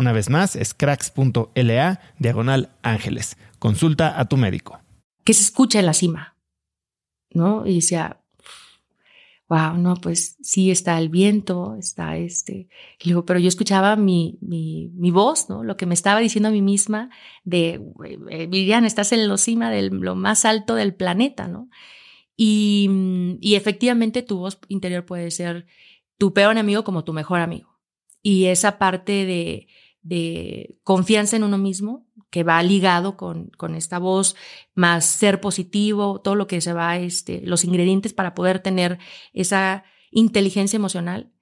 Una vez más, es cracks.la diagonal ángeles. Consulta a tu médico. Que se escucha en la cima, ¿no? Y decía, wow, no, pues sí está el viento, está este. Y pero yo escuchaba mi, mi, voz, ¿no? Lo que me estaba diciendo a mí misma de, eh, Viviana, estás en la cima de lo más alto del planeta, ¿no? Y, y efectivamente tu voz interior puede ser tu peor enemigo como tu mejor amigo. Y esa parte de, de confianza en uno mismo, que va ligado con, con, esta voz, más ser positivo, todo lo que se va, este, los ingredientes para poder tener esa inteligencia emocional,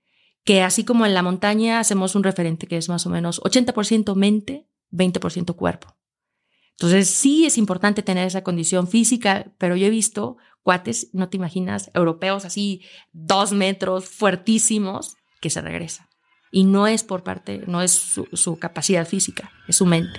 que así como en la montaña hacemos un referente que es más o menos 80% mente, 20% cuerpo. Entonces sí es importante tener esa condición física, pero yo he visto cuates, no te imaginas, europeos así, dos metros, fuertísimos, que se regresan. Y no es por parte, no es su, su capacidad física, es su mente.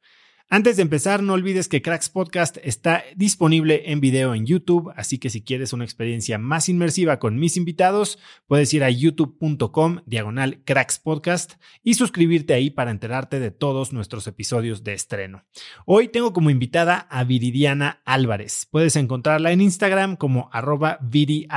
Antes de empezar, no olvides que Cracks Podcast está disponible en video en YouTube, así que si quieres una experiencia más inmersiva con mis invitados, puedes ir a youtube.com diagonal Cracks Podcast y suscribirte ahí para enterarte de todos nuestros episodios de estreno. Hoy tengo como invitada a Viridiana Álvarez. Puedes encontrarla en Instagram como arroba Viri.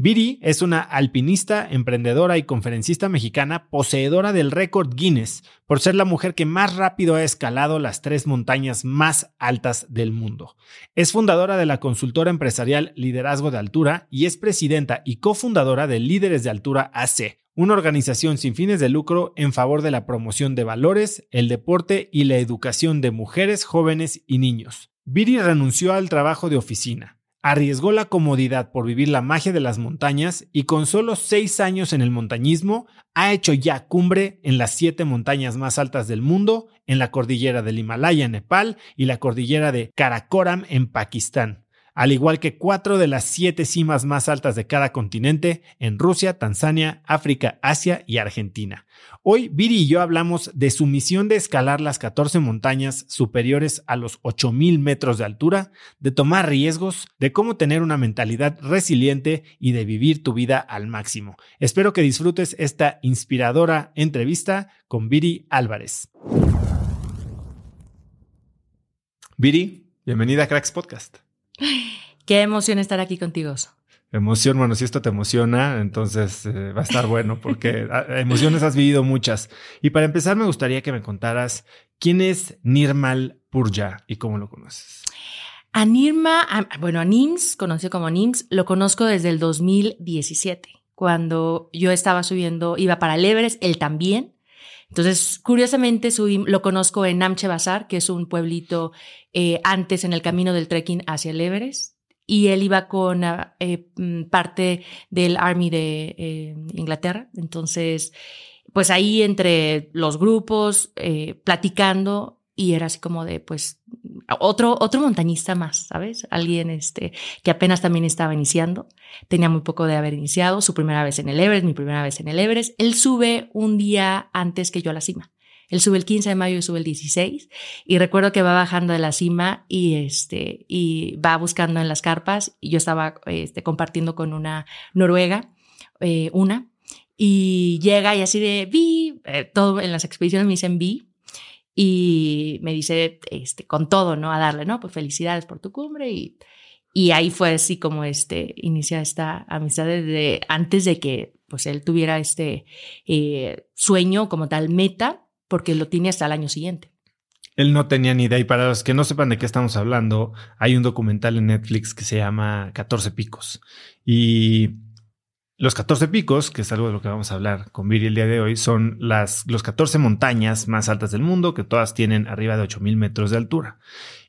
Viri es una alpinista, emprendedora y conferencista mexicana poseedora del récord Guinness por ser la mujer que más rápido ha escalado las tres montañas más altas del mundo. Es fundadora de la consultora empresarial Liderazgo de Altura y es presidenta y cofundadora de Líderes de Altura AC, una organización sin fines de lucro en favor de la promoción de valores, el deporte y la educación de mujeres, jóvenes y niños. Viri renunció al trabajo de oficina arriesgó la comodidad por vivir la magia de las montañas y con solo seis años en el montañismo ha hecho ya cumbre en las siete montañas más altas del mundo, en la cordillera del Himalaya Nepal y la cordillera de Karakoram en Pakistán. Al igual que cuatro de las siete cimas más altas de cada continente en Rusia, Tanzania, África, Asia y Argentina. Hoy Viri y yo hablamos de su misión de escalar las 14 montañas superiores a los 8.000 metros de altura, de tomar riesgos, de cómo tener una mentalidad resiliente y de vivir tu vida al máximo. Espero que disfrutes esta inspiradora entrevista con Viri Álvarez. Viri, bienvenida a Cracks Podcast. Qué emoción estar aquí contigo. Emoción, bueno, si esto te emociona, entonces eh, va a estar bueno porque emociones has vivido muchas. Y para empezar, me gustaría que me contaras quién es Nirmal Purja y cómo lo conoces. A Nirma, bueno, a NIMS, conocido como NIMS, lo conozco desde el 2017, cuando yo estaba subiendo, iba para el Everest, él también. Entonces, curiosamente, lo conozco en Namche Bazar, que es un pueblito eh, antes en el camino del trekking hacia el Everest. Y él iba con ah, eh, mm, parte del Army de eh, Inglaterra. Entonces, pues ahí entre los grupos, platicando, y era así como de, pues, otro, otro montañista más, ¿sabes? Alguien este, que apenas también estaba iniciando, tenía muy poco de haber iniciado, su primera vez en el Everest, mi primera vez en el Everest. Él sube un día antes que yo a la cima. Él sube el 15 de mayo y sube el 16. Y recuerdo que va bajando de la cima y, este, y va buscando en las carpas. Y yo estaba este, compartiendo con una noruega, eh, una, y llega y así de, vi, eh, todo en las expediciones me dicen vi, y me dice, este, con todo, ¿no? A darle, ¿no? Pues felicidades por tu cumbre y, y ahí fue así como, este, inicia esta amistad antes de que, pues, él tuviera este eh, sueño como tal meta, porque lo tiene hasta el año siguiente. Él no tenía ni idea. Y para los que no sepan de qué estamos hablando, hay un documental en Netflix que se llama 14 Picos. Y los 14 picos, que es algo de lo que vamos a hablar con Viri el día de hoy, son las los 14 montañas más altas del mundo, que todas tienen arriba de 8000 metros de altura.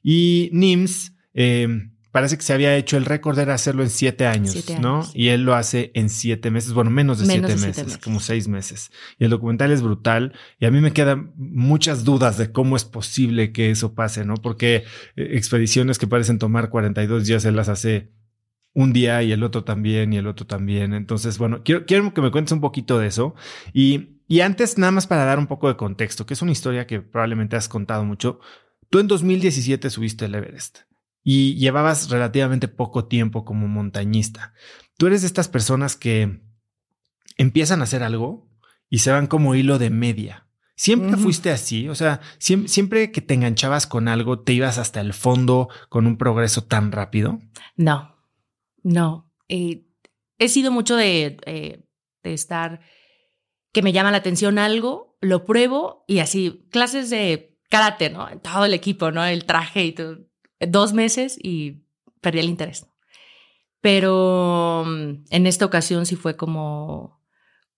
Y NIMS eh, parece que se había hecho el récord era hacerlo en 7 años, ¿no? Y él lo hace en 7 meses, bueno, menos de 7 meses, meses, como 6 meses. Y el documental es brutal y a mí me quedan muchas dudas de cómo es posible que eso pase, ¿no? Porque eh, expediciones que parecen tomar 42 días él las hace un día y el otro también y el otro también. Entonces, bueno, quiero, quiero que me cuentes un poquito de eso. Y, y antes, nada más para dar un poco de contexto, que es una historia que probablemente has contado mucho. Tú en 2017 subiste el Everest y llevabas relativamente poco tiempo como montañista. Tú eres de estas personas que empiezan a hacer algo y se van como hilo de media. ¿Siempre fuiste así? O sea, siempre, siempre, que te enganchabas con algo, te ibas hasta el fondo con un progreso tan rápido? No, no, eh, he sido mucho de, eh, de estar que me llama la atención algo, lo pruebo y así, clases de karate, ¿no? Todo el equipo, ¿no? El traje y todo. Dos meses y perdí el interés. Pero mm, en esta ocasión sí fue como,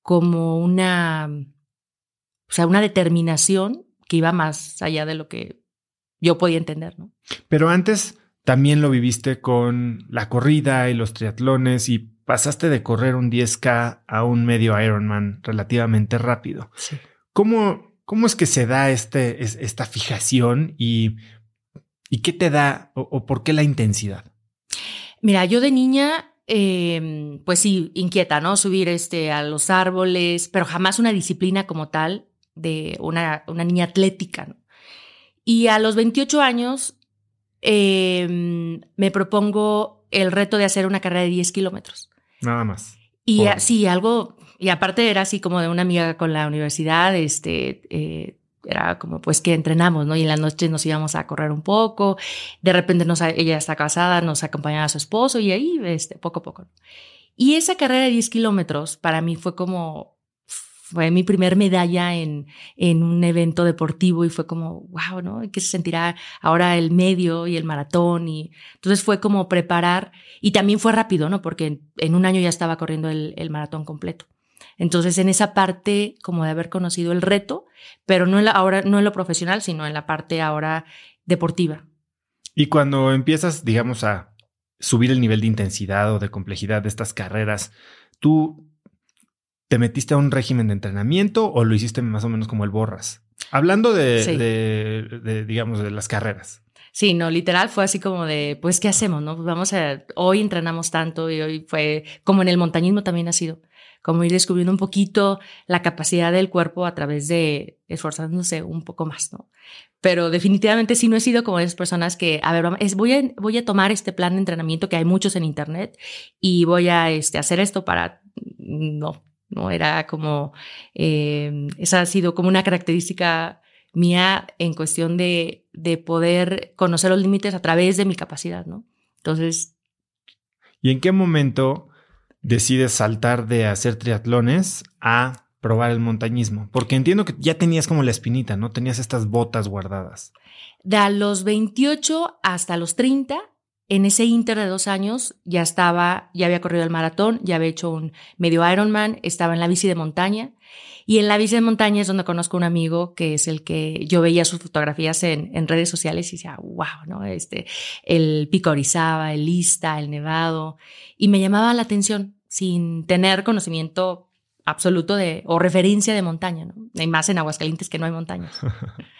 como una, o sea, una determinación que iba más allá de lo que yo podía entender, ¿no? Pero antes también lo viviste con la corrida y los triatlones y pasaste de correr un 10K a un medio Ironman relativamente rápido. ¿Cómo, ¿Cómo, es que se da este, esta fijación y, y qué te da o, por qué la intensidad? Mira, yo de niña, em, pues sí, inquieta, ¿no? Subir este, a los árboles, pero jamás una disciplina como tal de una, una niña atlética. Y a los 28 años Em, me propongo el reto de hacer una carrera de 10 kilómetros. Nada más. Y sí, algo, y aparte era así como de una amiga con la universidad, este, eh, era como pues que entrenamos, ¿no? Y en la noche nos íbamos a correr un poco, de repente nos, ella está casada, nos acompañaba a su esposo y ahí, este, poco a poco. Y esa carrera de 10 kilómetros para mí fue como fue mi primer medalla en, en un evento deportivo y fue como, wow, ¿no? ¿Qué se sentirá ahora el medio y el maratón? Y entonces fue como preparar y también fue rápido, ¿no? Porque en, un año ya estaba corriendo el, el, maratón completo. Entonces en esa parte como de haber conocido el reto, pero no en la, ahora, no en lo profesional, sino en la parte ahora deportiva. Y cuando empiezas, digamos, a subir el nivel de intensidad o de complejidad de estas carreras, tú ¿Te metiste a un régimen de entrenamiento o lo hiciste más o menos como el borras? Hablando de, digamos, de las carreras. Sí, no, literal fue así como de, pues, ¿qué hacemos? No? Pues vamos a, hoy entrenamos tanto y hoy fue, como en el montañismo también ha sido, como ir descubriendo un poquito la capacidad del cuerpo a través de esforzándose un poco más, ¿no? Pero definitivamente sí no he sido como esas personas que, a ver, es, voy, a, voy a tomar este plan de entrenamiento que hay muchos en internet y voy a este, hacer esto para, no, no era como, eh, esa ha sido como una característica mía en cuestión de, de poder conocer los límites a través de mi capacidad, ¿no? Entonces... ¿Y en qué momento decides saltar de hacer triatlones a probar el montañismo? Porque entiendo que ya tenías como la espinita, ¿no? Tenías estas botas guardadas. De a los 28 hasta los 30, en ese inter de dos años, ya estaba, ya había corrido el maratón, ya había hecho un medio Ironman, estaba en la bici de montaña. Y en la bici de montaña es donde conozco a un amigo que es el que yo veía sus fotografías en, en redes sociales y decía, wow, ¿no? Este, el pico Orizaba, el Lista, el Nevado. Y me llamaba la atención sin tener conocimiento absoluto de, o referencia de montaña, ¿no? Hay más en Aguascalientes que no hay montañas.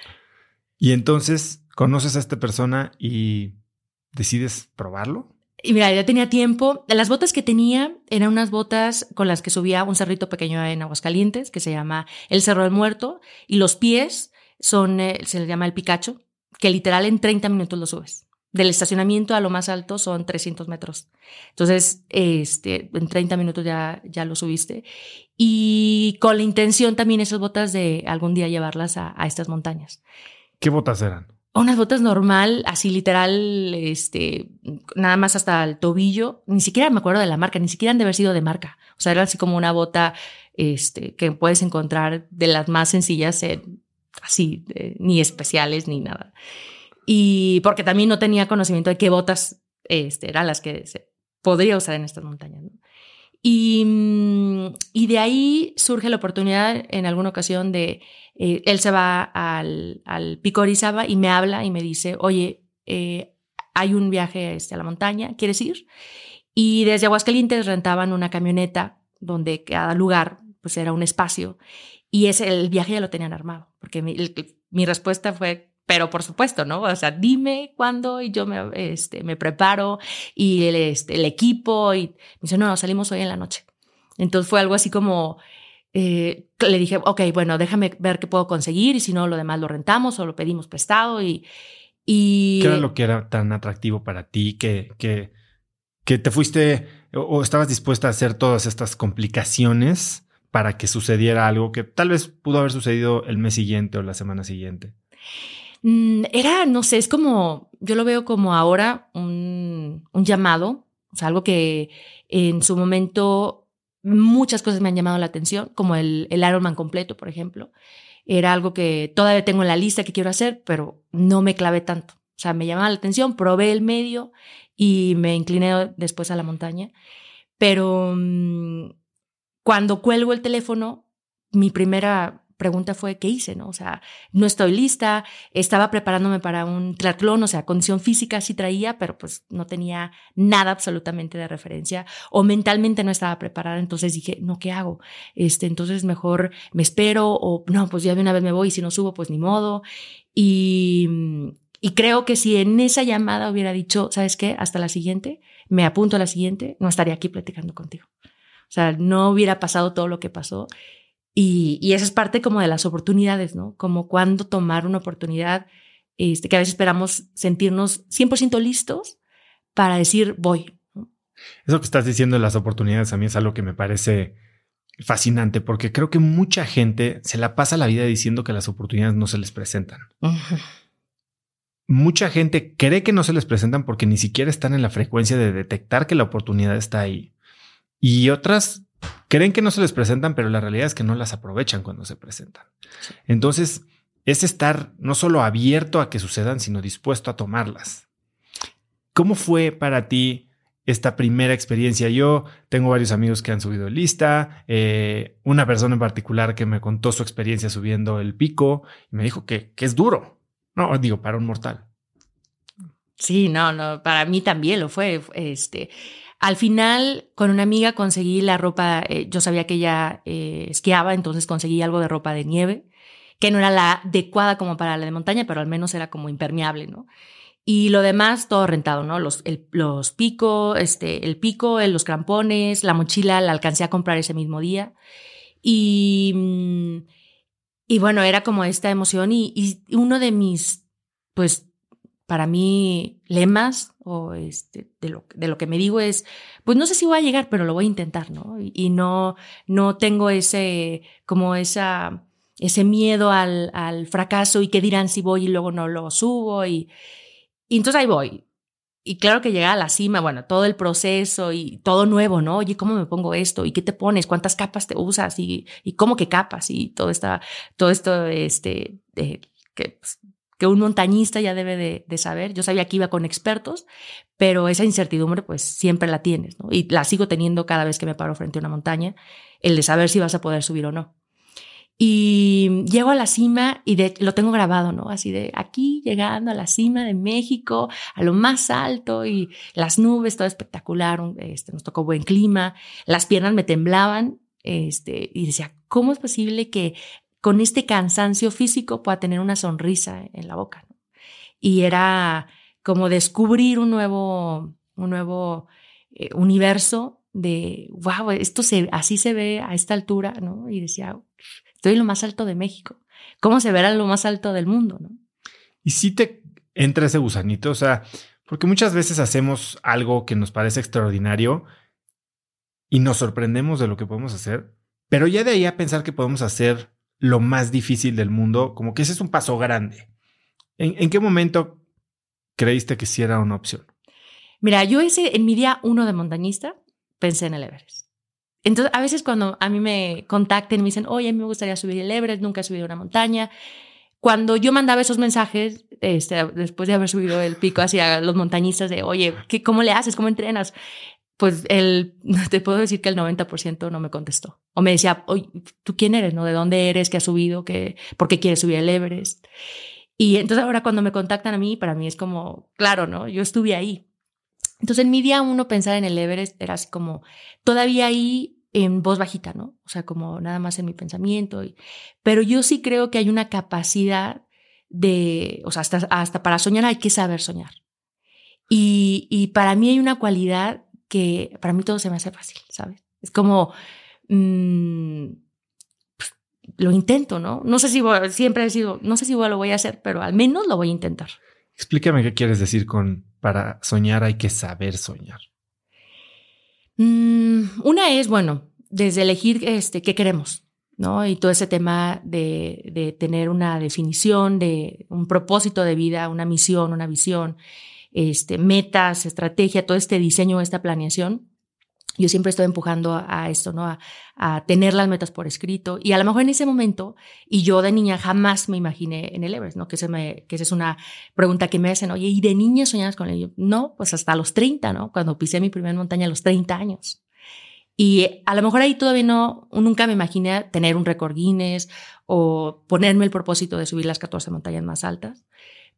y entonces conoces a esta persona y decides probarlo. Y mira, ya tenía tiempo. Las botas que tenía eran unas botas con las que subía un cerrito pequeño en Aguascalientes que se llama el Cerro del Muerto y los pies son, eh, se le llama el Picacho, que literal en 30 minutos lo subes. Del estacionamiento a lo más alto son 300 metros. Entonces, este, en 30 minutos ya, ya lo subiste. Y con la intención también esas botas de algún día llevarlas a, a estas montañas. ¿Qué botas eran? Unas botas normal, así literal, este, nada más hasta el tobillo. Ni siquiera me acuerdo de la marca, ni siquiera han de haber sido de marca. O sea, era así como una bota, este, que puedes encontrar de las más sencillas, así, ni especiales ni nada. Y porque también no tenía conocimiento de qué botas este, eran las que se podría usar en estas montañas. Y, mm, y de ahí surge la oportunidad en alguna ocasión de, eh, él se va al, al Pico y me habla y me dice, oye, eh, hay un viaje este, a la montaña, ¿quieres ir? Y desde Aguascalientes rentaban una camioneta donde cada lugar pues era un espacio y ese, el viaje ya lo tenían armado, porque mi respuesta fue, pero por supuesto, ¿no? O sea, dime cuándo y yo me, este, me preparo y el, este, el equipo y me dice, no, salimos hoy en la noche. Entonces fue algo así como, eh, le dije, ok, bueno, déjame ver qué puedo conseguir y si no, lo demás lo rentamos o lo pedimos prestado y... y... ¿Qué era lo que era tan atractivo para ti que, que, que te fuiste o estabas dispuesta a hacer todas estas complicaciones para que sucediera algo que tal vez pudo haber sucedido el mes siguiente o la semana siguiente? Mm, era, no sé, es como, yo lo veo como ahora un, llamado, o sea, algo que en su momento muchas cosas me han llamado la atención, como el, el Ironman completo, por ejemplo. Era algo que todavía tengo en la lista que quiero hacer, pero no me clavé tanto. O sea, me llamaba la atención, probé el medio y me incliné después a la montaña. Pero mm, cuando cuelgo el teléfono, mi primera pregunta fue, ¿qué hice? ¿no? O sea, no estoy lista, estaba preparándome para un triatlón, o sea, condición física sí traía, pero pues no tenía nada absolutamente de referencia o mentalmente no estaba preparada, entonces dije, no, ¿qué hago? Este, entonces mejor me espero o no, pues ya de una vez me voy y si no subo, pues ni modo. Y, y creo que si en esa llamada hubiera dicho, ¿sabes qué? Hasta la siguiente, me apunto a la siguiente, no estaría aquí platicando contigo. O sea, no hubiera pasado todo lo que pasó y, y esa es parte como de las oportunidades, ¿no? Como cuando tomar una oportunidad, este, que a veces esperamos sentirnos 100% listos para decir voy. Eso que estás diciendo de las oportunidades a mí es algo que me parece fascinante porque creo que mucha gente se la pasa la vida diciendo que las oportunidades no se les presentan. Mucha gente cree que no se les presentan porque ni siquiera están en la frecuencia de detectar que la oportunidad está ahí. Y otras creen que no se les presentan, pero la realidad es que no las aprovechan cuando se presentan. Entonces, es estar no solo abierto a que sucedan, sino dispuesto a tomarlas. ¿Cómo fue para ti esta primera experiencia? Yo tengo varios amigos que han subido lista, eh, una persona en particular que me contó su experiencia subiendo el pico y me dijo que, que es duro. No, digo, para un mortal. Sí, no, no, para mí también lo fue. Este, al final, con una amiga conseguí la ropa, eh, yo sabía que ella eh, esquiaba, entonces conseguí algo de ropa de nieve, que no era la adecuada como para la de montaña, pero al menos era como impermeable, ¿no? Y lo demás, todo rentado, ¿no? Los, el, los este, el pico, los crampones, la mochila la alcancé a comprar ese mismo día. Y, mm, y bueno, era como esta emoción y, y uno de mis, pues, para mí, lemas o este, de, lo, de lo que me digo es, pues no sé si voy a llegar, pero lo voy a intentar, ¿no? Y, y no, no tengo ese, como esa, ese miedo al, al, fracaso y qué dirán si voy y luego no lo subo y, y entonces ahí voy. Y claro que llega a la cima, bueno, todo el proceso y todo nuevo, ¿no? Oye, ¿cómo me pongo esto? ¿Y qué te pones? ¿Cuántas capas te usas? ¿Y, y cómo que capas? Y todo, esta, todo esto, este, que pues, que un montañista ya debe de, saber. Yo sabía que iba con expertos, pero esa incertidumbre pues siempre la tienes, ¿no? Y la sigo teniendo cada vez que me paro frente a una montaña, el de saber si vas a poder subir o no. Y llego a la cima y de, lo tengo grabado, ¿no? Así de aquí llegando a la cima de México, a lo más alto y las nubes, todo espectacular, este, nos tocó buen clima, las piernas me temblaban este, y decía, ¿cómo es posible que con este cansancio físico pueda tener una sonrisa en la boca. Y era como descubrir un nuevo, un nuevo eh, universo de, wow, esto se, así se ve a esta altura, ¿no? Y decía, estoy en lo más alto de México. ¿Cómo se verá lo más alto del mundo, no? Y si te entra ese gusanito, o sea, porque muchas veces hacemos algo que nos parece extraordinario y nos sorprendemos de lo que podemos hacer, pero ya de ahí a pensar que podemos hacer lo más difícil del mundo, como que ese es un paso grande. ¿En, en qué momento creíste que sí era una opción? Mira, yo ese, en mi día uno de montañista pensé en el Everest. Entonces, a veces cuando a mí me contacten me dicen, oye, a mí me gustaría subir el Everest, nunca he subido una montaña. Cuando yo mandaba esos mensajes, este, después de haber subido el pico hacia los montañistas de, oye, ¿qué, ¿cómo le haces? ¿Cómo entrenas? Pues el, te puedo decir que el 90% no me contestó. O me decía, oye, ¿tú quién eres? ¿No? ¿De dónde eres? ¿Qué has subido? ¿Qué, ¿Por qué quieres subir el Everest? Y entonces ahora cuando me contactan a mí, para mí es como, claro, ¿no? Yo estuve ahí. Entonces en mi día uno pensar en el Everest era así como, todavía ahí en voz bajita, ¿no? O sea, como nada más en mi pensamiento. Pero yo sí creo que hay una capacidad de, o sea, hasta, hasta para soñar hay que saber soñar. Y, y para mí hay una cualidad que para mí todo se me hace fácil, ¿sabes? Es como, mmm, lo intento, ¿no? No sé si voy, siempre he sido, no sé si lo voy a hacer, pero al menos lo voy a intentar. Explícame qué quieres decir con para soñar hay que saber soñar. Mm, una es, bueno, desde elegir este, qué queremos, ¿no? Y todo ese tema de, de tener una definición, de un propósito de vida, una misión, una visión este, metas, estrategia, todo este diseño, esta planeación. Yo siempre estoy empujando a, esto, ¿no? A, tener las metas por escrito. Y a lo mejor en ese momento, y yo de niña jamás me imaginé en el Everest, ¿no? Que, se me, esa es una pregunta que me hacen, oye, ¿y de niña soñabas con ello? No, pues hasta los 30, ¿no? Cuando pisé mi primera montaña a los 30 años. Y a lo mejor ahí todavía no, nunca me imaginé tener un récord Guinness o ponerme el propósito de subir las 14 montañas más altas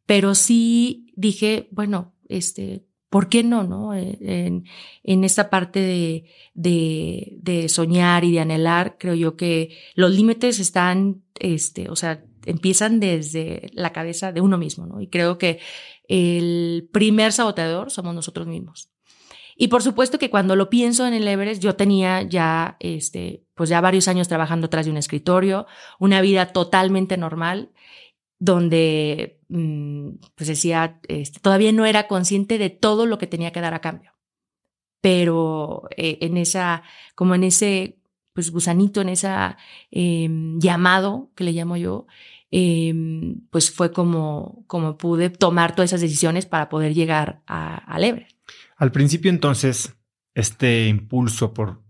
pero sí dije, bueno, este, ¿por qué no, no? Eh, en, en esta parte de, de, soñar y de anhelar, creo yo que los límites están, este, o sea, empiezan desde la cabeza de uno mismo, ¿no? Y creo que el primer saboteador somos nosotros mismos. Y por supuesto que cuando lo pienso en el Everest, yo tenía ya, este, pues ya varios años trabajando tras de un escritorio, una vida totalmente normal donde mm, pues decía, este, todavía no era consciente de todo lo que tenía que dar a cambio. Pero eh, en esa, como en ese pues gusanito, en esa em, llamado que le llamo yo, em, pues fue como, como pude tomar todas esas decisiones para poder llegar a, a Everest. Al principio entonces, este impulso por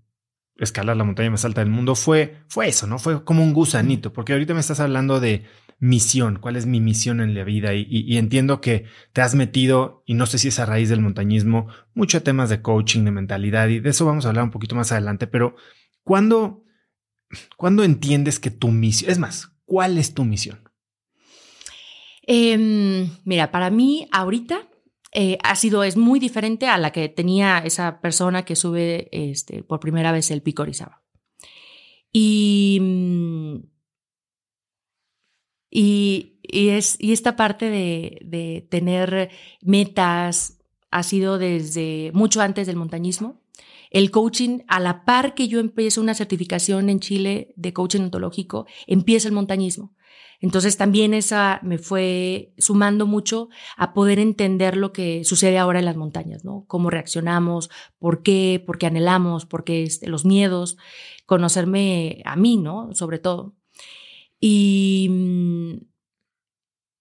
escalar la montaña más alta del mundo fue, fue eso, ¿no? Fue como un gusanito, porque ahorita me estás hablando de misión, cuál es mi misión en la vida. Y, entiendo que te has metido, y no sé si es a raíz del montañismo, muchos temas de coaching, de mentalidad, y de eso vamos a hablar un poquito más adelante, pero ¿cuándo, ¿cuándo entiendes que tu misión, es más, cuál es tu misión? Eh, mira, para mí ahorita eh, ha sido, es muy diferente a la que tenía esa persona que sube este, por primera vez el pico Orizaba. Y mm, Y, y, es, y esta parte de, de tener metas ha sido desde mucho antes del montañismo. El coaching, a la par que yo empiezo una certificación en Chile de coaching ontológico, empieza el montañismo. Entonces también esa me fue sumando mucho a poder entender lo que sucede ahora en las montañas, ¿no? Cómo reaccionamos, por qué, por qué anhelamos, por qué este, los miedos, conocerme a mí, ¿no? Sobre todo. Y mm,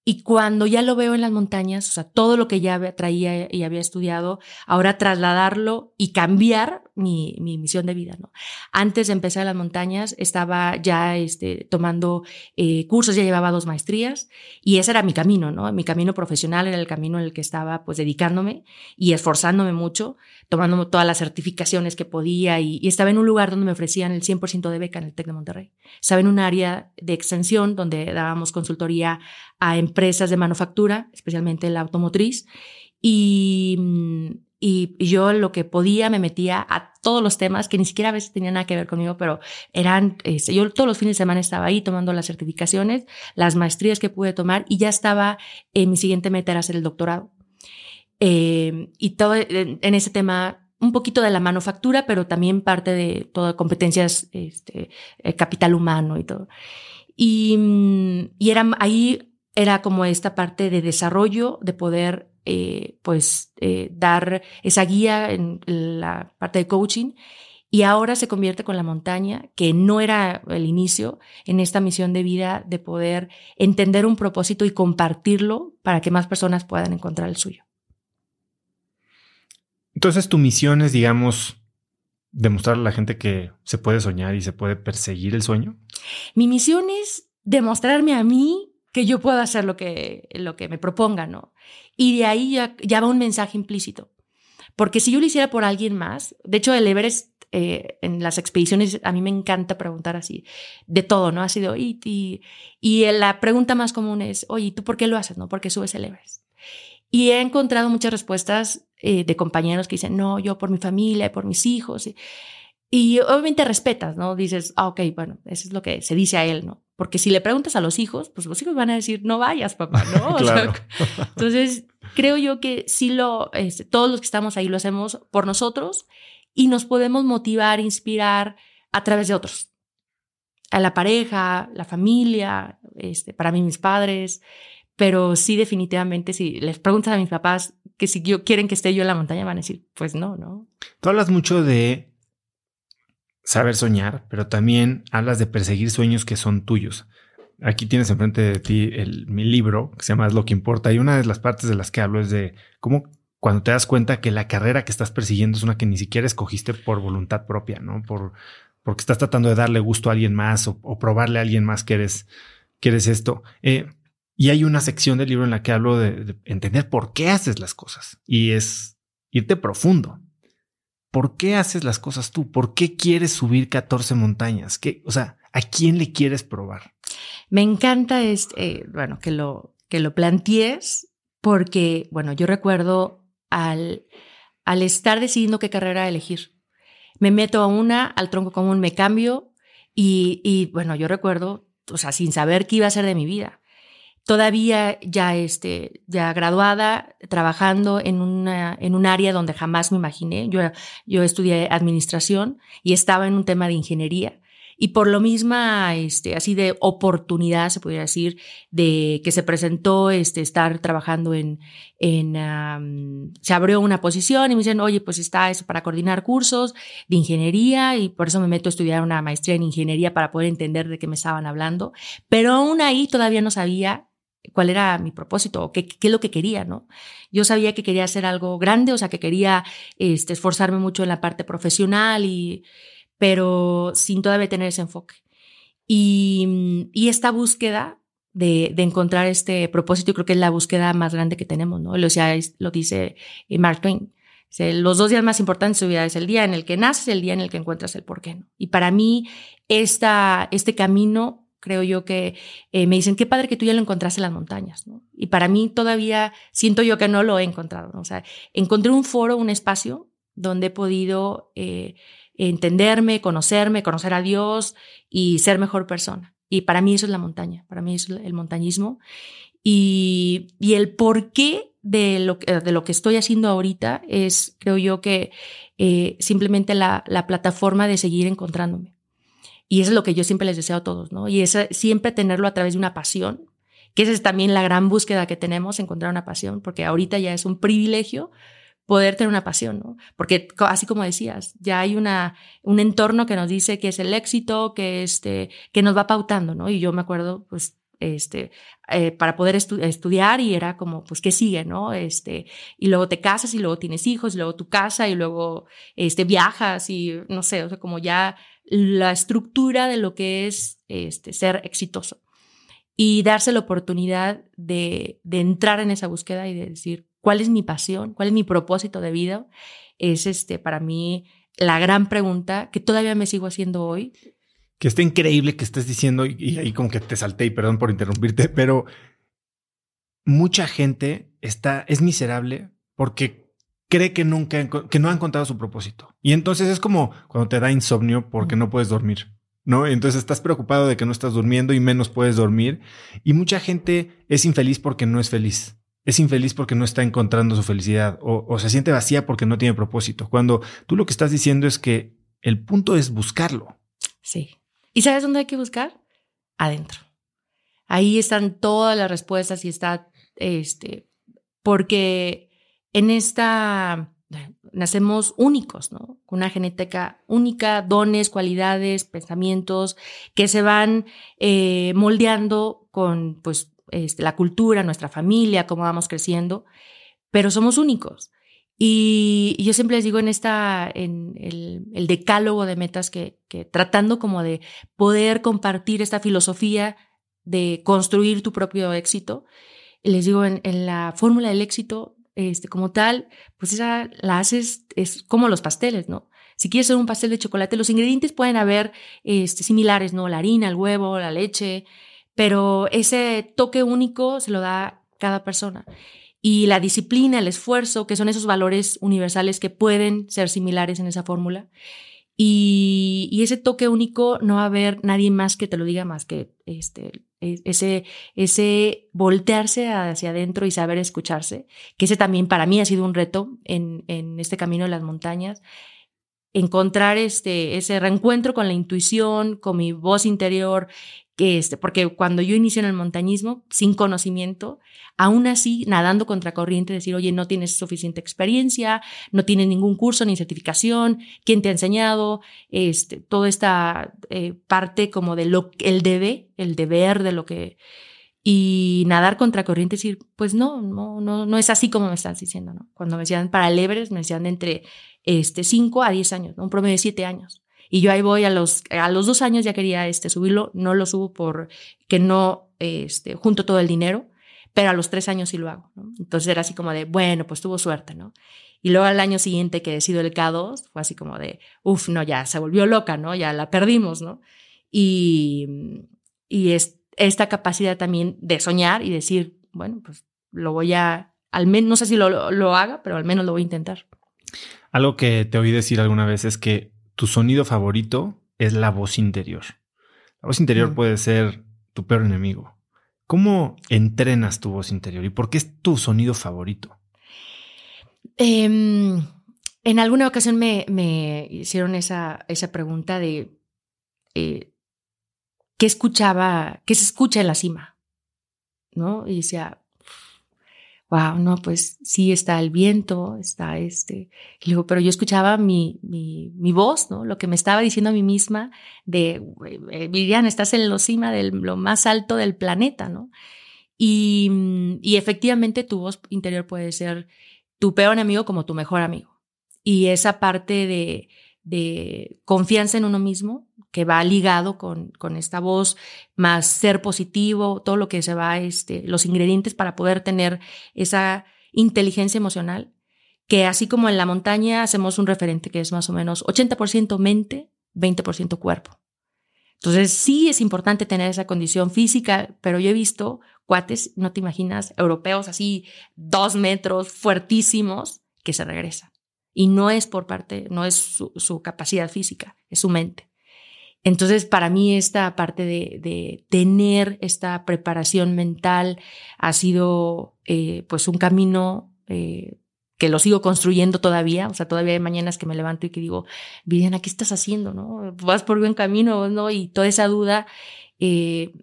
y cuando ya lo veo en las montañas, o sea, todo lo que ya traía y había estudiado, ahora trasladarlo y cambiar mi, mi misión de vida, ¿no? Antes de empezar las montañas, estaba ya este, tomando eh, cursos, ya llevaba dos maestrías y ese era mi camino, ¿no? Mi camino profesional era el camino en el que estaba pues dedicándome y esforzándome mucho, tomando todas las certificaciones que podía y, y estaba en un lugar donde me ofrecían el 100% de beca en el TEC de Monterrey. Estaba en un área de extensión donde dábamos consultoría a empresas de manufactura, especialmente la automotriz, y, y, yo lo que podía me metía a todos los temas que ni siquiera a veces tenían nada que ver conmigo, pero eran, este, yo todos los fines de semana estaba ahí tomando las certificaciones, las maestrías que pude tomar y ya estaba en mi siguiente meta era hacer el doctorado. Eh, y todo en, ese tema un poquito de la manufactura, pero también parte de todas competencias, este, eh, capital humano y todo. Y, y era ahí era como esta parte de desarrollo, de poder eh, pues eh, dar esa guía en la parte de coaching y ahora se convierte con la montaña, que no era el inicio, en esta misión de vida de poder entender un propósito y compartirlo para que más personas puedan encontrar el suyo. Entonces tu misión es, digamos, demostrar a la gente que se puede soñar y se puede perseguir el sueño. Mi misión es demostrarme a mí que yo puedo hacer lo que, lo que me proponga, ¿no? Y de ahí ya, va un mensaje implícito. Porque si yo lo hiciera por alguien más, de hecho el Everest eh, en las expediciones a mí me encanta preguntar así, de todo, ¿no? Ha sido, y, y la pregunta más común es, oye, ¿tú por qué lo haces, no? ¿Por qué subes el Everest? Y he encontrado muchas respuestas eh, de compañeros que dicen, no, yo por mi familia, por mis hijos. Y, y obviamente respetas, ¿no? Dices, ah, ok, bueno, eso es lo que se dice a él, ¿no? Porque si le preguntas a los hijos, pues los hijos van a decir, no vayas, papá, ¿no? entonces, creo yo que sí lo, este, todos los que estamos ahí lo hacemos por nosotros y nos podemos motivar, inspirar a través de otros. A la pareja, la familia, este, para mí mis padres, pero sí definitivamente si les preguntas a mis papás que si yo, quieren que esté yo en la montaña, van a decir, pues no, ¿no? Tú hablas mucho de saber soñar, pero también hablas de perseguir sueños que son tuyos. Aquí tienes enfrente de ti el, mi libro que se llama lo que importa y una de las partes de las que hablo es de cómo cuando te das cuenta que la carrera que estás persiguiendo es una que ni siquiera escogiste por voluntad propia, ¿no? Por, porque estás tratando de darle gusto a alguien más o, probarle a alguien más que eres, que eres esto. Eh, y hay una sección del libro en la que hablo de entender por qué haces las cosas y es irte profundo. ¿Por qué haces las cosas tú? ¿Por qué quieres subir 14 montañas? ¿Qué, o sea, ¿a quién le quieres probar? Me encanta este, bueno, que lo, que lo plantees porque, bueno, yo recuerdo al, al estar decidiendo qué carrera elegir. Me meto a una, al tronco común me cambio y, y bueno, yo recuerdo, o sea, sin saber qué iba a ser de mi vida todavía ya, este, ya graduada, trabajando en, una, en un área donde jamás me imaginé. Yo, yo estudié administración y estaba en un tema de ingeniería. Y por lo misma, este, así de oportunidad, se podría decir, de que se presentó este, estar trabajando en, en se abrió una posición y me dicen, oye, pues está eso para coordinar cursos de ingeniería y por eso me meto a estudiar una maestría en ingeniería para poder entender de qué me estaban hablando. Pero aún ahí todavía no sabía cuál era mi propósito qué, qué, es lo que quería, ¿no? Yo sabía que quería hacer algo grande, o sea, que quería este, esforzarme mucho en la parte profesional, y, pero sin todavía tener ese enfoque. Y, y esta búsqueda de, de, encontrar este propósito, creo que es la búsqueda más grande que tenemos, ¿no? O sea, lo dice eh, Mark Twain. Los dos días más importantes de su vida es el día en el que naces, el día en el que encuentras el porqué. ¿no? Y para mí, esta, este camino creo yo que eh, me dicen, qué padre que tú ya lo encontraste en las montañas, ¿no? Y para mí todavía siento yo que no lo he encontrado, ¿no? O sea, encontré un foro, un espacio donde he podido eh, entenderme, conocerme, conocer a Dios y ser mejor persona. Y para mí eso es la montaña, para mí es el montañismo. Y, y el porqué de lo, de lo que estoy haciendo ahorita es, creo yo, que eh, simplemente la, la, plataforma de seguir encontrándome. Y eso es lo que yo siempre les deseo a todos, ¿no? Y es siempre tenerlo a través de una pasión, que esa es también la gran búsqueda que tenemos, encontrar una pasión, porque ahorita ya es un privilegio poder tener una pasión, ¿no? Porque así como decías, ya hay una, un entorno que nos dice que es el éxito, que, este, que nos va pautando, ¿no? Y yo me acuerdo, pues, este, eh, para poder estudiar y era como, pues, ¿qué sigue, no? Este, y luego te casas y luego tienes hijos y luego tu casa y luego, este, viajas y no sé, o sea, como ya la estructura de lo que es, este, ser exitoso y darse la oportunidad de, de entrar en esa búsqueda y de decir, ¿cuál es mi pasión? ¿Cuál es mi propósito de vida? Es, este, para mí, la gran pregunta que todavía me sigo haciendo hoy que está increíble que estés diciendo, y ahí como que te salté y perdón por interrumpirte, pero mucha gente está, es miserable porque cree que nunca, que no ha encontrado su propósito. Y entonces es como cuando te da insomnio porque no puedes dormir, ¿no? Entonces estás preocupado de que no estás durmiendo y menos puedes dormir. Y mucha gente es infeliz porque no es feliz. Es infeliz porque no está encontrando su felicidad o, o se siente vacía porque no tiene propósito. Cuando tú lo que estás diciendo es que el punto es buscarlo. Sí. ¿Y sabes dónde hay que buscar? Adentro. Ahí están todas las respuestas y está, este, porque en esta, nacemos únicos, ¿no? Con una genética única, dones, cualidades, pensamientos que se van eh, moldeando con, pues, este, la cultura, nuestra familia, cómo vamos creciendo, pero somos únicos. Y, yo siempre les digo en esta, en el, decálogo de metas que, que, tratando como de poder compartir esta filosofía de construir tu propio éxito, les digo en, la fórmula del éxito, este, como tal, pues esa la haces, es como los pasteles, ¿no? Si quieres hacer un pastel de chocolate, los ingredientes pueden haber este, similares, ¿no? La harina, el huevo, la leche, pero ese toque único se lo da cada persona y la disciplina, el esfuerzo, que son esos valores universales que pueden ser similares en esa fórmula. Y, ese toque único no va a haber nadie más que te lo diga más que este, e, ese, ese voltearse hacia adentro y saber escucharse, que ese también para mí ha sido un reto en, en este camino de las montañas, encontrar este, ese reencuentro con la intuición, con mi voz interior, que este, porque cuando yo inicié en el montañismo, sin conocimiento, aún así, nadando contra corriente, decir, oye, no tienes suficiente experiencia, no tienes ningún curso ni certificación, ¿quién te ha enseñado? Este, toda esta eh, parte como de lo, el debe, el deber de lo que, y nadar contra corriente, decir, pues no, no, no, no es así como me estás diciendo, ¿no? Cuando me decían para lebres, me decían de entre este, 5 a 10 años, un promedio de 7 años. Y yo ahí voy a los, a los dos años ya quería este, subirlo, no lo subo por que no este, junto todo el dinero, pero a los tres años sí lo hago. Entonces era así como de, bueno, pues tuvo suerte, ¿no? Y luego al año siguiente que decido el K2, fue así como de, uff, no, ya se volvió loca, ¿no? Ya la perdimos, ¿no? Y, y es, esta capacidad también de soñar y decir, bueno, pues lo voy a, al menos, no sé si lo, lo haga, pero al menos lo voy a intentar. Algo que te oí decir alguna vez es que tu sonido favorito es la voz interior. La voz interior puede ser tu peor enemigo. ¿Cómo entrenas tu voz interior y por qué es tu sonido favorito? Em, en alguna ocasión me, hicieron esa, esa, pregunta de eh, qué escuchaba, qué se escucha en la cima, ¿no? Y decía, wow, no, pues sí está el viento, está este. Y digo, pero yo escuchaba mi, mi, mi, voz, ¿no? Lo que me estaba diciendo a mí misma de, eh, Viviana, estás en la cima de lo más alto del planeta, ¿no? Y, y efectivamente tu voz interior puede ser tu peor amigo como tu mejor amigo. Y esa parte de, de confianza en uno mismo, que va ligado con, con esta voz, más ser positivo, todo lo que se va, este, los ingredientes para poder tener esa inteligencia emocional, que así como en la montaña hacemos un referente que es más o menos 80% mente, 20% cuerpo. Entonces sí es importante tener esa condición física, pero yo he visto cuates, no te imaginas, europeos así, dos metros, fuertísimos, que se regresan. Y no es por parte, no es su, capacidad física, es su mente. Entonces, para mí esta parte de, tener esta preparación mental ha sido eh, pues un camino eh, que lo sigo construyendo todavía, o sea, todavía hay mañanas que me levanto y que digo, Viviana, ¿qué estás haciendo? ¿No? ¿Vas por buen camino? ¿no? Y toda esa duda, eh,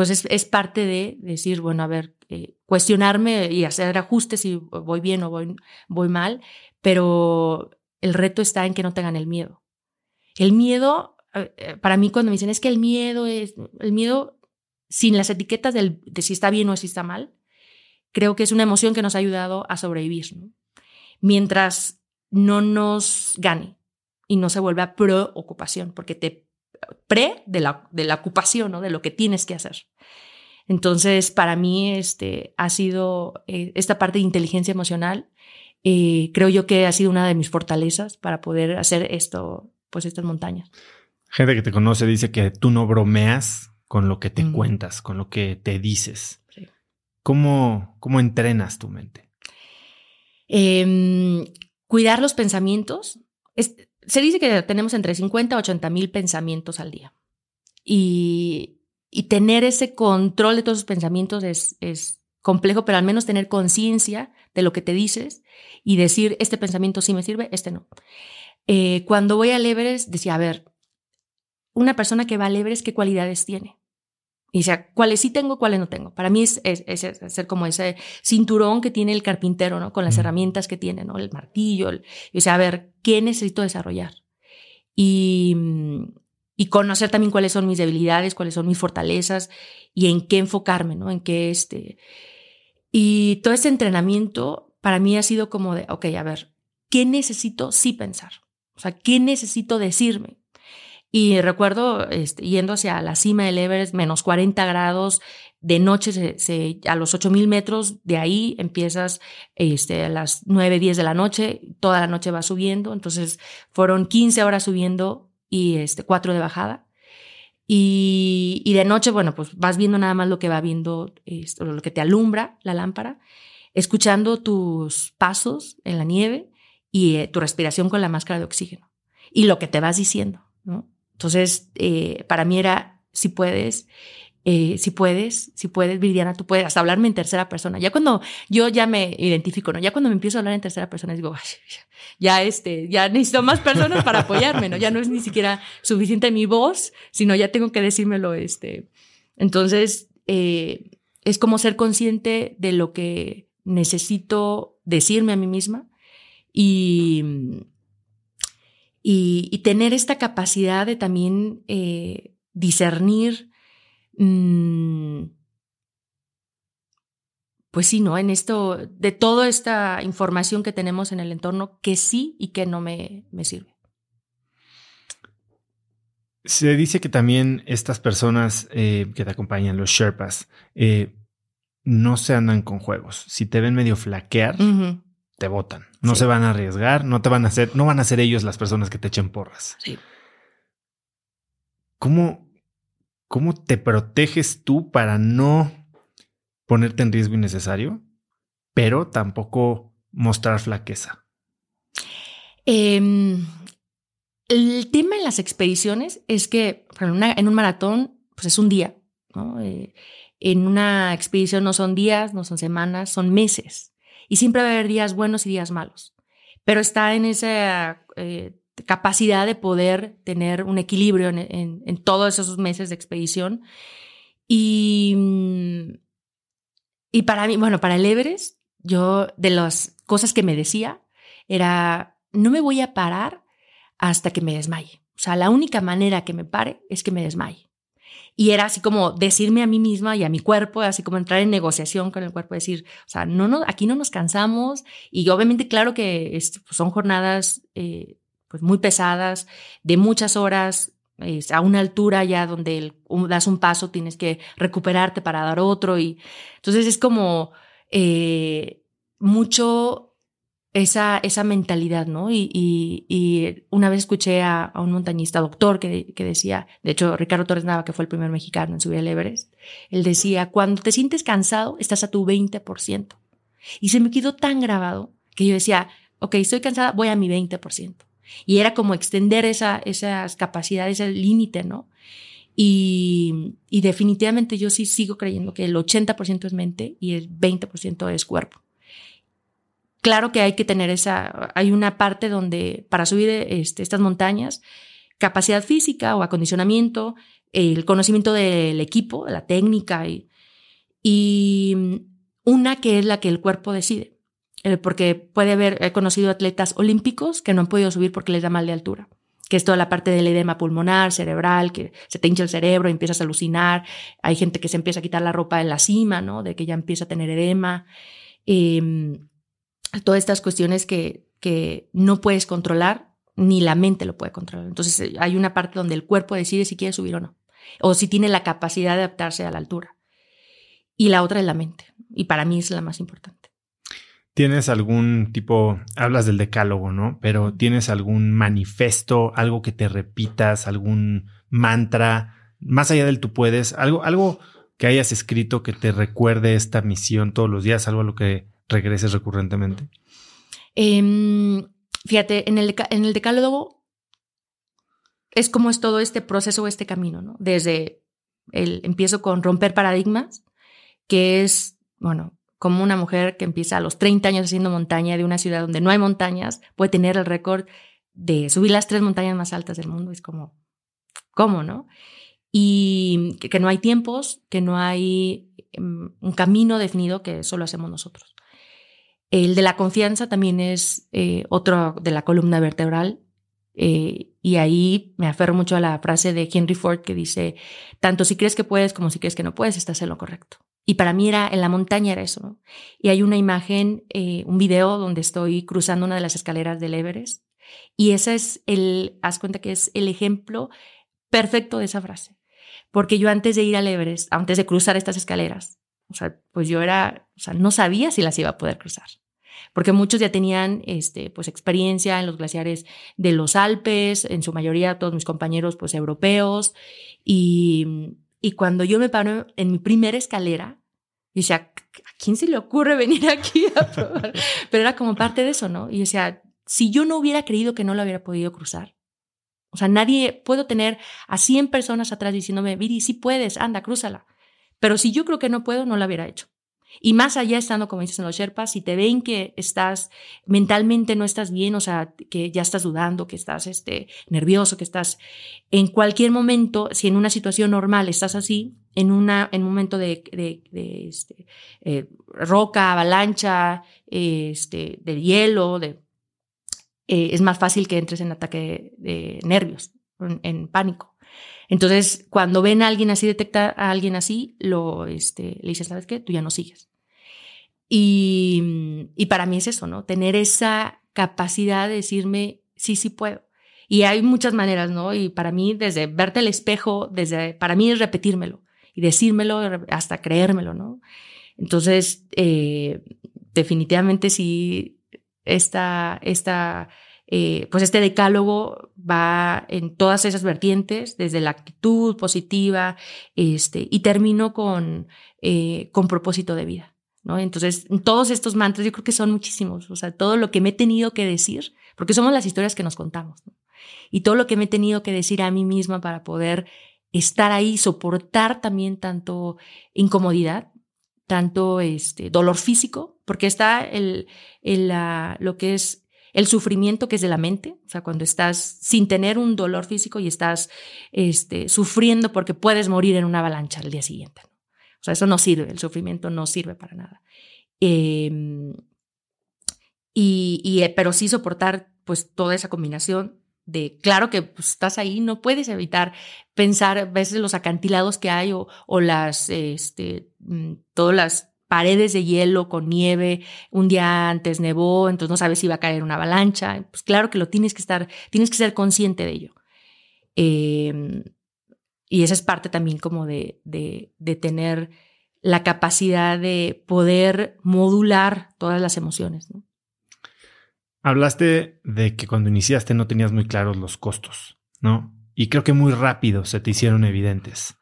pues es, parte de decir, bueno, a ver, eh, cuestionarme y hacer ajustes si voy bien o voy, mal, pero el reto está en que no tengan el miedo. El miedo, eh, para mí cuando me dicen, es que el miedo es, el miedo sin las etiquetas del, de si está bien o si está mal, creo que es una emoción que nos ha ayudado a sobrevivir. mientras no nos gane y no se vuelva preocupación, porque te pre de la, de la ocupación, ¿no? de lo que tienes que hacer. Entonces, para mí, este, ha sido eh, esta parte de inteligencia emocional, eh, creo yo que ha sido una de mis fortalezas para poder hacer esto, pues estas montañas. Gente que te conoce dice que tú no bromeas con lo que te cuentas, con lo que te dices. ¿Cómo, ¿Cómo entrenas tu mente? Em, cuidar los pensamientos. Se dice que tenemos entre 50 a 80 mil pensamientos al día. Y, tener ese control de todos esos pensamientos es, es complejo, pero al menos tener conciencia de lo que te dices y decir, este pensamiento sí me sirve, este no. Eh, cuando voy al Everest, decía, a ver, una persona que va al Everest, ¿qué cualidades tiene? Y sea, cuáles sí tengo, cuáles no tengo. Para mí es, es, es, ser como ese cinturón que tiene el carpintero, ¿no? Con las herramientas que tiene, ¿no? El martillo. y sea, a ver, ¿qué necesito desarrollar? Y, y conocer también cuáles son mis debilidades, cuáles son mis fortalezas y en qué enfocarme, ¿no? En qué este. Y todo ese entrenamiento para mí ha sido como de, ok, a ver, ¿qué necesito sí pensar? O sea, ¿qué necesito decirme? Y recuerdo este, yendo hacia la cima del Everest, menos 40 grados, de noche a los 8000 metros, de ahí empiezas este, a las 9, 10 de la noche, toda la noche va subiendo, entonces fueron 15 horas subiendo y este, 4 de bajada. Y, de noche, bueno, pues vas viendo nada más lo que va viendo, esto, lo que te alumbra la lámpara, escuchando tus pasos en la nieve y eh, tu respiración con la máscara de oxígeno y lo que te vas diciendo, ¿no? Entonces, eh, para mí era, si puedes, eh, si puedes, si puedes, Viviana, tú puedes hasta hablarme en tercera persona. Ya cuando yo ya me identifico, ¿no? Ya cuando me empiezo a hablar en tercera persona, digo, ya este, ya necesito más personas para apoyarme, ¿no? Ya no es ni siquiera suficiente mi voz, sino ya tengo que decírmelo, este. Entonces, eh, es como ser consciente de lo que necesito decirme a mí misma y, y, tener esta capacidad de también eh, discernir, mm, pues sí, ¿no? En esto, de toda esta información que tenemos en el entorno, que sí y que no me, me sirve. Se dice que también estas personas eh, que te acompañan, los Sherpas, eh, no se andan con juegos. Si te ven medio flaquear, te votan. No se van a arriesgar, no te van a hacer, no van a ser ellos las personas que te echen porras. Sí. ¿Cómo, cómo te proteges tú para no ponerte en riesgo innecesario, pero tampoco mostrar flaqueza? Em, el tema en las expediciones es que en un maratón, pues es un día, eh, en una expedición no son días, no son semanas, son meses. Y siempre va a haber días buenos y días malos. Pero está en esa eh, capacidad de poder tener un equilibrio en, todos esos meses de expedición. Y, mm, y para mí, bueno, para el Everest, yo de las cosas que me decía era, no me voy a parar hasta que me desmaye. O sea, la única manera que me pare es que me desmaye. Y era así como decirme a mí misma y a mi cuerpo, así como entrar en negociación con el cuerpo, decir, o sea, no, no aquí no nos cansamos. Y obviamente, claro que pues, son jornadas eh, pues muy pesadas, de muchas horas, a una altura ya donde das un paso, tienes que recuperarte para dar otro. Y entonces es como eh, mucho esa, esa mentalidad, ¿no? Y, una vez escuché a, un montañista doctor que, decía, de hecho, Ricardo Torres Nava, que fue el primer mexicano en subir el Everest, él decía, cuando te sientes cansado, estás a tu 20%. Y se me quedó tan grabado que yo decía, ok, estoy cansada, voy a mi 20%. Y era como extender esa, esas capacidades, el límite, ¿no? Y, y, definitivamente yo sí sigo creyendo que el 80% es mente y el 20% es cuerpo. Claro que hay que tener esa, hay una parte donde para subir este, estas montañas, capacidad física o acondicionamiento, el conocimiento del equipo, la técnica y, y una que es la que el cuerpo decide. Eh, porque puede haber, he conocido atletas olímpicos que no han podido subir porque les da mal de altura, que es toda la parte del edema pulmonar, cerebral, que se te hincha el cerebro empiezas a alucinar. Hay gente que se empieza a quitar la ropa en la cima, ¿no? De que ya empieza a tener edema. Em, todas estas cuestiones que, que no puedes controlar, ni la mente lo puede controlar. Entonces eh, hay una parte donde el cuerpo decide si quiere subir o no, o si tiene la capacidad de adaptarse a la altura. Y la otra es la mente, y para mí es la más importante. ¿Tienes algún tipo, hablas del decálogo, ¿no? Pero ¿tienes algún manifesto, algo que te repitas, algún mantra, más allá del tú puedes, algo, algo que hayas escrito que te recuerde esta misión todos los días, algo a lo que regreses recurrentemente? Em, fíjate, en el, en el decálogo es como es todo este proceso, este camino, ¿no? Desde el, empiezo con romper paradigmas, que es, bueno, como una mujer que empieza a los 30 años haciendo montaña de una ciudad donde no hay montañas, puede tener el récord de subir las tres montañas más altas del mundo. Es como, ¿cómo, no? Y que, no hay tiempos, que no hay em, un camino definido que solo hacemos nosotros. El de la confianza también es eh, otro de la columna vertebral. Eh, y ahí me aferro mucho a la frase de Henry Ford que dice, tanto si crees que puedes como si crees que no puedes, estás en lo correcto. Y para mí era, en la montaña era eso. Y hay una imagen, eh, un video donde estoy cruzando una de las escaleras del Everest. Y ese es el, haz cuenta que es el ejemplo perfecto de esa frase. Porque yo antes de ir al Everest, antes de cruzar estas escaleras, o sea, pues yo era, o sea, no sabía si las iba a poder cruzar. Porque muchos ya tenían este, pues, experiencia en los glaciares de los Alpes, en su mayoría todos mis compañeros pues europeos. Y, y cuando yo me paro en mi primera escalera, y decía, ¿a quién se le ocurre venir aquí a probar? Pero era como parte de eso, ¿no? Y decía, si yo no hubiera creído que no lo hubiera podido cruzar, o sea, nadie, puedo tener a 100 personas atrás diciéndome, Viri, sí puedes, anda, crúzala. Pero si yo creo que no puedo, no lo hubiera hecho. Y más allá estando, como dices en los Sherpas, si te ven que estás mentalmente no estás bien, o sea, que ya estás dudando, que estás este, nervioso, que estás en cualquier momento, si en una situación normal estás así, en, una, en un momento de, este, eh, roca, avalancha, este, de hielo, eh, es más fácil que entres en ataque de, nervios, en pánico. Entonces, cuando ven a alguien así, detecta a alguien así, lo, este, le dicen, ¿sabes qué? Tú ya no sigues. Y, y para mí es eso, ¿no? Tener esa capacidad de decirme, sí, sí puedo. Y hay muchas maneras, ¿no? Y para mí, desde verte al espejo, desde, para mí es repetírmelo y decírmelo hasta creérmelo, ¿no? Entonces, eh, definitivamente sí, esta, esta eh, pues este decálogo va en todas esas vertientes, desde la actitud positiva, este, y termino con, eh, con propósito de vida. ¿no? Entonces, todos estos mantras, yo creo que son muchísimos, o sea, todo lo que me he tenido que decir, porque somos las historias que nos contamos, y todo lo que me he tenido que decir a mí misma para poder estar ahí, soportar también tanto incomodidad, tanto este, dolor físico, porque está el, el la, lo que es el sufrimiento que es de la mente, o sea, cuando estás sin tener un dolor físico y estás este, sufriendo porque puedes morir en una avalancha al día siguiente. O sea, eso no sirve, el sufrimiento no sirve para nada. Em, y, eh, pero sí soportar pues toda esa combinación de, claro que pues, estás ahí, no puedes evitar pensar a veces los acantilados que hay o, o las, este, mm, todas las paredes de hielo con nieve, un día antes nevó, entonces no sabes si va a caer una avalancha. Pues claro que lo tienes que estar, tienes que ser consciente de ello. Em, y esa es parte también como de, de, tener la capacidad de poder modular todas las emociones. Hablaste de que cuando iniciaste no tenías muy claros los costos, ¿no? Y creo que muy rápido se te hicieron evidentes.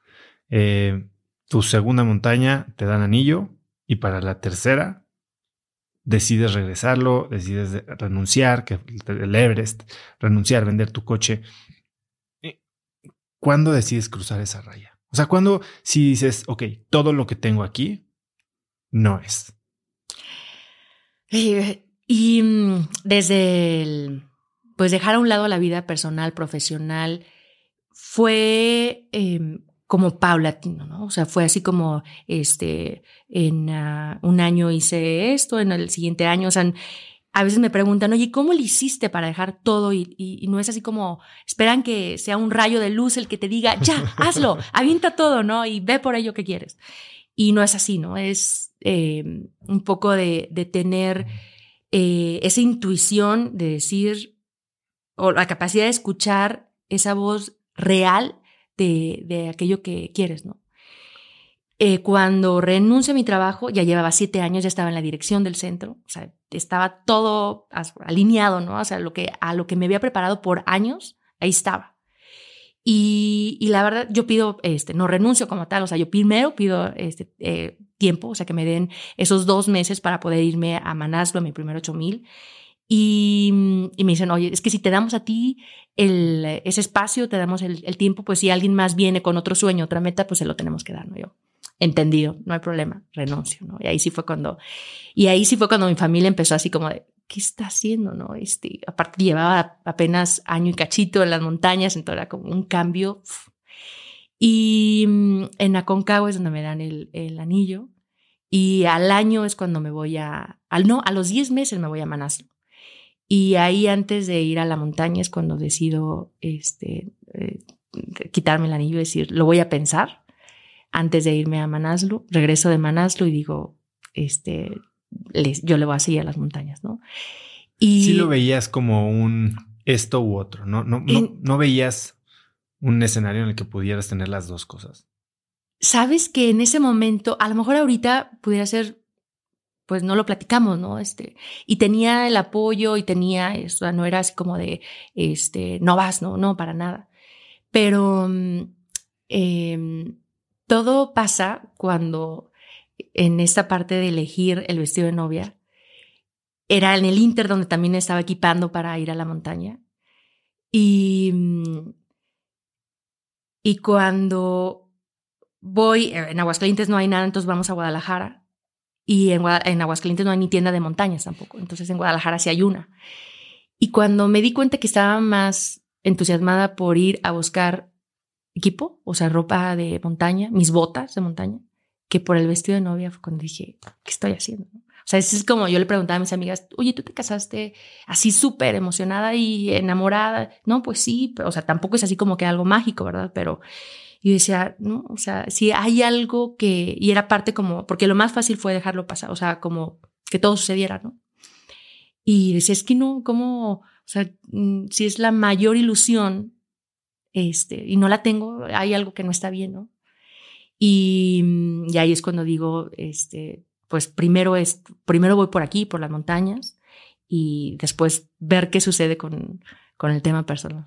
Eh, tu segunda montaña te dan anillo, y para la tercera decides regresarlo, decides renunciar, que el Everest, renunciar, vender tu coche. Eh, ¿Cuándo decides cruzar esa raya? O sea, cuando si dices, ok, todo lo que tengo aquí no es. Eh, y mm, desde el, pues dejar a un lado la vida personal, profesional, fue em, como paulatino, ¿no? O sea, fue así como, este, en ah, un año hice esto, en el siguiente año, o sea, a veces me preguntan, oye, ¿cómo le hiciste para dejar todo? Y, y, no es así como, esperan que sea un rayo de luz el que te diga, ya, hazlo, avienta todo, ¿no? Y ve por ello que quieres. Y no es así, ¿no? Es eh, un poco de, de tener eh, esa intuición de decir, o la capacidad de escuchar esa voz real de, aquello que quieres, ¿no? Eh, cuando renuncio a mi trabajo, ya llevaba siete años, ya estaba en la dirección del centro, o sea, estaba todo alineado, ¿no? O sea, lo que, a lo que me había preparado por años, ahí estaba. Y, la verdad, yo pido, este, no renuncio como tal, o sea, yo primero pido este, eh, tiempo, o sea, que me den esos dos meses para poder irme a Manaslo, a mi primer 8000. Y, y me dicen, oye, es que si te damos a ti el, ese espacio, te damos el, tiempo, pues si alguien más viene con otro sueño, otra meta, pues se lo tenemos que dar, ¿no? Yo, entendido, no hay problema, renuncio, ¿no? Y ahí sí fue cuando, y ahí sí fue cuando mi familia empezó así como de, ¿qué está haciendo, no? Este, aparte llevaba apenas año y cachito en las montañas, entonces era como un cambio. Y mm, en Aconcagua es donde me dan el, anillo. Y al año es cuando me voy a, al no, a los 10 meses me voy a Manaslo. Y ahí antes de ir a la montaña es cuando decido este, eh, quitarme el anillo y decir, lo voy a pensar antes de irme a Manaslu. Regreso de Manaslu y digo, este, yo le voy a seguir a las montañas, ¿no? Y sí lo veías como un esto u otro, ¿no? No, no, no veías un escenario en el que pudieras tener las dos cosas. Sabes que en ese momento, a lo mejor ahorita pudiera ser pues no lo platicamos, ¿no? Este, y tenía el apoyo y tenía, eso, no era así como de, este, no vas, no, no, para nada. Pero eh, todo pasa cuando en esta parte de elegir el vestido de novia, era en el Inter donde también estaba equipando para ir a la montaña. Y, y cuando voy, en Aguascalientes no hay nada, entonces vamos a Guadalajara y en, en, Aguascalientes no hay ni tienda de montañas tampoco. Entonces en Guadalajara sí hay una. Y cuando me di cuenta que estaba más entusiasmada por ir a buscar equipo, o sea, ropa de montaña, mis botas de montaña, que por el vestido de novia fue cuando dije, ¿qué estoy haciendo? O sea, es como yo le preguntaba a mis amigas, oye, ¿tú te casaste así súper emocionada y enamorada? No, pues sí, pero, o sea, tampoco es así como que algo mágico, ¿verdad? Pero y decía, o sea, si hay algo que, y era parte como, porque lo más fácil fue dejarlo pasar, o sea, como que todo sucediera, ¿no? Y decía, es que no, ¿cómo? O sea, mm, si es la mayor ilusión, este, y no la tengo, hay algo que no está bien, ¿no? Y, mm, y ahí es cuando digo, este, pues primero es, primero voy por aquí, por las montañas, y después ver qué sucede con, con el tema personal.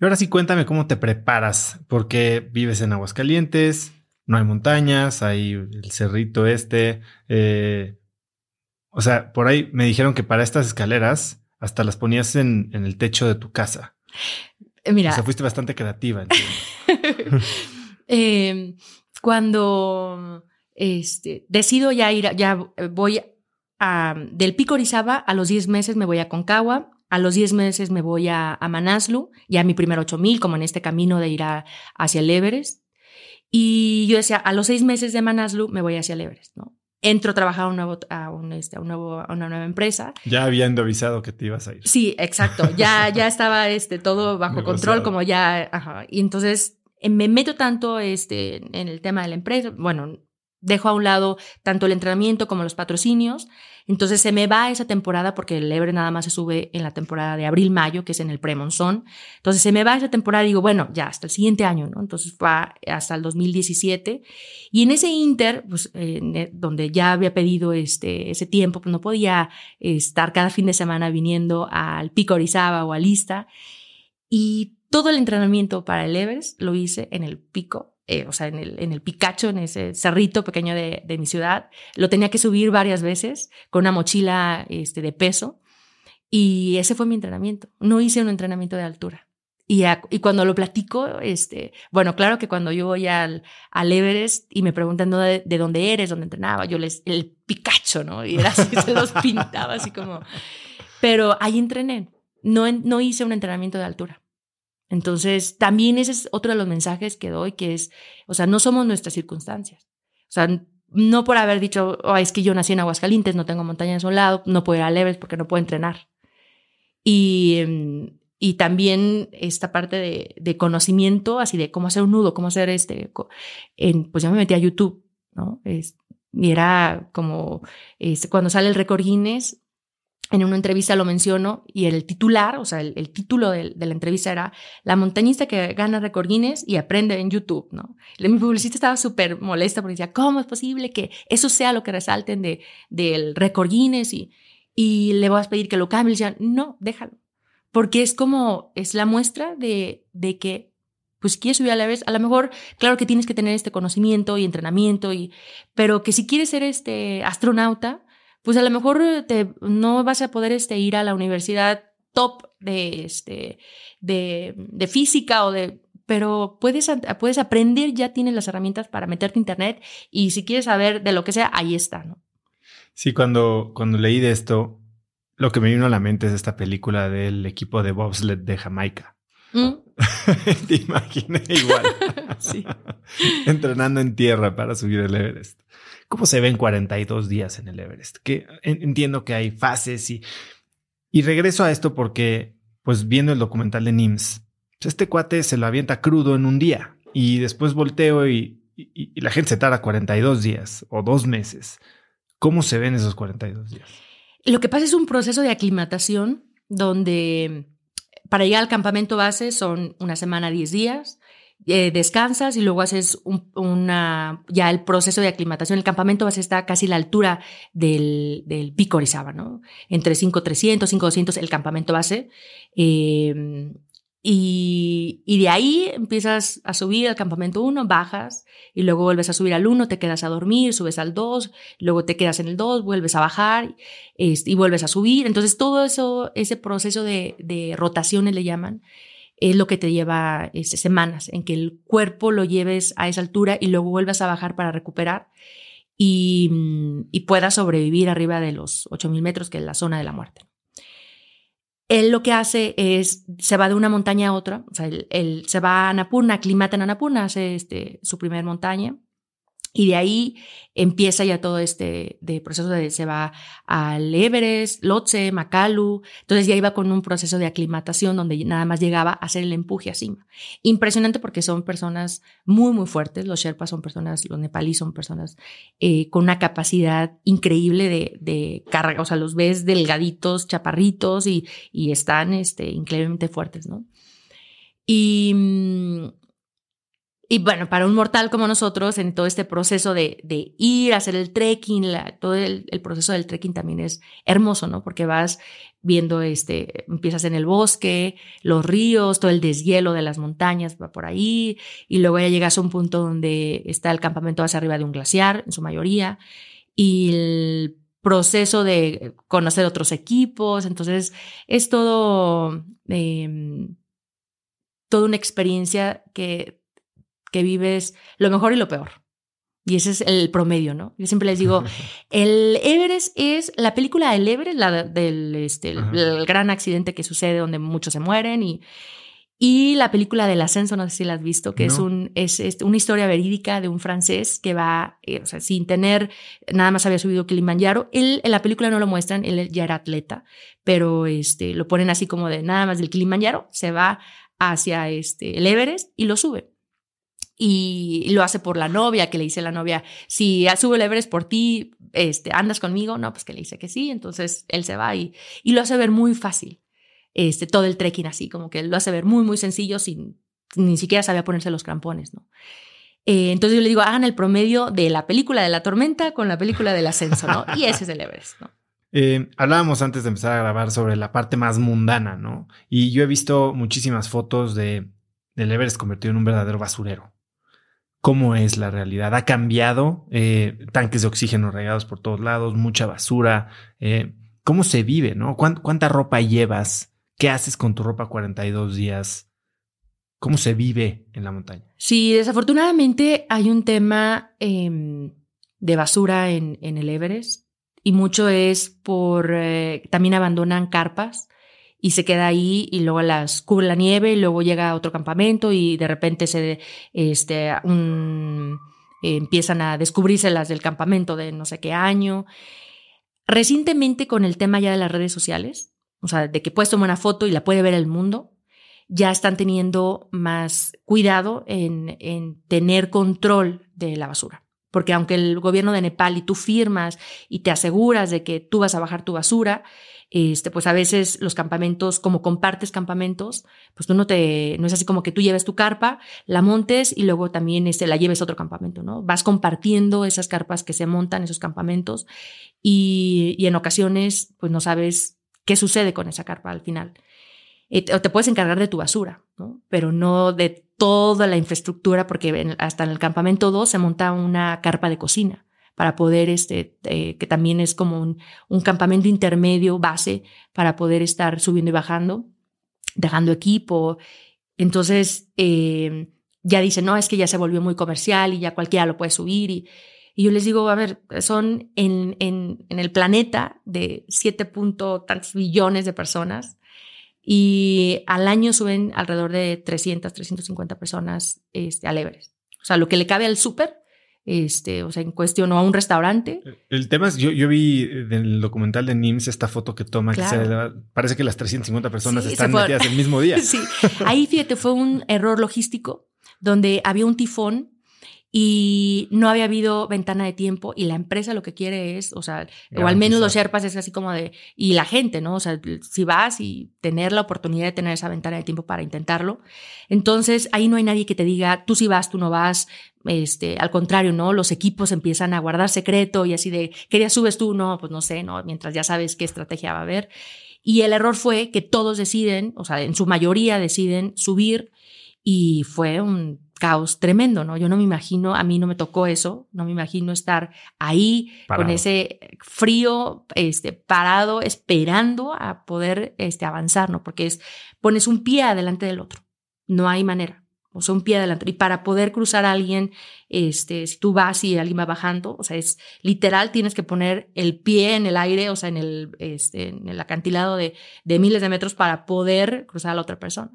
Y ahora sí cuéntame cómo te preparas, porque vives en Aguascalientes, no hay montañas, hay el cerrito este. Eh, o sea, por ahí me dijeron que para estas escaleras hasta las ponías en, el techo de tu casa. Eh, mira. O sea, fuiste bastante creativa. eh, cuando este, decido ya ir, ya voy a, del Pico Orizaba, a los 10 meses me voy a Concagua, a los 10 meses me voy a, a Manaslu, ya mi primer 8000, como en este camino de ir hacia el Everest. Y yo decía, a los seis meses de Manaslu me voy hacia el Everest, ¿no? Entro a trabajar a, un nuevo, a, un, este, a, un nuevo, a una nueva empresa. Ya habiendo avisado que te ibas a ir. Sí, exacto. Ya, ya estaba este, todo bajo control, como ya. Ajá. Y entonces eh, me meto tanto este, en el tema de la empresa. Bueno, dejo a un lado tanto el entrenamiento como los patrocinios. Entonces se me va esa temporada porque el Ebre nada más se sube en la temporada de abril-mayo, que es en el premonzón. Entonces se me va esa temporada y digo, bueno, ya hasta el siguiente año, ¿no? Entonces va hasta el 2017. Y en ese inter, pues, eh, donde ya había pedido este, ese tiempo, pues no podía estar cada fin de semana viniendo al Pico Orizaba o a Lista. Y todo el entrenamiento para el Everest lo hice en el Pico eh, o sea, en el, en el Picacho, en ese cerrito pequeño de, de, mi ciudad. Lo tenía que subir varias veces con una mochila este, de peso. Y ese fue mi entrenamiento. No hice un entrenamiento de altura. Y, y, cuando lo platico, este, bueno, claro que cuando yo voy al, al Everest y me preguntan de, de, dónde eres, dónde entrenaba, yo les, el Picacho, ¿no? Y era así, se los pintaba así como. Pero ahí entrené. No, no hice un entrenamiento de altura. Entonces, también ese es otro de los mensajes que doy, que es, o sea, no somos nuestras circunstancias. O sea, no por haber dicho, oh, es que yo nací en Aguascalientes, no tengo montañas a un lado, no puedo ir a Everest porque no puedo entrenar. Y, em, y también esta parte de, de, conocimiento, así de cómo hacer un nudo, cómo hacer este, en, pues ya me metí a YouTube, ¿no? Es, y era como, este, cuando sale el récord Guinness, en una entrevista lo menciono y el titular, o sea, el, el título de, de, la entrevista era La montañista que gana récord Guinness y aprende en YouTube, ¿no? Y mi publicista estaba súper molesta porque decía, ¿cómo es posible que eso sea lo que resalten de, del récord Guinness? Y, y le vas a pedir que lo cambie. Y decía, no, déjalo. Porque es como, es la muestra de, de que, pues, quieres subir a la vez. A lo mejor, claro que tienes que tener este conocimiento y entrenamiento, y, pero que si quieres ser este astronauta, pues a lo mejor te, no vas a poder este, ir a la universidad top de, este, de, de física o de pero puedes, puedes aprender, ya tienes las herramientas para meterte a internet y si quieres saber de lo que sea, ahí está, ¿no? Sí, cuando, cuando leí de esto, lo que me vino a la mente es esta película del equipo de bobsled de Jamaica. ¿Mm? Te imaginé igual. sí. Entrenando en tierra para subir el Everest. ¿Cómo se ven 42 días en el Everest? Que entiendo que hay fases y, y regreso a esto porque, pues viendo el documental de NIMS, pues, este cuate se lo avienta crudo en un día y después volteo y, la gente se tarda 42 días o dos meses. ¿Cómo se ven esos 42 días? Lo que pasa es un proceso de aclimatación donde para llegar al campamento base son una semana, 10 días eh, descansas y luego haces un, una, ya el proceso de aclimatación. El campamento vas a estar casi a la altura del, del pico Orizaba, ¿no? Entre 5300, 5200 el campamento base. Eh, y, y, de ahí empiezas a subir al campamento 1, bajas y luego vuelves a subir al 1, te quedas a dormir, subes al 2, luego te quedas en el 2, vuelves a bajar este, y vuelves a subir. Entonces todo eso, ese proceso de, de rotaciones le llaman, es lo que te lleva este, semanas, en que el cuerpo lo lleves a esa altura y luego vuelvas a bajar para recuperar y, mm, y puedas sobrevivir arriba de los 8000 metros, que es la zona de la muerte. Él lo que hace es, se va de una montaña a otra, o sea, él se va a Annapurna, aclimata en Annapurna, hace este, su primer montaña, y de ahí empieza ya todo este proceso de se va al Everest, Lhotse, Makalu. Entonces ya iba con un proceso de aclimatación donde nada más llegaba a hacer el empuje a cima. Impresionante porque son personas muy, muy fuertes. Los Sherpas son personas, los nepalíes son personas eh, con una capacidad increíble de, de carga. O sea, los ves delgaditos, chaparritos y, y están este, increíblemente fuertes, ¿no? Y mm, y bueno, para un mortal como nosotros, en todo este proceso de, de ir a hacer el trekking, todo el, proceso del trekking también es hermoso, ¿no? Porque vas viendo, este, empiezas en el bosque, los ríos, todo el deshielo de las montañas va por ahí, y luego ya llegas a un punto donde está el campamento hacia arriba de un glaciar, en su mayoría, y el proceso de conocer otros equipos, entonces es todo, eh, toda una experiencia que que vives lo mejor y lo peor. Y ese es el promedio, ¿no? Yo siempre les digo, el Everest es la película del Everest, la del este, el, el, gran accidente que sucede donde muchos se mueren y, y la película del ascenso, no sé si la has visto, que no. es, un, es, es, una historia verídica de un francés que va, eh, o sea, sin tener, nada más había subido Kilimanjaro. Él, en la película no lo muestran, él ya era atleta, pero este, lo ponen así como de nada más del Kilimanjaro, se va hacia este, el Everest y lo sube y lo hace por la novia, que le dice la novia, si sube el Everest por ti, este, ¿andas conmigo? No, pues que le dice que sí, entonces él se va y, y lo hace ver muy fácil, este, todo el trekking así, como que lo hace ver muy, muy sencillo sin, ni siquiera sabía ponerse los crampones, ¿no? Eh, entonces yo le digo, hagan el promedio de la película de la tormenta con la película del ascenso. Y ese es el Everest. Eh, hablábamos antes de empezar a grabar sobre la parte más mundana, ¿no? Y yo he visto muchísimas fotos de, del Everest convertido en un verdadero basurero cómo es la realidad. Ha cambiado, eh, tanques de oxígeno regados por todos lados, mucha basura. Eh, ¿Cómo se vive? ¿no? ¿Cuánta ropa llevas? ¿Qué haces con tu ropa 42 días? ¿Cómo se vive en la montaña? Sí, desafortunadamente hay un tema em, de basura en, el Everest y mucho es por, eh, también abandonan carpas y se queda ahí y luego las cubre la nieve y luego llega a otro campamento y de repente se este empiezan a descubrirse las del campamento de no sé qué año. Recientemente con el tema ya de las redes sociales, o sea, de que puedes tomar una foto y la puede ver el mundo, ya están teniendo más cuidado en, en tener control de la basura. Porque aunque el gobierno de Nepal y tú firmas y te aseguras de que tú vas a bajar tu basura, este, pues a veces los campamentos, como compartes campamentos, pues tú no te, no es así como que tú lleves tu carpa, la montes y luego también este, la lleves a otro campamento, ¿no? Vas compartiendo esas carpas que se montan, esos campamentos, y, y en ocasiones, pues no sabes qué sucede con esa carpa al final. Eh, te puedes encargar de tu basura, ¿no? Pero no de toda la infraestructura, porque hasta en el campamento 2 se monta una carpa de cocina para poder, este, eh, que también es como un, campamento intermedio, base, para poder estar subiendo y bajando, dejando equipo. Entonces, eh, ya dicen, no, es que ya se volvió muy comercial y ya cualquiera lo puede subir. Y, yo les digo, a ver, son en, en, el planeta de 7 tantos billones de personas y al año suben alrededor de 300, 350 personas este, al Everest. O sea, lo que le cabe al súper este, o sea, en cuestión o a un restaurante. El tema es, yo, yo vi en el documental de NIMS esta foto que toma, que parece que las 350 personas están metidas el mismo día. sí, ahí fíjate, fue un error logístico donde había un tifón y no había habido ventana de tiempo y la empresa lo que quiere es, o sea, o al menos los Sherpas es así como de, y la gente, ¿no? O sea, si vas y tener la oportunidad de tener esa ventana de tiempo para intentarlo, entonces ahí no hay nadie que te diga, tú sí vas, tú no vas, este, al contrario, ¿no? Los equipos empiezan a guardar secreto y así de, ¿qué día subes tú? No, pues no sé, ¿no? Mientras ya sabes qué estrategia va a haber. Y el error fue que todos deciden, o sea, en su mayoría deciden subir y fue un caos tremendo, ¿no? Yo no me imagino, a mí no me tocó eso, no me imagino estar ahí con ese frío, este, parado, esperando a poder este, avanzar, ¿no? Porque es, pones un pie adelante del otro, no hay manera, o sea, un pie adelante. Y para poder cruzar a alguien, este, si tú vas y alguien va bajando, o sea, es literal, tienes que poner el pie en el aire, o sea, en el, este, en el acantilado de, de miles de metros para poder cruzar a la otra persona.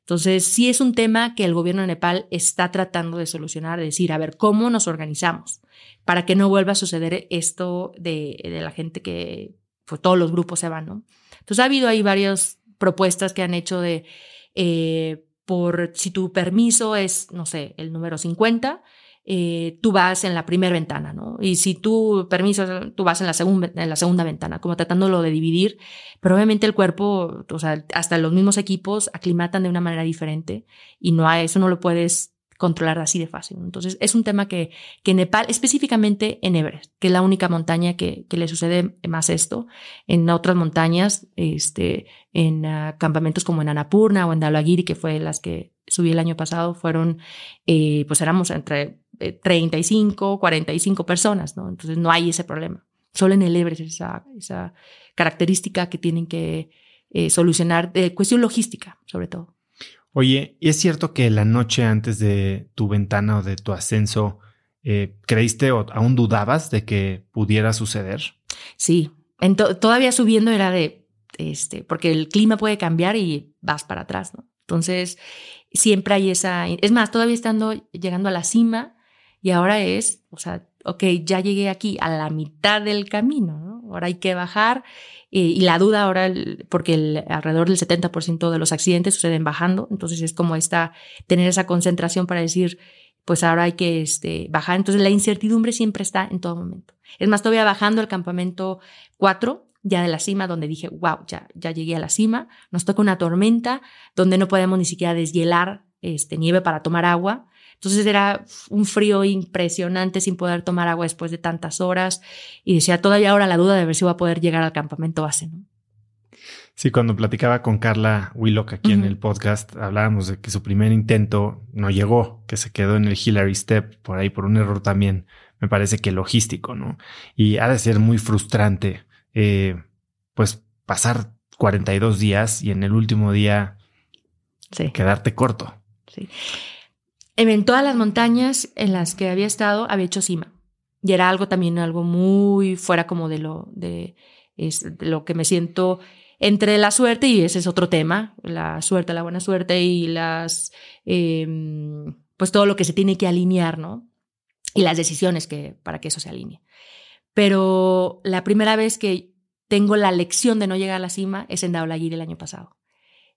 Entonces, sí es un tema que el gobierno de Nepal está tratando de solucionar, de decir, a ver, ¿cómo nos organizamos para que no vuelva a suceder esto de, la gente que pues, todos los grupos se van, ¿no? Entonces, ha habido ahí varias propuestas que han hecho de, eh, por si tu permiso es, no sé, el número 50, eh, tú vas en la primera ventana, ¿no? Y si tú permiso, tú vas en la, segunda, en la segunda ventana, como tratándolo de dividir, pero obviamente el cuerpo, o sea, hasta los mismos equipos aclimatan de una manera diferente y no hay, eso no lo puedes controlar así de fácil. Entonces, es un tema que, que Nepal, específicamente en Everest, que es la única montaña que, que le sucede más esto, en otras montañas, este, en uh, campamentos como en Annapurna o en Dalagiri, que fue las que subí el año pasado, fueron, eh, pues éramos entre 35, 45 personas, ¿no? Entonces no hay ese problema. Solo en el Everest esa, esa característica que tienen que eh, solucionar, de cuestión logística, sobre todo. Oye, ¿y es cierto que la noche antes de tu ventana o de tu ascenso, eh, creíste o aún dudabas de que pudiera suceder? Sí, todavía subiendo era de, este, porque el clima puede cambiar y vas para atrás, ¿no? Entonces, siempre hay esa, es más, todavía estando llegando a la cima, y ahora es, o sea, ok, ya llegué aquí a la mitad del camino, ¿no? Ahora hay que bajar. Y la duda ahora, porque alrededor del 70% de los accidentes suceden bajando, entonces es como esta, tener esa concentración para decir, pues ahora hay que este, bajar. Entonces la incertidumbre siempre está en todo momento. Es más, todavía bajando el campamento 4, ya de la cima, donde dije, wow, ya, ya llegué a la cima, nos toca una tormenta donde no podemos ni siquiera deshielar este, nieve para tomar agua. Entonces era un frío impresionante sin poder tomar agua después de tantas horas y decía todavía ahora la duda de ver si iba a poder llegar al campamento base. ¿no? Sí, cuando platicaba con Carla Willock aquí en el podcast, hablábamos de que su primer intento no llegó, que se quedó en el Hillary Step por ahí por un error también, me parece que logístico, ¿no? Y ha de ser muy frustrante, eh, pues pasar 42 días y en el último día quedarte corto. Sí. En todas las montañas en las que había estado, había hecho cima. Y era algo también, algo muy fuera como de lo, de, lo que me siento entre la suerte y ese es otro tema, la suerte, la buena suerte y las, em, pues todo lo que se tiene que alinear, ¿no? Y las decisiones que, para que eso se alinee. Pero la primera vez que tengo la lección de no llegar a la cima es en Daulagiri el año pasado.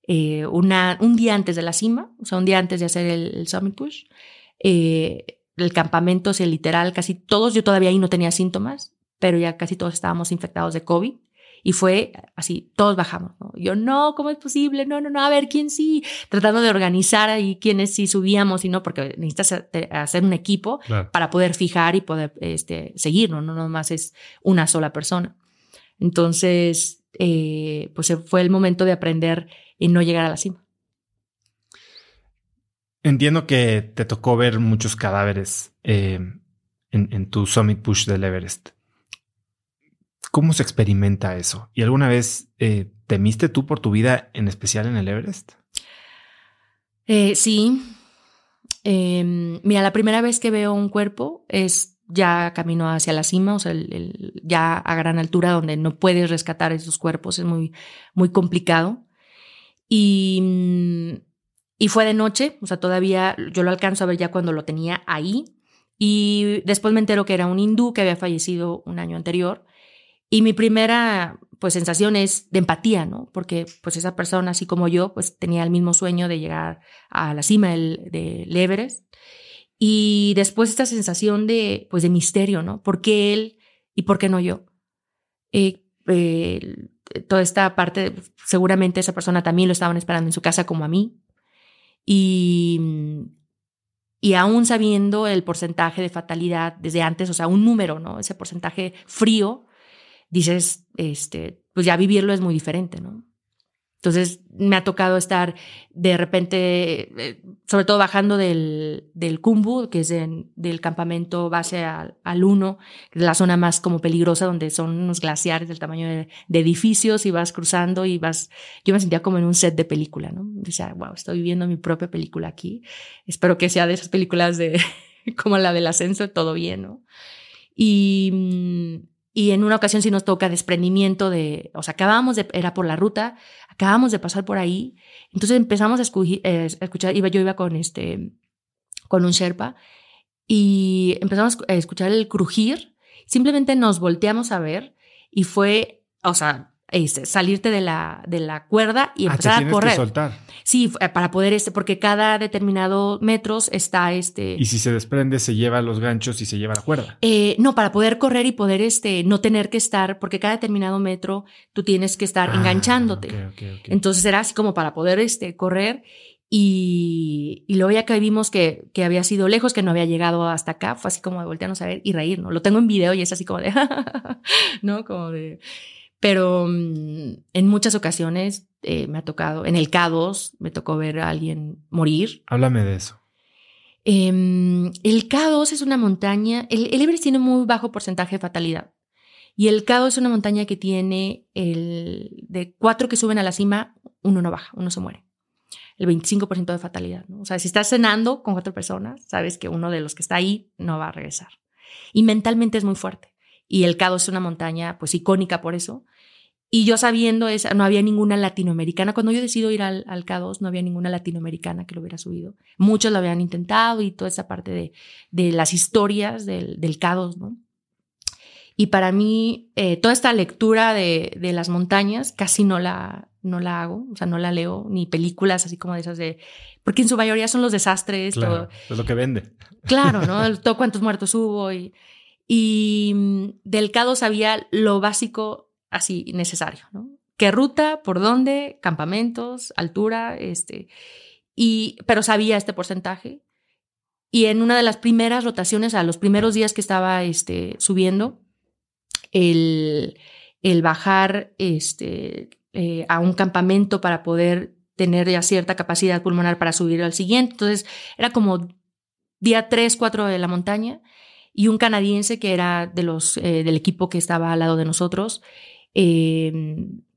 Eh, una, un día antes de la cima, o sea, un día antes de hacer el, Summit Push, eh, el campamento, o literal, casi todos, yo todavía ahí no tenía síntomas, pero ya casi todos estábamos infectados de COVID. Y fue así, todos bajamos. Yo, no, ¿cómo es posible? No, no, no, a ver, ¿quién sí? Tratando de organizar ahí quiénes sí subíamos y no, porque necesitas hacer un equipo para poder fijar y poder este, seguir, ¿no? No nomás es una sola persona. Entonces, eh, pues fue el momento de aprender y no llegar a la cima. Entiendo que te tocó ver muchos cadáveres eh, en, tu Summit Push del Everest. ¿Cómo se experimenta eso? ¿Y alguna vez eh, temiste tú por tu vida, en especial en el Everest? Eh, sí. Em, mira, la primera vez que veo un cuerpo es ya camino hacia la cima, o sea, ya a gran altura donde no puedes rescatar esos cuerpos, es muy, muy complicado. Y, mm, y fue de noche, o sea, todavía yo lo alcanzo a ver ya cuando lo tenía ahí. Y después me entero que era un hindú que había fallecido un año anterior. Y mi primera pues sensación es de empatía, ¿no? Porque pues esa persona, así como yo, pues tenía el mismo sueño de llegar a la cima del, del Everest. Y después esta sensación de pues de misterio, ¿no? ¿Por qué él y por qué no yo? Eh, eh, toda esta parte, seguramente esa persona también lo estaban esperando en su casa como a mí. Y, y aún sabiendo el porcentaje de fatalidad desde antes, o sea, un número, ¿no? Ese porcentaje frío, dices, este, pues ya vivirlo es muy diferente, ¿no? Entonces me ha tocado estar de repente, eh, sobre todo bajando del, del Kumbu, que es del campamento base al, al Uno, la zona más como peligrosa donde son unos glaciares del tamaño de, edificios y vas cruzando y vas, yo me sentía como en un set de película, ¿no? Decía, wow, estoy viviendo mi propia película aquí. Espero que sea de esas películas de, como la del ascenso, todo bien, ¿no? Y, mm, y en una ocasión sí nos toca desprendimiento de, o sea, acabamos de, era por la ruta, acabamos de pasar por ahí, entonces empezamos a, eh, escuchar, iba, yo iba con este, con un Sherpa, y empezamos a escuchar el crujir, simplemente nos volteamos a ver y fue, o sea, este, salirte de la, de la cuerda y ah, empezar a correr. soltar. Sí, eh, para poder, este, porque cada determinado metros está este. Y si se desprende, se lleva los ganchos y se lleva la cuerda. Eh, no, para poder correr y poder este, no tener que estar, porque cada determinado metro tú tienes que estar ah, enganchándote. Entonces era así como para poder este, correr. Y, y luego ya que vimos que, que había sido lejos, que no había llegado hasta acá, fue así como de voltearnos a ver y reír, ¿no? Lo tengo en video y es así como de, ¿no? Como de, pero mm, en muchas ocasiones eh, me ha tocado, en el K2 me tocó ver a alguien morir. Háblame de eso. Em, el K2 es una montaña, el, Everest tiene muy bajo porcentaje de fatalidad. Y el K2 es una montaña que tiene el, de cuatro que suben a la cima, uno no baja, uno se muere. El 25% de fatalidad. O sea, si estás cenando con cuatro personas, sabes que uno de los que está ahí no va a regresar. Y mentalmente es muy fuerte y el Cado es una montaña pues icónica por eso. Y yo sabiendo eso, no había ninguna latinoamericana. Cuando yo decido ir al, al K2, no había ninguna latinoamericana que lo hubiera subido. Muchos lo habían intentado y toda esa parte de, de las historias del, del K2, ¿no? Y para mí, eh, toda esta lectura de, de, las montañas casi no la, no la hago, o sea, no la leo, ni películas así como de esas de. Porque en su mayoría son los desastres. Claro, es lo que vende. Claro, ¿no? todo cuántos muertos hubo y. Y mm, del CADO sabía lo básico así necesario, ¿no? ¿Qué ruta? ¿Por dónde? Campamentos, altura, este. Y, pero sabía este porcentaje. Y en una de las primeras rotaciones, a los primeros días que estaba este, subiendo, el, el bajar este, eh, a un campamento para poder tener ya cierta capacidad pulmonar para subir al siguiente. Entonces era como día 3, 4 de la montaña y un canadiense que era de los, eh, del equipo que estaba al lado de nosotros, eh,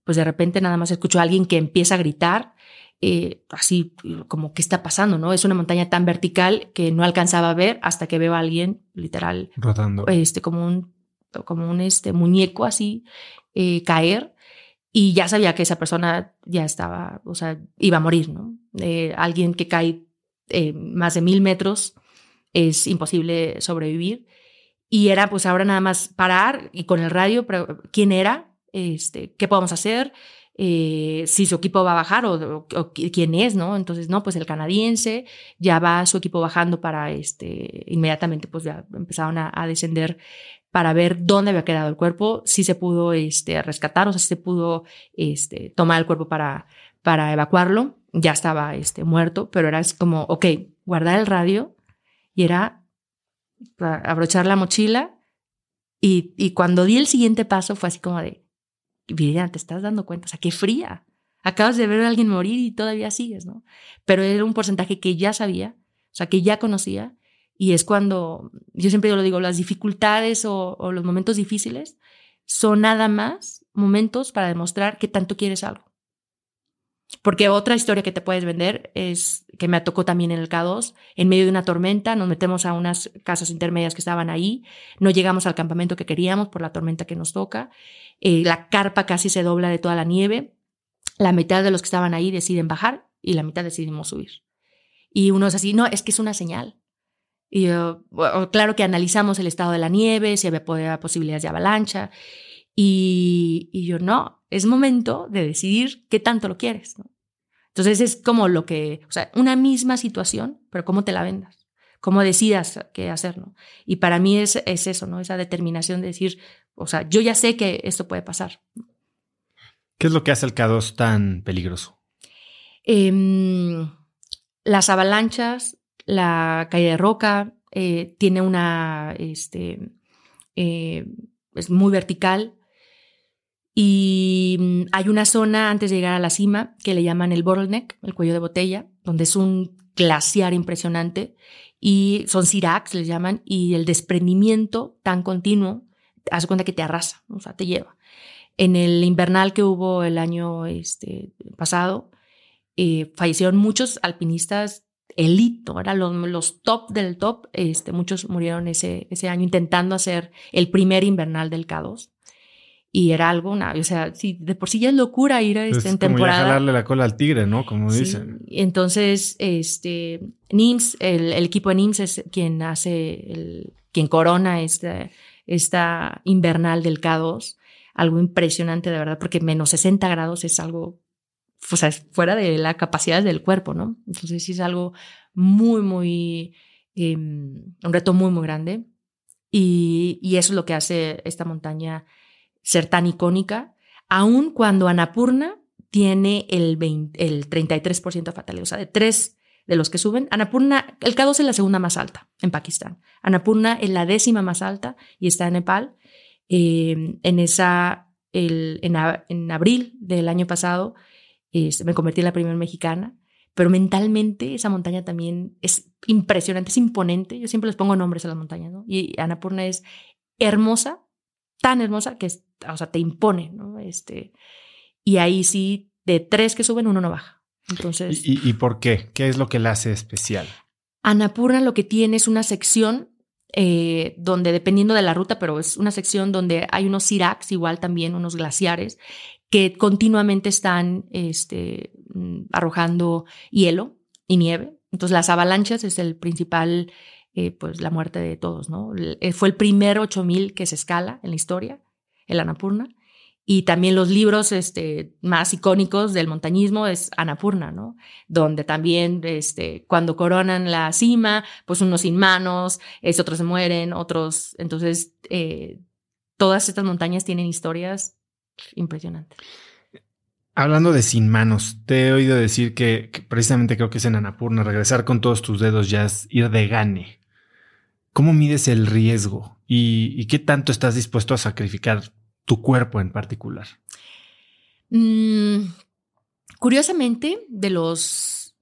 pues de repente nada más escuchó a alguien que empieza a gritar, eh, así como qué está pasando, ¿no? Es una montaña tan vertical que no alcanzaba a ver hasta que veo a alguien literal rotando, este como un como un este muñeco así caer y ya sabía que esa persona ya estaba, o sea, iba a morir, ¿no? alguien que cae más de mil metros es imposible sobrevivir. Y era pues ahora nada más parar y con el radio, quién era, este, qué podemos hacer, eh, si su equipo va a bajar o, quién es, ¿no? Entonces, no, pues el canadiense ya va su equipo bajando para, este, inmediatamente pues ya empezaron a, descender para ver dónde había quedado el cuerpo, si se pudo este, rescatar, o si se pudo este, tomar el cuerpo para, para evacuarlo. Ya estaba este, muerto, pero era como, ok, guardar el radio y era abrochar la mochila. Y, y cuando di el siguiente paso fue así como de, Viridiana, te estás dando cuenta, o sea, qué fría. Acabas de ver a alguien morir y todavía sigues, ¿no? Pero era un porcentaje que ya sabía, o sea, que ya conocía. Y es cuando, yo siempre lo digo, las dificultades o, o los momentos difíciles son nada más momentos para demostrar que tanto quieres algo. Porque otra historia que te puedes vender es que me tocó también en el K2, en medio de una tormenta, nos metemos a unas casas intermedias que estaban ahí, no llegamos al campamento que queríamos por la tormenta que nos toca, eh, la carpa casi se dobla de toda la nieve, la mitad de los que estaban ahí deciden bajar y la mitad decidimos subir. Y uno es así, no, es que es una señal. Y claro que analizamos el estado de la nieve, si había posibilidades de avalancha, y yo no, es momento de decidir qué tanto lo quieres. Entonces es como lo que, o sea, una misma situación, pero cómo te la vendas, cómo decidas qué hacer, ¿no? Y para mí es, es eso, ¿no? Esa determinación de decir, o sea, yo ya sé que esto puede pasar. ¿Qué es lo que hace el K2 tan peligroso? Em, las avalanchas, la caída de roca, eh, tiene una, este, eh, es muy vertical, y mm, hay una zona antes de llegar a la cima que le llaman el bottleneck, el cuello de botella, donde es un glaciar impresionante y son siracs, les llaman, y el desprendimiento tan continuo, haz cuenta que te arrasa, o sea, te lleva. En el invernal que hubo el año este, pasado, eh, fallecieron muchos alpinistas elite, eran los, los, top del top, este, muchos murieron ese, ese año intentando hacer el primer invernal del K2 y era algo, una, o sea, sí, de por sí ya es locura ir a este, en como temporada. jalarle la cola al tigre, ¿no? Como dicen. Entonces, este, NIMS, el, el, equipo de NIMS es quien hace, el, quien corona esta, esta invernal del K2. Algo impresionante, de verdad, porque menos 60 grados es algo, o sea, es fuera de la capacidad del cuerpo, ¿no? Entonces, sí es algo muy, muy, eh, un reto muy, muy grande. Y, y eso es lo que hace esta montaña ser tan icónica, aun cuando Anapurna tiene el, el 33% de fatalidad. O sea, de tres de los que suben, Anapurna, el K2 es la segunda más alta en Pakistán. Anapurna es la décima más alta y está en Nepal. Eh, en esa, el, en, abril del año pasado, este, me convertí en la primera mexicana, pero mentalmente esa montaña también es impresionante, es imponente. Yo siempre les pongo nombres a las montañas, ¿no? Y Anapurna es hermosa, tan hermosa que o sea, te impone, ¿no? Este, y ahí sí, de tres que suben, uno no baja. Entonces. ¿Y, por qué? ¿Qué es lo que la hace especial? Annapurna lo que tiene es una sección eh, donde, dependiendo de la ruta, pero es una sección donde hay unos siracs, igual también unos glaciares, que continuamente están este, mm, arrojando hielo y nieve. Entonces, las avalanchas es el principal eh, pues la muerte de todos, ¿no? Eh, fue el primer 8000 que se escala en la historia, el Anapurna. Y también los libros este, más icónicos del montañismo es Anapurna, ¿no? Donde también este, cuando coronan la cima, pues unos sin manos, es, otros se mueren, otros. Entonces, eh, todas estas montañas tienen historias impresionantes. Hablando de sin manos, te he oído decir que, que, precisamente creo que es en Anapurna, regresar con todos tus dedos ya es ir de gane. ¿Cómo mides el riesgo y, qué tanto estás dispuesto a sacrificar tu cuerpo en particular? Mm, curiosamente, de los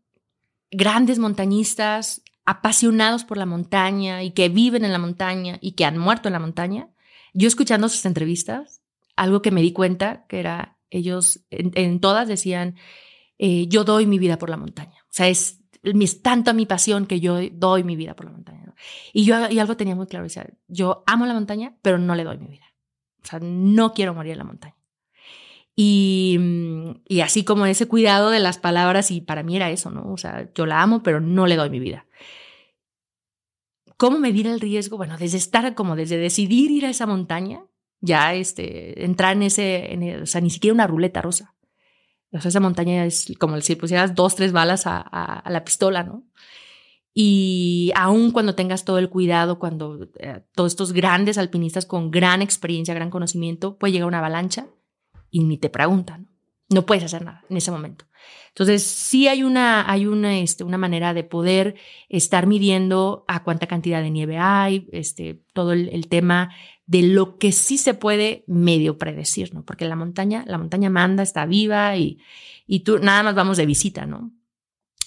grandes montañistas apasionados por la montaña y que viven en la montaña y que han muerto en la montaña, yo escuchando sus entrevistas, algo que me di cuenta que era, ellos en, todas decían, eh, yo doy mi vida por la montaña. O sea, es, es tanto mi pasión que yo doy mi vida por la montaña. Y yo y algo tenía muy claro, decía, yo amo la montaña, pero no le doy mi vida. O sea, no quiero morir en la montaña. Y, y, así como ese cuidado de las palabras, y para mí era eso, ¿no? O sea, yo la amo, pero no le doy mi vida. ¿Cómo medir el riesgo? Bueno, desde estar como desde decidir ir a esa montaña, ya este, entrar en ese, o sea, ni siquiera una ruleta rosa. O sea, esa montaña es como si pusieras dos, tres balas a, la pistola, ¿no? Y aún cuando tengas todo el cuidado, cuando eh, todos estos grandes alpinistas con gran experiencia, gran conocimiento, puede llegar una avalancha y ni te preguntan. No puedes hacer nada en ese momento. Entonces, sí hay una, hay una, este, una manera de poder estar midiendo a cuánta cantidad de nieve hay, este, todo el, tema de lo que sí se puede medio predecir, ¿no? Porque la montaña, la montaña manda, está viva y, y tú nada más vamos de visita, ¿no?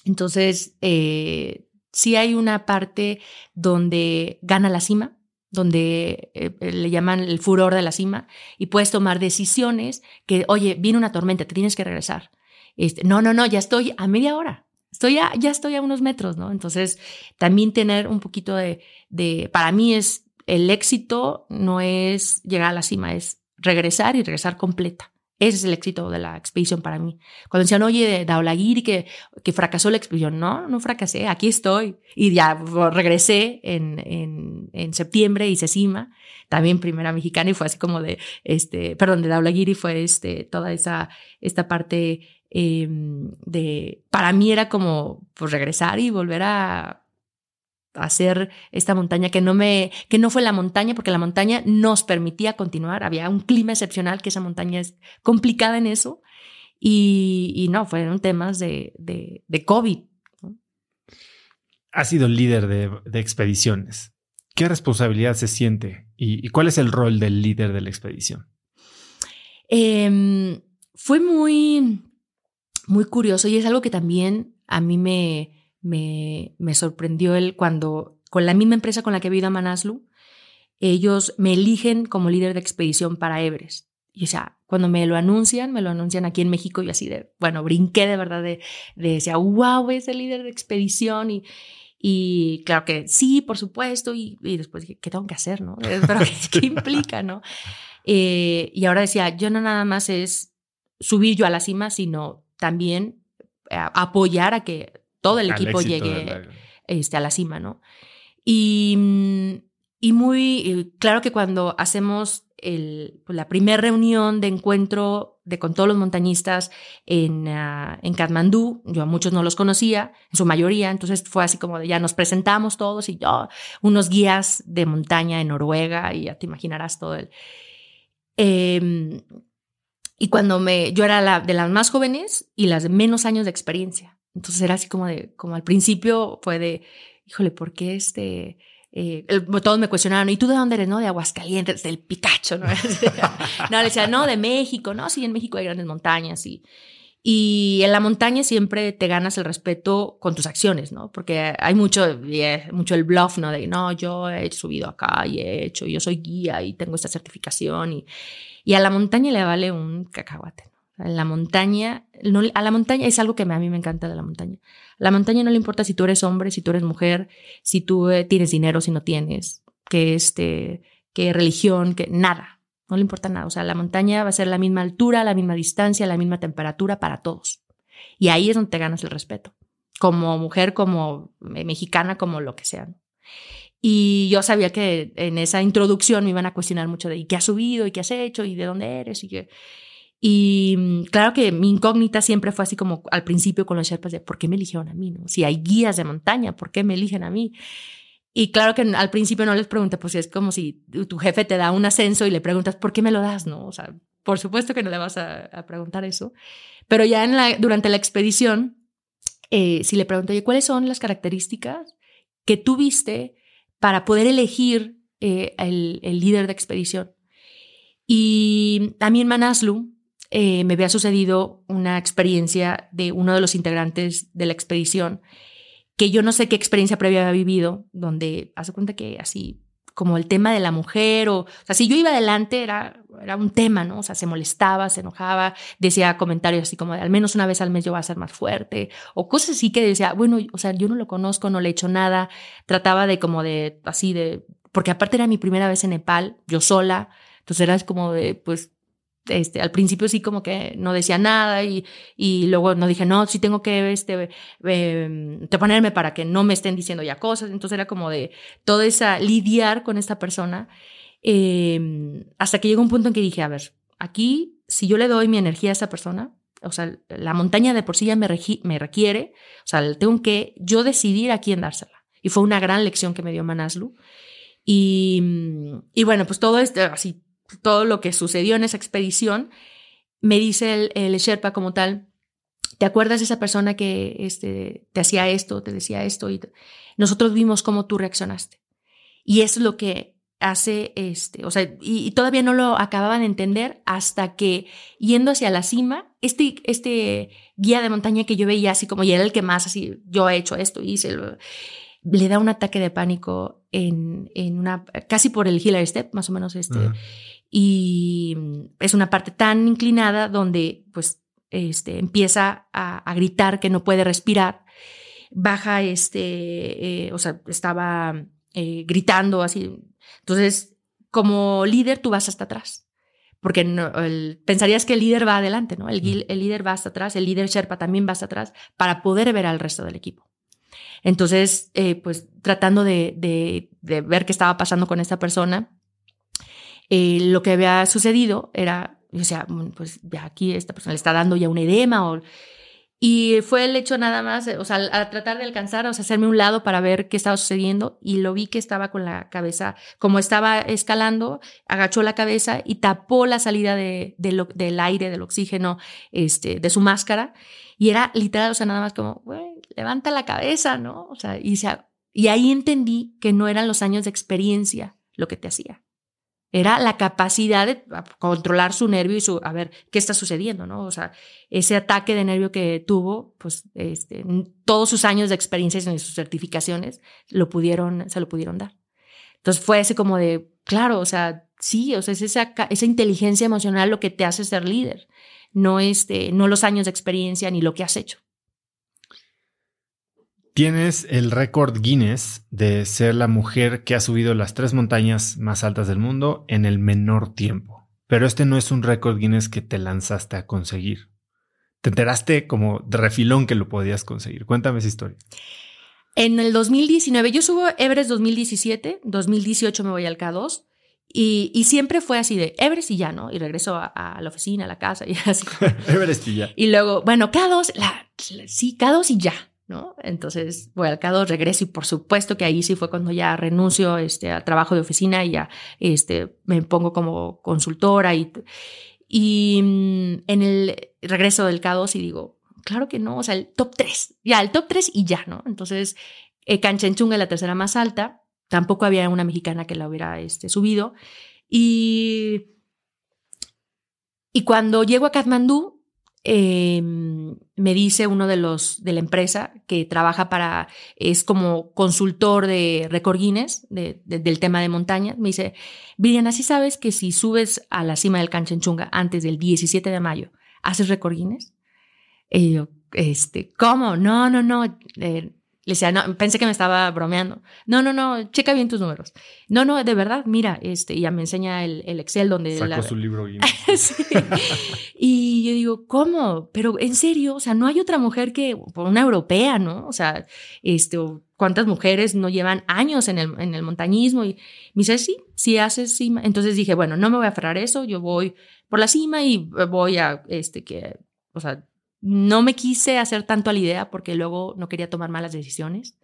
Entonces, eh, sí hay una parte donde gana la cima, donde eh, le llaman el furor de la cima, y puedes tomar decisiones que, oye, viene una tormenta, te tienes que regresar. Este, no, no, no, ya estoy a media hora. Estoy ya estoy a unos metros, ¿no? Entonces, también tener un poquito de, de, para mí es, el éxito no es llegar a la cima, es regresar y regresar completa. Ese es el éxito de la expedición para mí. Cuando decían, oye, Daulagiri que, que fracasó la expedición, no, no fracasé, aquí estoy. Y ya regresé en, en, en septiembre, hice cima, también primera mexicana y fue así como de, este, perdón, de Daulagiri fue este, toda esa, esta parte eh, de, para mí era como pues regresar y volver a hacer esta montaña que no me que no fue la montaña porque la montaña nos permitía continuar. Había un clima excepcional que esa montaña es complicada en eso. Y, y no fueron temas de, de, de COVID ha sido líder de, de, expediciones. Qué responsabilidad se siente y, y, cuál es el rol del líder de la expedición eh, fue muy muy curioso y es algo que también a mí me me, me sorprendió él cuando, con la misma empresa con la que he vivido a Manaslu, ellos me eligen como líder de expedición para Everest. Y o sea, cuando me lo anuncian, me lo anuncian aquí en México y así de, bueno, brinqué de verdad de, de decía, wow, es el líder de expedición y, y claro que sí, por supuesto, y, después dije, ¿qué tengo que hacer, no? Pero ¿qué, implica, no? Eh, y ahora decía, yo no nada más es subir yo a la cima, sino también eh, apoyar a que todo el equipo llegue este, a la cima, ¿no? Y, y muy claro que cuando hacemos el, pues, la primera reunión de encuentro de, con todos los montañistas en, uh, en Katmandú, yo a muchos no los conocía, en su mayoría, entonces fue así como de ya nos presentamos todos y yo, unos guías de montaña en Noruega y ya te imaginarás todo el... Eh, y cuando me, yo era la, de las más jóvenes y las de menos años de experiencia. Entonces era así como de, como al principio fue de, híjole, ¿por qué este? Eh, todos me cuestionaron, ¿y tú de dónde eres? No, de Aguascalientes, del Picacho, ¿no? no, le decía, no, de México, no, sí, en México hay grandes montañas y, y en la montaña siempre te ganas el respeto con tus acciones, ¿no? Porque hay mucho, mucho el bluff, ¿no? De, no, yo he subido acá y he hecho, yo soy guía y tengo esta certificación y, y a la montaña le vale un cacahuate. En la montaña, a la montaña es algo que a mí me encanta de la montaña. A la montaña no le importa si tú eres hombre, si tú eres mujer, si tú eh, tienes dinero, si no tienes, que este, que religión, que nada. No le importa nada. O sea, la montaña va a ser la misma altura, la misma distancia, la misma temperatura para todos. Y ahí es donde te ganas el respeto. Como mujer, como eh, mexicana, como lo que sea. Y yo sabía que en esa introducción me iban a cuestionar mucho de ¿y qué has subido? ¿y qué has hecho? ¿y de dónde eres? Y que y mm, claro que mi incógnita siempre fue así como al principio con los Sherpas de ¿por qué me eligieron a mí? No? Si hay guías de montaña, ¿por qué me eligen a mí? Y claro que al principio no les pregunté, pues es como si tu jefe te da un ascenso y le preguntas, ¿por qué me lo das? No, o sea, por supuesto que no le vas a, preguntar eso. Pero ya en la, durante la expedición, eh, si le pregunto, oye, ¿cuáles son las características que tú viste para poder elegir eh, el, líder de expedición? Y a mí en Manaslu, eh, me había sucedido una experiencia de uno de los integrantes de la expedición, que yo no sé qué experiencia previa había vivido, donde hace cuenta que así como el tema de la mujer, o, o sea, si yo iba adelante era, era un tema, ¿no? O sea, se molestaba, se enojaba, decía comentarios así como de al menos una vez al mes yo voy a ser más fuerte, o cosas así que decía, bueno, o sea, yo no lo conozco, no le he hecho nada, trataba de como de, así de, porque aparte era mi primera vez en Nepal, yo sola, entonces era como de, pues, este, al principio sí como que no decía nada y, y luego no dije, no, sí tengo que este, eh, ponerme para que no me estén diciendo ya cosas. Entonces era como de toda esa lidiar con esta persona eh, hasta que llegó un punto en que dije, a ver, aquí si yo le doy mi energía a esa persona, o sea, la montaña de por sí ya me, me requiere, o sea, tengo que yo decidir a quién dársela. Y fue una gran lección que me dio Manaslu. Y, y bueno, pues todo esto, así todo lo que sucedió en esa expedición, me dice el, el Sherpa como tal, ¿te acuerdas de esa persona que este, te hacía esto, te decía esto? Y nosotros vimos cómo tú reaccionaste. Y es lo que hace, este, o sea, y, todavía no lo acababan de entender hasta que yendo hacia la cima, este, este guía de montaña que yo veía así como, y era el que más así, yo he hecho esto, hice, le da un ataque de pánico en, en una, casi por el Hiller Step, más o menos este y es una parte tan inclinada donde pues este, empieza a, gritar que no puede respirar, baja este, eh, o sea, estaba eh, gritando así. Entonces, como líder tú vas hasta atrás, porque no, pensarías que el líder va adelante, ¿no? El, el, líder va hasta atrás, el líder Sherpa también va hasta atrás para poder ver al resto del equipo. Entonces, eh, pues tratando de, de, de ver qué estaba pasando con esta persona, eh, lo que había sucedido era, o sea, pues ya aquí esta persona le está dando ya un edema. Y fue el hecho nada más, o sea, a tratar de alcanzar, o sea, hacerme un lado para ver qué estaba sucediendo y lo vi que estaba con la cabeza, como estaba escalando, agachó la cabeza y tapó la salida de, del aire, del oxígeno, este, de su máscara. Y era literal, o sea, nada más como, güey, levanta la cabeza, ¿no? O sea, y, sea, y ahí entendí que no eran los años de experiencia lo que te hacía era la capacidad de controlar su nervio y su, a ver, ¿qué está sucediendo? ¿no? O sea, ese ataque de nervio que tuvo, pues este, todos sus años de experiencias y sus certificaciones lo pudieron, se lo pudieron dar. Entonces fue ese como de, claro, o sea, sí, o sea, es esa, esa inteligencia emocional lo que te hace ser líder, no, este, no los años de experiencia ni lo que has hecho. Tienes el récord Guinness de ser la mujer que ha subido las tres montañas más altas del mundo en el menor tiempo. Pero este no es un récord Guinness que te lanzaste a conseguir. Te enteraste como de refilón que lo podías conseguir. Cuéntame esa historia. En el 2019, yo subo Everest 2017, 2018 me voy al K2 y, siempre fue así de Everest y ya, ¿no? Y regreso a, la oficina, a la casa y así. Everest y ya. Y luego, bueno, K2, la, sí, K2 y ya. ¿No? Entonces voy al CADO, regreso y por supuesto que ahí sí fue cuando ya renuncio este, al trabajo de oficina y ya este, me pongo como consultora y, y mm, en el regreso del CADO y digo, claro que no, o sea, el top 3, ya, el top 3 y ya, ¿no? Entonces, eh, Canchenchunga, la tercera más alta, tampoco había una mexicana que la hubiera este, subido y... Y cuando llego a Kathmandú, eh, me dice uno de los de la empresa que trabaja para, es como consultor de Record Guinness del tema de montaña, me dice, Viviana, ¿así sabes que si subes a la cima del Canchenchunga antes del 17 de mayo, haces Record Guinness? Y yo, este, ¿cómo? No, no, no. Eh, le decía, no, pensé que me estaba bromeando. No, no, no, checa bien tus números. No, no, de verdad, mira, este, ya me enseña el, el Excel donde... Sacó su libro. Y... y yo digo, ¿cómo? Pero en serio, o sea, no hay otra mujer que, una europea, ¿no? O sea, este, cuántas mujeres no llevan años en el, en el montañismo. Y me dice, sí, sí haces cima. Entonces dije, bueno, no me voy a aferrar eso, yo voy por la cima y voy a, este, que, o sea, no me quise hacer tanto a la idea porque luego no quería tomar malas decisiones.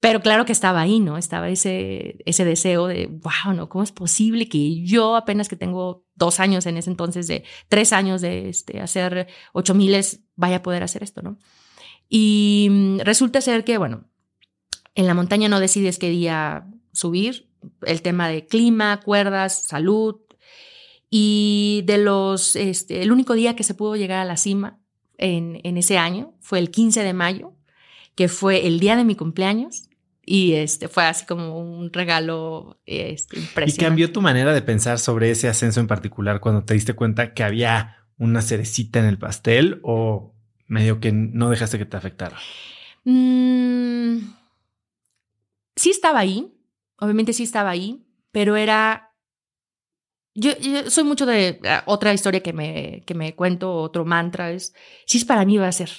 Pero claro que estaba ahí, ¿no? Estaba ese, ese deseo de, wow, ¿no? ¿Cómo es posible que yo apenas que tengo dos años en ese entonces, de tres años de este, hacer ocho miles, vaya a poder hacer esto, ¿no? Y mm, resulta ser que, bueno, en la montaña no decides qué día subir, el tema de clima, cuerdas, salud, Y de los, este, el único día que se pudo llegar a la cima en, en ese año fue el 15 de mayo, que fue el día de mi cumpleaños. Y este fue así como un regalo este, impresionante. ¿Y cambió tu manera de pensar sobre ese ascenso en particular cuando te diste cuenta que había una cerecita en el pastel o medio que no dejaste que te afectara? Mm, sí estaba ahí, obviamente sí estaba ahí, pero era... Yo, soy mucho de ah, otra historia que me, que me cuento, otro mantra es, si es para mí va a ser.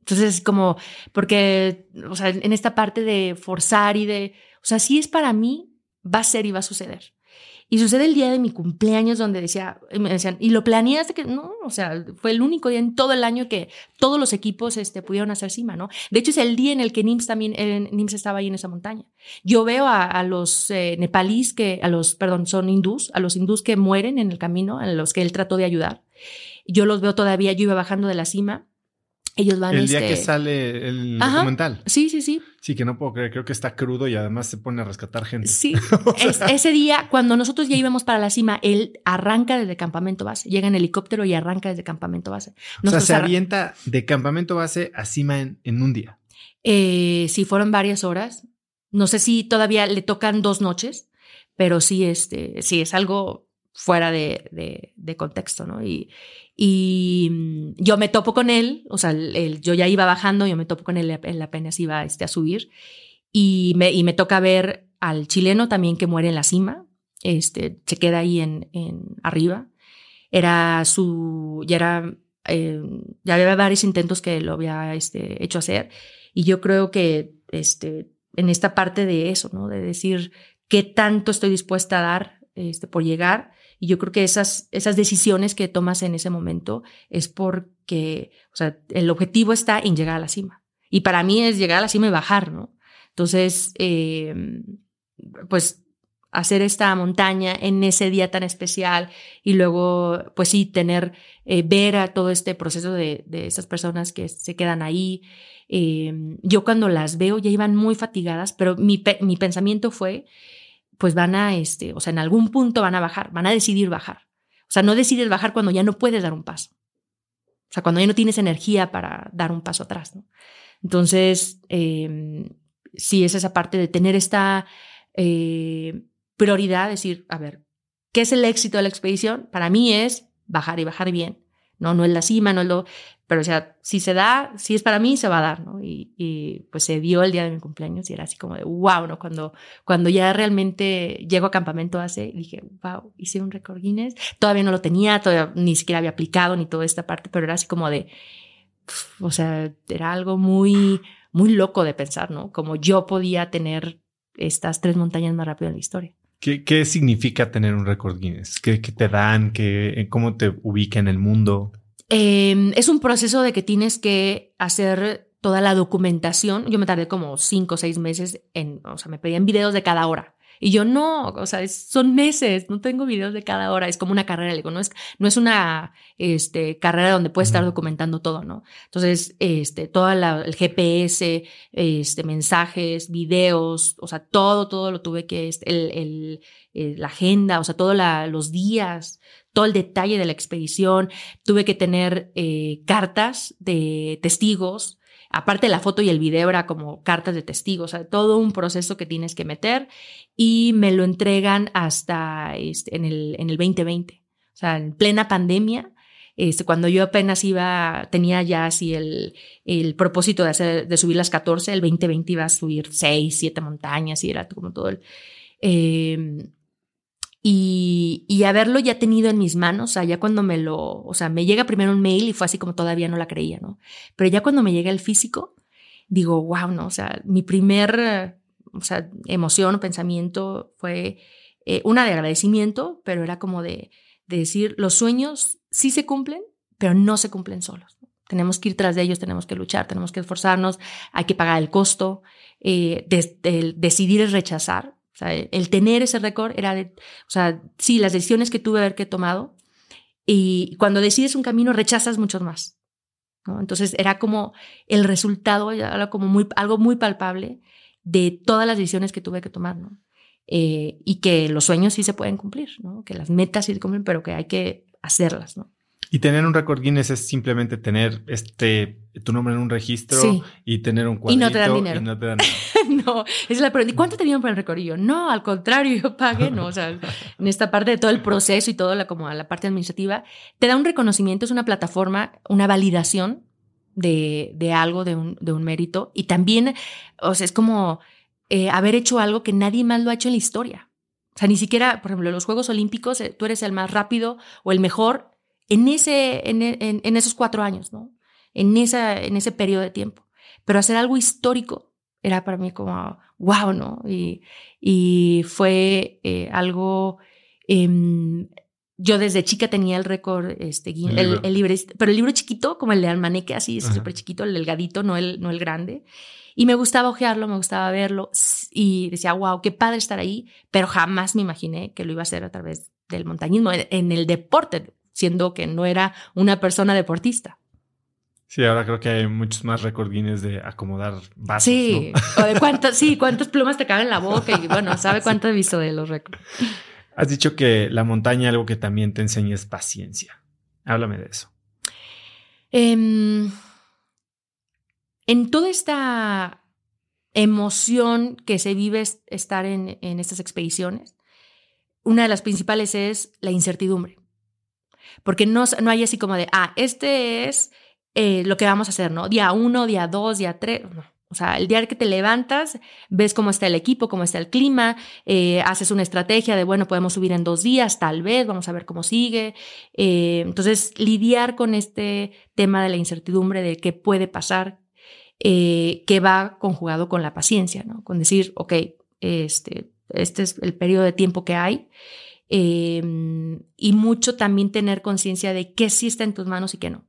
Entonces, como, porque, o sea, en esta parte de forzar y de, o sea, si es para mí, va a ser y va a suceder. Y sucede el día de mi cumpleaños donde decía, me decían, ¿y lo planeaste? Que no, o sea, fue el único día en todo el año que todos los equipos este, pudieron hacer cima, ¿no? De hecho, es el día en el que NIMS también, eh, NIMS estaba ahí en esa montaña. Yo veo a, los eh, nepalíes que, a los, perdón, son hindús, a los hindús que mueren en el camino, a los que él trató de ayudar. Yo los veo todavía, yo iba bajando de la cima ellos van El día que este sale el documental. Sí, sí, sí. Sí, que no puedo creer. Creo que está crudo y además se pone a rescatar gente. Sí. ese día, cuando nosotros ya íbamos para la cima, él arranca desde campamento base. Llega en helicóptero y arranca desde campamento base. o sea, se avienta de campamento base a cima en, un día. Eh, sí, fueron varias horas. No sé si todavía le tocan dos noches, pero sí, este, sí, es algo fuera de, de, contexto, ¿no? Y, y mm, yo me topo con él, o sea, yo ya iba bajando, yo me topo con él, él apenas iba este, a subir, y me, y me toca ver al chileno también que muere en la cima, este, se queda ahí en, en arriba. Era su, ya era, eh, ya había varios intentos que lo había este, hecho hacer, y yo creo que este, en esta parte de eso, ¿no? De decir qué tanto estoy dispuesta a dar este, por llegar y yo creo que esas, esas decisiones que tomas en ese momento es porque, o sea, el objetivo está en llegar a la cima. Y para mí es llegar a la cima y bajar, ¿no? Entonces, eh, pues hacer esta montaña en ese día tan especial y luego, pues sí, tener, eh, ver a todo este proceso de, de esas personas que se quedan ahí. Eh, yo cuando las veo ya iban muy fatigadas, pero mi, mi pensamiento fue, pues van a, este, o sea, en algún punto van a bajar, van a decidir bajar. O sea, no decides bajar cuando ya no puedes dar un paso. O sea, cuando ya no tienes energía para dar un paso atrás, ¿no? Entonces, eh, sí es esa parte de tener esta eh, prioridad, decir, a ver, ¿qué es el éxito de la expedición? Para mí es bajar y bajar bien. No, no es la cima, no es lo, pero o sea, si se da, si es para mí, se va a dar, ¿no? Y, y, pues se dio el día de mi cumpleaños y era así como de, wow, ¿no? Cuando, cuando ya realmente llego a campamento hace, dije, wow, hice un récord Guinness. Todavía no lo tenía, todavía ni siquiera había aplicado ni toda esta parte, pero era así como de, o sea, era algo muy, muy loco de pensar, ¿no? Como yo podía tener estas tres montañas más rápido en la historia. ¿Qué, qué significa tener un récord Guinness? ¿Qué, ¿Qué, te dan? ¿Qué, ¿Cómo te ubica en el mundo? Em, es un proceso de que tienes que hacer toda la documentación. Yo me tardé como cinco o seis meses en, o sea, me pedían videos de cada hora. Y yo no, o sea, son meses, no tengo videos de cada hora, es como una carrera, digo, no es, no es una este, carrera donde puedes estar documentando todo, ¿no? Entonces, este, todo el GPS, este, mensajes, videos, o sea, todo, todo lo tuve que, este, el, el, eh, la agenda, o sea, todos los días, todo el detalle de la expedición. Tuve que tener eh, cartas de testigos. Aparte de la foto y el video era como cartas de testigos, o sea, todo un proceso que tienes que meter y me lo entregan hasta este, en, el, en el 2020, o sea, en plena pandemia. Este, cuando yo apenas iba, tenía ya así el, el propósito de, hacer, de subir las 14, el 2020 iba a subir 6, 7 montañas y era como todo el... Eh, y, y, haberlo ya tenido en mis manos, o sea, ya cuando me lo, o sea, me llega primero un mail y fue así como todavía no la creía, ¿no? Pero ya cuando me llega el físico, digo, wow, ¿no? O sea, mi primer, o sea, emoción o pensamiento fue eh, una de agradecimiento, pero era como de, de, decir, los sueños sí se cumplen, pero no se cumplen solos. Tenemos que ir tras de ellos, tenemos que luchar, tenemos que esforzarnos, hay que pagar el costo, eh, de, decidir rechazar, o sea, el tener ese récord era, de, o sea, sí, las decisiones que tuve que tomado. Y cuando decides un camino, rechazas muchos más. ¿no? Entonces era como el resultado, era como muy, algo muy palpable de todas las decisiones que tuve que tomar. ¿no? eh, y que los sueños sí se pueden cumplir, ¿no? Que las metas sí se cumplen, pero que hay que hacerlas, ¿no? Y tener un récord Guinness es simplemente tener este tu nombre en un registro y tener un cuadrito. Y no te dan dinero. no te dan no, es la pregunta. ¿Y cuánto te dieron por el yo, no, al contrario, yo pagué, no. O sea, en esta parte de todo el proceso y toda la, como la parte administrativa, te da un reconocimiento, es una plataforma, una validación de, de algo, de un, de un mérito. Y también, o sea, es como eh, haber hecho algo que nadie más lo ha hecho en la historia. O sea, ni siquiera, por ejemplo, los Juegos Olímpicos, eh, tú eres el más rápido o el mejor en, ese, en, en, esos cuatro años, ¿no? En, esa, en ese periodo de tiempo. Pero hacer algo histórico era para mí como, wow, ¿no? Y, y fue eh, algo... Em, yo desde chica tenía el récord, este, el, el, libro. pero el libro chiquito, como el de Almaneque, así, súper chiquito, el delgadito, no el, no el grande. Y me gustaba ojearlo, me gustaba verlo y decía, wow, qué padre estar ahí, pero jamás me imaginé que lo iba a hacer a través del montañismo, en el deporte, siendo que no era una persona deportista. Sí, ahora creo que hay muchos más récord de acomodar vasos. Sí, o de cuántas, sí, cuántas plumas te caben en la boca y bueno, sabe cuánto he visto de los récords. Has dicho que la montaña algo que también te enseña es paciencia. Háblame de eso. Em, en toda esta emoción que se vive estar en, en estas expediciones, una de las principales es la incertidumbre. Porque no, no hay así como de, ah, este es eh, lo que vamos a hacer, ¿no? Día uno, día dos, día tres. O sea, el día que te levantas, ves cómo está el equipo, cómo está el clima, eh, haces una estrategia de, bueno, podemos subir en dos días, tal vez, vamos a ver cómo sigue. Eh, entonces, lidiar con este tema de la incertidumbre de qué puede pasar, que va conjugado con la paciencia, ¿no? Con decir, ok, este, este es el periodo de tiempo que hay Em, y mucho también tener conciencia de qué sí está en tus manos y qué no.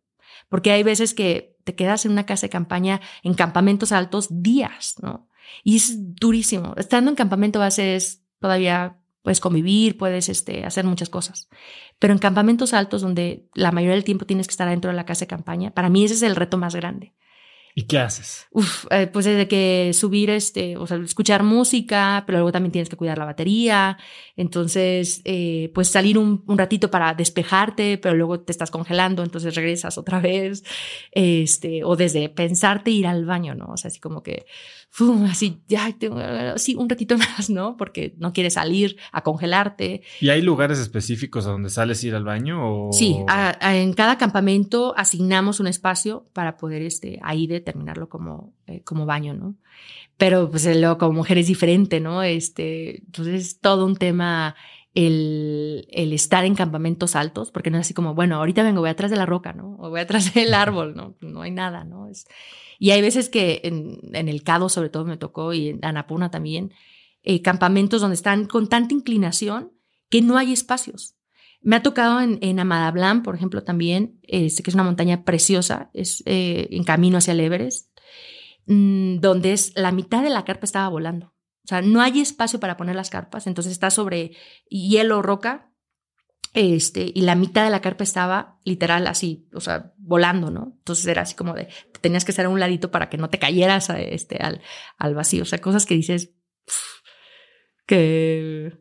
Porque hay veces que te quedas en una casa de campaña, en campamentos altos, días, ¿no? Y es durísimo. Estando en campamento base es todavía puedes convivir, puedes este, hacer muchas cosas. Pero en campamentos altos, donde la mayoría del tiempo tienes que estar dentro de la casa de campaña, para mí ese es el reto más grande. ¿Y qué haces? Uf, eh, pues desde que subir, este, o sea, escuchar música, pero luego también tienes que cuidar la batería. Entonces, eh, pues salir un, un, ratito para despejarte, pero luego te estás congelando, entonces regresas otra vez. Este, o desde pensarte ir al baño, ¿no? O sea, así como que así, ya, tengo, sí, un ratito más, ¿no? Porque no quieres salir a congelarte. ¿Y hay lugares específicos a donde sales a ir al baño? O... Sí, en cada campamento asignamos un espacio para poder este, ahí determinarlo como, eh, como baño, ¿no? Pero pues luego como mujer es diferente, ¿no? Este, entonces es todo un tema el, el, estar en campamentos altos, porque no es así como, bueno, ahorita vengo, voy atrás de la roca, ¿no? O voy atrás del árbol, ¿no? No hay nada, ¿no? Es, y hay veces que en, el Cado sobre todo me tocó y en Anapuna también, eh, campamentos donde están con tanta inclinación que no hay espacios. Me ha tocado en, en Amadablan, por ejemplo, también, este, que es una montaña preciosa, es eh, en camino hacia el Everest, mm, donde es la mitad de la carpa estaba volando. O sea, no hay espacio para poner las carpas, entonces está sobre hielo, roca, este, y la mitad de la carpa estaba literal así, o sea, volando, ¿no? Entonces era así como de, tenías que estar a un ladito para que no te cayeras a este, al, al vacío, o sea, cosas que dices que...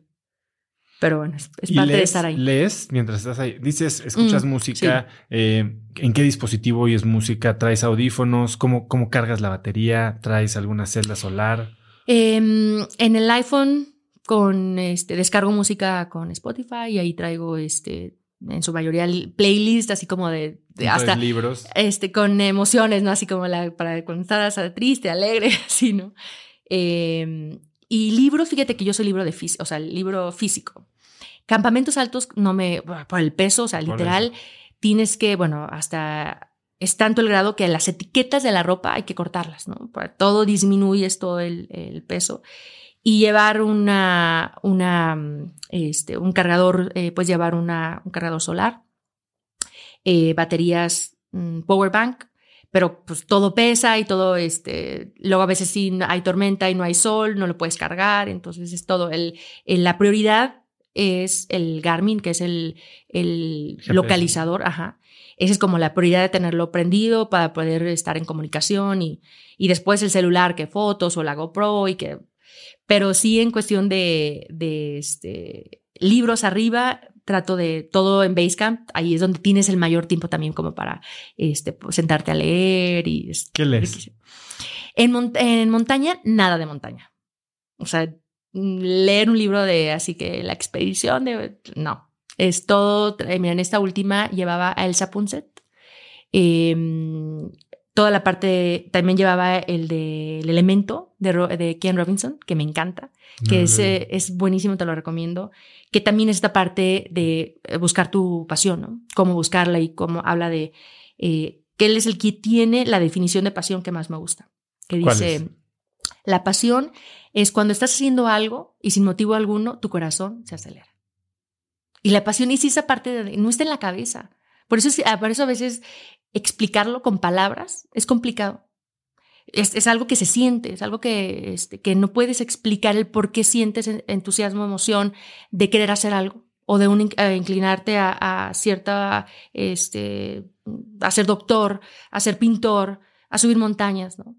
Pero bueno, es, parte de estar ahí. ¿Lees mientras estás ahí? Dices, escuchas mm, música, eh, ¿en qué dispositivo oyes música? ¿Traes audífonos? ¿Cómo, cómo cargas la batería? ¿Traes alguna celda solar? Em, en el iPhone con este, descargo música con Spotify y ahí traigo este, en su mayoría playlist así como de, hasta libros. este con emociones no así como la para cuando estás triste alegre así no em, y libros fíjate que yo soy libro de físico o sea libro físico. Campamentos altos no me por el peso o sea literal tienes que bueno hasta es tanto el grado que las etiquetas de la ropa hay que cortarlas no para todo disminuye todo el, el peso. Y llevar una, una, este, un cargador, eh, pues llevar una, un cargador solar, eh, baterías mm, power bank, pero pues todo pesa y todo, este, luego a veces sí hay tormenta y no hay sol, no lo puedes cargar, entonces es todo, el, la prioridad es el Garmin, que es el, el localizador, ajá. Esa es como la prioridad de tenerlo prendido para poder estar en comunicación y, y después el celular, que fotos o la GoPro y que Pero sí en cuestión de, de este, libros arriba, trato de todo en Basecamp, ahí es donde tienes el mayor tiempo también como para este, pues, sentarte a leer y... ¿Qué lees? En, en montaña, nada de montaña. O sea, leer un libro de así que la expedición de... No, es todo, mira, en esta última llevaba a Elsa Punset. Em, toda la parte, también llevaba el del de, elemento de, de Ken Robinson, que me encanta, que es, eh, es buenísimo, te lo recomiendo, que también es esta parte de eh, buscar tu pasión, ¿no? Cómo buscarla y cómo habla de eh, que él es el que tiene la definición de pasión que más me gusta, que dice, la pasión es cuando estás haciendo algo y sin motivo alguno tu corazón se acelera. Y la pasión es esa parte de, no está en la cabeza. Por eso, ah, por eso a veces explicarlo con palabras es complicado. Es, algo que se siente, es algo que, este, que no puedes explicar el por qué sientes entusiasmo, emoción de querer hacer algo o de eh, inclinarte a, a, cierta, este, a ser doctor, a ser pintor, a subir montañas, ¿no?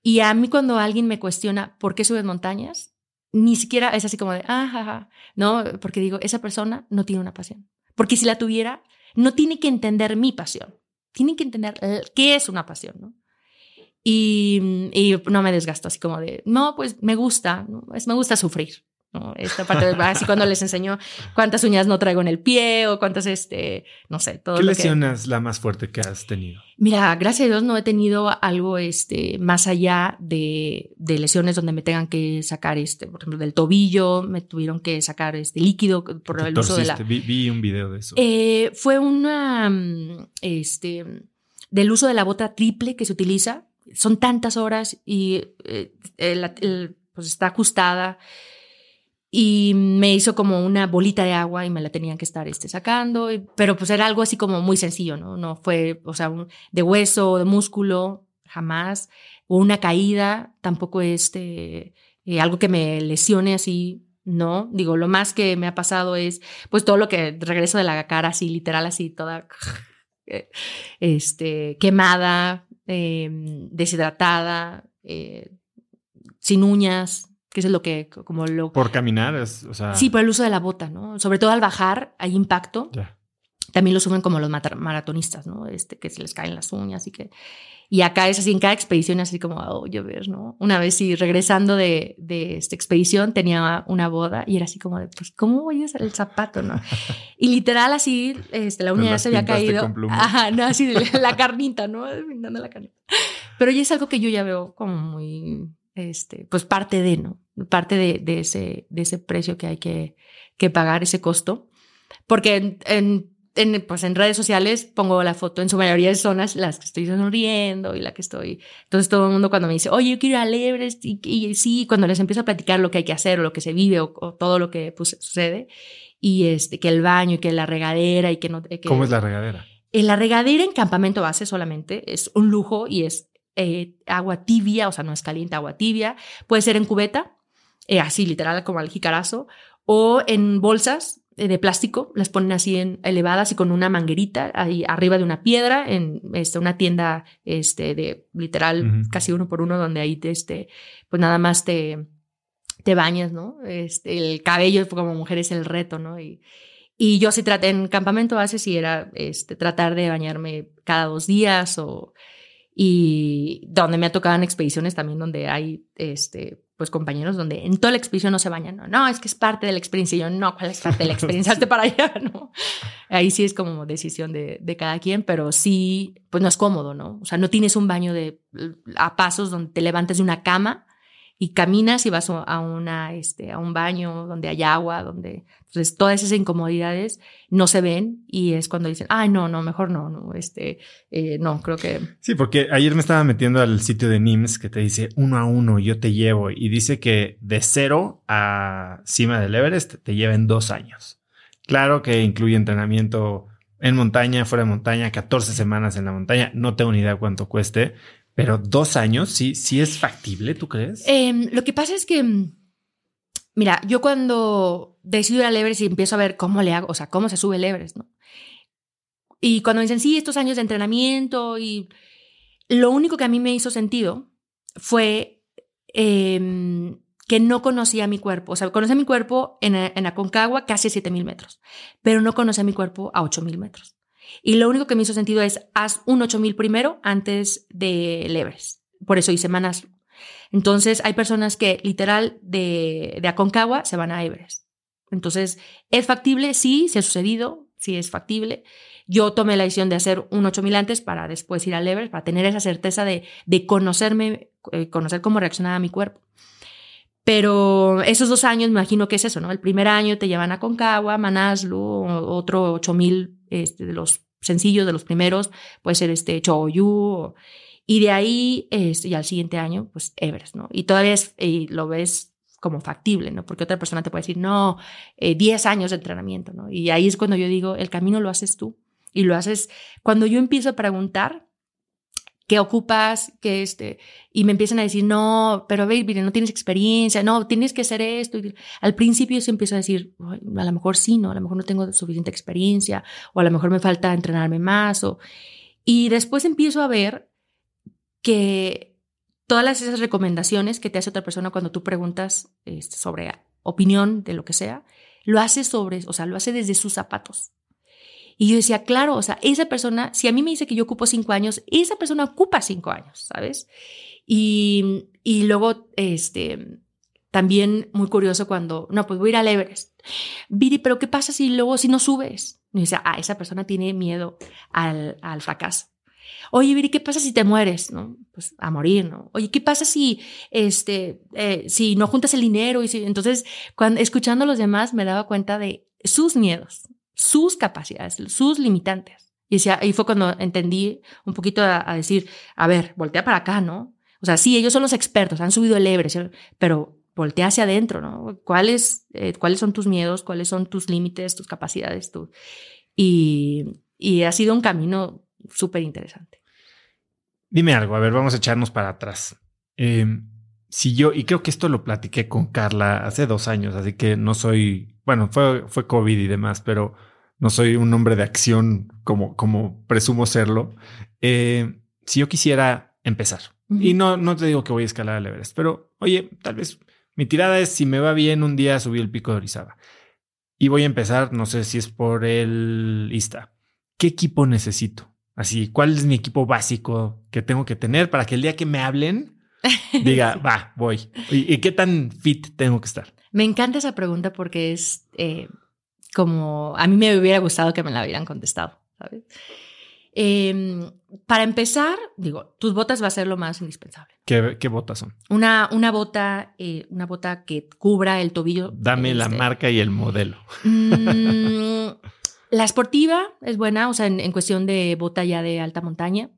Y a mí cuando alguien me cuestiona por qué subes montañas, ni siquiera es así como de, ah, no, porque digo, esa persona no tiene una pasión. Porque si la tuviera, no tiene que entender mi pasión, tiene que entender qué es una pasión, ¿no? Y, y no me desgasto así como de, no, pues me gusta, ¿no? es, me gusta sufrir. Esta parte, así cuando les enseño cuántas uñas no traigo en el pie o cuántas, este, no sé, todo. ¿Qué lesión es la más fuerte que has tenido? Mira, gracias a Dios no he tenido algo, este, más allá de, de lesiones donde me tengan que sacar, este, por ejemplo, del tobillo, me tuvieron que sacar este líquido por el uso de la. Vi, vi, un video de eso. Eh, fue una, este, del uso de la bota triple que se utiliza. Son tantas horas y eh, el, el, pues está ajustada y me hizo como una bolita de agua y me la tenían que estar este, sacando, pero pues era algo así como muy sencillo, ¿no? No fue, o sea, de hueso, de músculo, jamás, o una caída, tampoco este, eh, algo que me lesione así, no, digo, lo más que me ha pasado es pues todo lo que regreso de la cara así, literal así, toda este, quemada, eh, deshidratada, eh, sin uñas, que es lo que, como lo... Por caminar, es, o sea... Sí, por el uso de la bota, ¿no? Sobre todo al bajar hay impacto. También lo suben como los maratonistas, ¿no? Este, que se les caen las uñas y que... Y acá es así, en cada expedición así como, oh, yo ves, ¿no? Una vez sí, regresando de, de esta expedición, tenía una boda y era así como de, pues, ¿cómo voy a usar el zapato, no? Y literal así, este, la uña ya se había caído. Ajá, no, así, la carnita, ¿no? Pintando la carnita. Pero ya es algo que yo ya veo como muy, este, pues parte de, ¿no? parte de, de, ese, de ese precio que hay que, que pagar, ese costo. Porque en, en, pues en redes sociales pongo la foto en su mayoría de zonas las que estoy sonriendo y la que estoy. Entonces todo el mundo cuando me dice, oye, yo quiero ir al Everest y, y sí, cuando les empiezo a platicar lo que hay que hacer o lo que se vive o, o todo lo que pues, sucede y este, que el baño y que la regadera y que no. Que, ¿Cómo es la regadera? En la regadera en campamento base solamente es un lujo y es eh, agua tibia, o sea, no es caliente, agua tibia. Puede ser en cubeta eh, así literal como al jicarazo, o en bolsas eh, de plástico, las ponen así en, elevadas y con una manguerita ahí arriba de una piedra en este, una tienda este, de literal casi uno por uno donde ahí este, pues nada más te, te bañas, ¿no? Este, el cabello como mujer es el reto, ¿no? Y, y yo sí traté en campamento base si era este, tratar de bañarme cada dos días o y donde me ha tocado en expediciones también donde hay este pues compañeros donde en toda la expedición no se bañan, no, no, es que es parte de la experiencia, y yo no, ¿cuál es parte de la experiencia? Hazte para allá, ¿no? Ahí sí es como decisión de, de, cada quien, pero sí, pues no es cómodo, ¿no? O sea, no tienes un baño de a pasos donde te levantes de una cama y caminas y vas a, una, este, a un baño donde hay agua, donde entonces todas esas incomodidades no se ven y es cuando dicen, ay, no, no, mejor no, no, este, eh, no, creo que... Sí, porque ayer me estaba metiendo al sitio de NIMS que te dice uno a uno, yo te llevo y dice que de cero a cima del Everest te lleven dos años. Claro que incluye entrenamiento en montaña, fuera de montaña, 14 semanas en la montaña, no tengo ni idea cuánto cueste, pero dos años, sí, sí es factible, ¿tú crees? Eh, lo que pasa es que, mm, mira, yo cuando decido ir al Everest y empiezo a ver cómo le hago, o sea, cómo se sube el ¿no? Y cuando dicen, sí, estos años de entrenamiento y lo único que a mí me hizo sentido fue eh, que no conocía mi cuerpo. O sea, conocía mi cuerpo en, en Aconcagua casi a 7000 metros, pero no conocía mi cuerpo a 8000 metros. Y lo único que me hizo sentido es haz un 8000 primero antes de Everest. Por eso hice semanas. Entonces, hay personas que literal de, de Aconcagua se van a Everest. Entonces, ¿es factible? Sí, se ha sucedido, sí es factible. Yo tomé la decisión de hacer un 8000 antes para después ir al Everest, para tener esa certeza de, de conocerme, eh, conocer cómo reaccionaba mi cuerpo. Pero esos dos años, me imagino que es eso, ¿no? El primer año te llevan a Concagua, Manaslu, otro 8000 este, de los sencillos, de los primeros, puede ser este Choyu, y de ahí, este, y al siguiente año, pues Everest, ¿no? Y todavía es, y lo ves como factible, ¿no? Porque otra persona te puede decir, no, 10 eh, años de entrenamiento, ¿no? Y ahí es cuando yo digo, el camino lo haces tú. Y lo haces, cuando yo empiezo a preguntar, ¿qué ocupas? ¿Qué este? Y me empiezan a decir, no, pero baby, no tienes experiencia, no, tienes que hacer esto. Al principio yo empiezo a decir, a lo mejor sí, ¿no? A lo mejor no tengo suficiente experiencia, o a lo mejor me falta entrenarme más. Y después empiezo a ver que todas esas recomendaciones que te hace otra persona cuando tú preguntas este, sobre opinión de lo que sea, lo hace sobre, o sea, lo hace desde sus zapatos. Y yo decía, claro, o sea, esa persona, si a mí me dice que yo ocupo cinco años, esa persona ocupa cinco años, ¿sabes? Y, y luego, este, también muy curioso cuando, no, pues voy a ir al Everest. Viri, pero ¿qué pasa si luego, si no subes? Y ah, esa persona tiene miedo al, al fracaso. Oye, Viri, ¿qué pasa si te mueres? ¿No? Pues a morir, ¿no? Oye, ¿qué pasa si, este, eh, si no juntas el dinero? Y si, entonces, cuando, escuchando a los demás, me daba cuenta de sus miedos, sus capacidades, sus limitantes. Y, decía, fue cuando entendí un poquito a, decir, a ver, voltea para acá, ¿no? O sea, sí, ellos son los expertos, han subido el Everest, pero voltea hacia adentro, ¿no? ¿Cuáles, eh, ¿Cuáles son tus miedos? ¿Cuáles son tus límites, tus capacidades? Tu... Y, y ha sido un camino súper interesante. Dime algo, a ver, vamos a echarnos para atrás. Em, si yo, y creo que esto lo platiqué con Carla hace dos años, así que no soy, bueno, fue, fue COVID y demás, pero no soy un hombre de acción como, como presumo serlo. Eh, si yo quisiera empezar, y no, no te digo que voy a escalar al Everest, pero oye, tal vez mi tirada es si me va bien un día subir el pico de Orizaba. Y voy a empezar, no sé si es por el ISTA. ¿Qué equipo necesito? Así, ¿cuál es mi equipo básico que tengo que tener para que el día que me hablen diga, va, voy? ¿Y, qué tan fit tengo que estar? Me encanta esa pregunta porque es eh, como a mí me hubiera gustado que me la hubieran contestado, ¿sabes? Em, para empezar, digo, tus botas va a ser lo más indispensable. ¿Qué, botas son? Una, una bota, eh, una bota que cubra el tobillo. Dame la este, marca y el modelo. Mm, la esportiva es buena, o sea, en, cuestión de bota ya de alta montaña.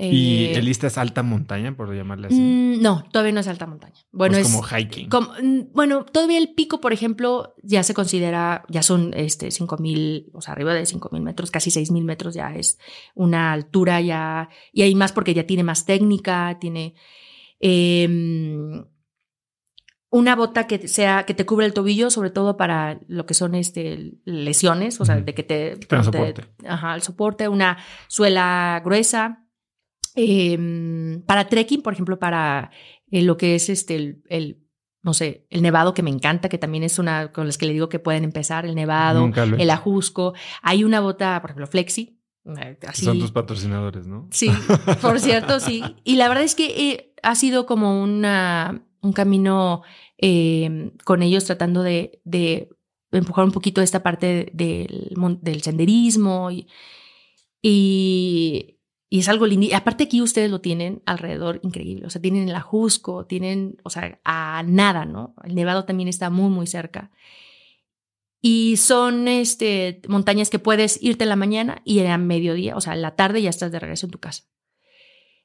¿Y eh, el lista es alta montaña, por llamarle así? Mm, no, todavía no es alta montaña. Bueno, pues es como hiking. Mm, bueno, todavía el pico, por ejemplo, ya se considera, ya son este, 5.000, o sea, arriba de 5.000 metros, casi 6.000 metros ya es una altura ya, y hay más porque ya tiene más técnica, tiene... Em, una bota que sea que te cubra el tobillo, sobre todo para lo que son este lesiones, o sea, de que te, te soporte. Ajá, el soporte, una suela gruesa, Em, para trekking, por ejemplo, para eh, lo que es este, el, no sé, el nevado que me encanta, que también es una con las que le digo que pueden empezar, el nevado, el ajusco. Hay una bota, por ejemplo, Flexi. Eh, Son tus patrocinadores, ¿no? Sí, por cierto, sí. Y la verdad es que eh, ha sido como una, un camino em, con ellos tratando de, de, empujar un poquito esta parte del, del senderismo y, y y es algo lindo. Y aparte aquí ustedes lo tienen alrededor increíble. O sea, tienen el Ajusco, tienen, o sea, a nada, ¿no? El Nevado también está muy, muy cerca. Y son este, montañas que puedes irte en la mañana y a mediodía, o sea, en la tarde ya estás de regreso en tu casa.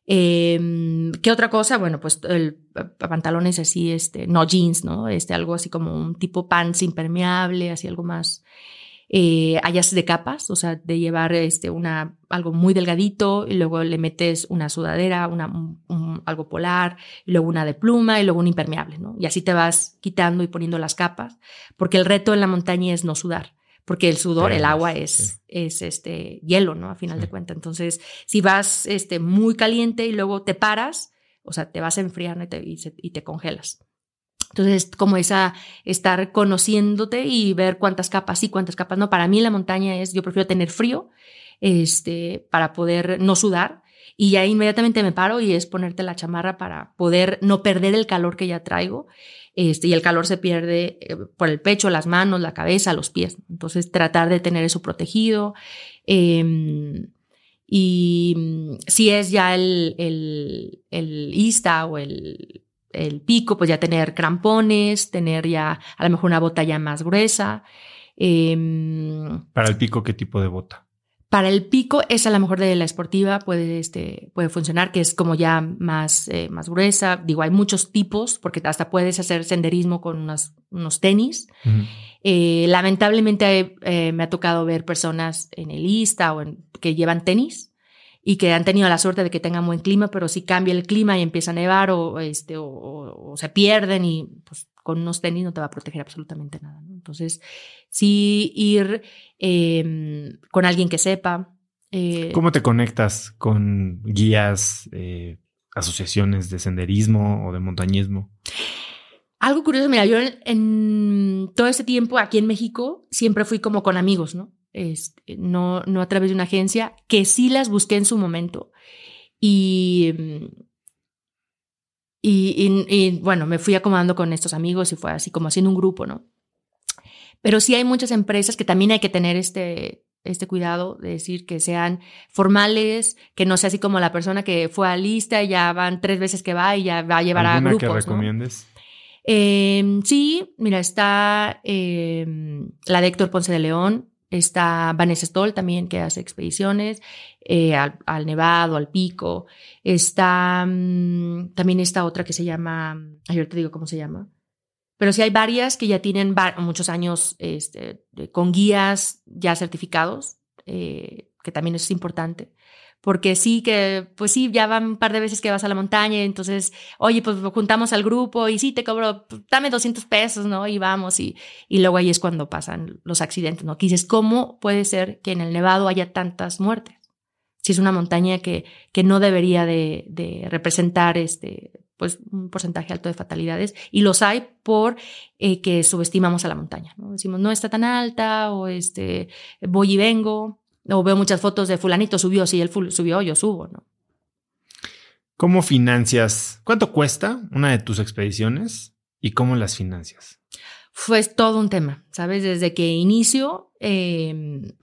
Eh, ¿Qué otra cosa? Bueno, pues el pantalones así, este, no jeans, ¿no? Este, algo así como un tipo pants impermeable, así algo más eh, de capas, o sea, de llevar este, una, algo muy delgadito y luego le metes una sudadera, una, algo polar, y luego una de pluma y luego un impermeable, ¿no? Y así te vas quitando y poniendo las capas, porque el reto en la montaña es no sudar porque el sudor, el agua es, es este hielo, ¿no? A final de cuentas. Entonces, si vas este, muy caliente y luego te paras, o sea, te vas a enfriar y te, y te congelas. Entonces, como esa, estar conociéndote y ver cuántas capas sí, cuántas capas no. Para mí la montaña es, yo prefiero tener frío, este, para poder no sudar. Y ya inmediatamente me paro y es ponerte la chamarra para poder no perder el calor que ya traigo. Este, y el calor se pierde eh, por el pecho, las manos, la cabeza, los pies. Entonces, tratar de tener eso protegido. Em, y mm, si es ya el, el, el o el, el pico, pues ya tener crampones, tener ya a lo mejor una bota ya más gruesa. Em, para el pico, ¿qué tipo de bota? Para el pico, es a lo mejor de la esportiva puede, este, puede funcionar, que es como ya más, eh, más gruesa. Digo, hay muchos tipos, porque hasta puedes hacer senderismo con unos tenis. Eh, lamentablemente eh, me ha tocado ver personas en el ISTA o en, que llevan tenis y que han tenido la suerte de que tengan buen clima, pero si cambia el clima y empieza a nevar o, este, o, se pierden y pues con unos tenis no te va a proteger absolutamente nada. Entonces, sí ir em, con alguien que sepa. Eh, ¿Cómo te conectas con guías, eh, asociaciones de senderismo o de montañismo? Algo curioso, mira, yo en, todo ese tiempo aquí en México siempre fui como con amigos, ¿no? Este, no, no a través de una agencia, que sí las busqué en su momento. Y, y, y, bueno, me fui acomodando con estos amigos y fue así como haciendo un grupo, ¿no? Pero sí hay muchas empresas que también hay que tener este, este cuidado de decir que sean formales, que no sea así como la persona que fue a lista y ya van tres veces que va y ya va a llevar a grupos. que recomiendes? Em, sí, mira, está em, la de Héctor Ponce de León, Está Vanessa Stoll también, que hace expediciones eh, al, Nevado, al Pico. Está mm, también esta otra que se llama, ayer te digo cómo se llama. Pero sí hay varias que ya tienen muchos años este, con guías ya certificados, eh, que también es importante porque sí que, pues sí, ya van un par de veces que vas a la montaña, entonces, oye, pues juntamos al grupo y sí, te cobro, pues, dame 200 pesos, ¿no? Y vamos, y, y luego ahí es cuando pasan los accidentes, ¿no? Que dices, ¿cómo puede ser que en el Nevado haya tantas muertes? Si es una montaña que, que no debería de, representar este, pues un porcentaje alto de fatalidades y los hay por eh, que subestimamos a la montaña, ¿no? Decimos, no está tan alta o este, voy y vengo, o veo muchas fotos de fulanito subió, si él subió, yo subo, ¿no? ¿Cómo financias? ¿Cuánto cuesta una de tus expediciones y cómo las financias? Fue todo un tema, ¿sabes? Desde que inicio, em,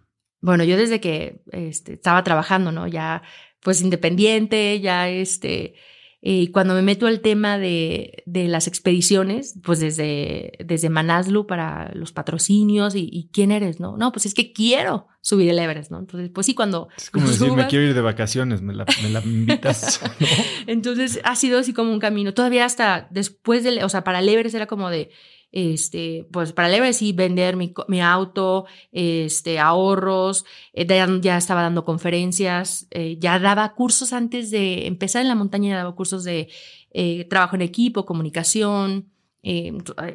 bueno, yo desde que este, estaba trabajando, ¿no? Ya pues independiente, ya este, y cuando me meto al tema de, de, las expediciones, pues desde, desde Manaslu para los patrocinios y, quién eres, ¿no? No, pues es que quiero subir el Everest, ¿no? Entonces, pues sí, cuando... Es como decir, me quiero ir de vacaciones, me la, me la invitas. Entonces ha sido así como un camino. Todavía hasta después del, o sea, para el Everest era como de, este, pues para el sí vender mi, mi, auto, este, ahorros, eh, ya, estaba dando conferencias, eh, ya daba cursos antes de empezar en la montaña, ya daba cursos de eh, trabajo en equipo, comunicación,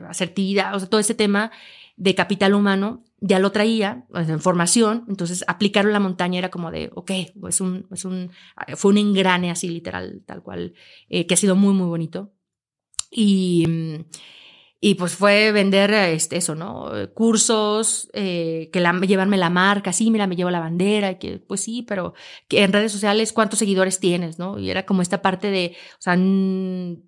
asertividad, o sea, todo ese tema de capital humano, ya lo traía en formación, entonces aplicarlo en la montaña era como de, ok, es un, es un, fue un engrane así literal, tal cual, que ha sido muy, muy bonito. Y mm, y pues fue vender este, eso, ¿no? Cursos, eh, que la, llevarme la marca, sí, mira, me llevo la bandera, que pues sí, pero que en redes sociales, ¿cuántos seguidores tienes, no? Y era como esta parte de, o sea,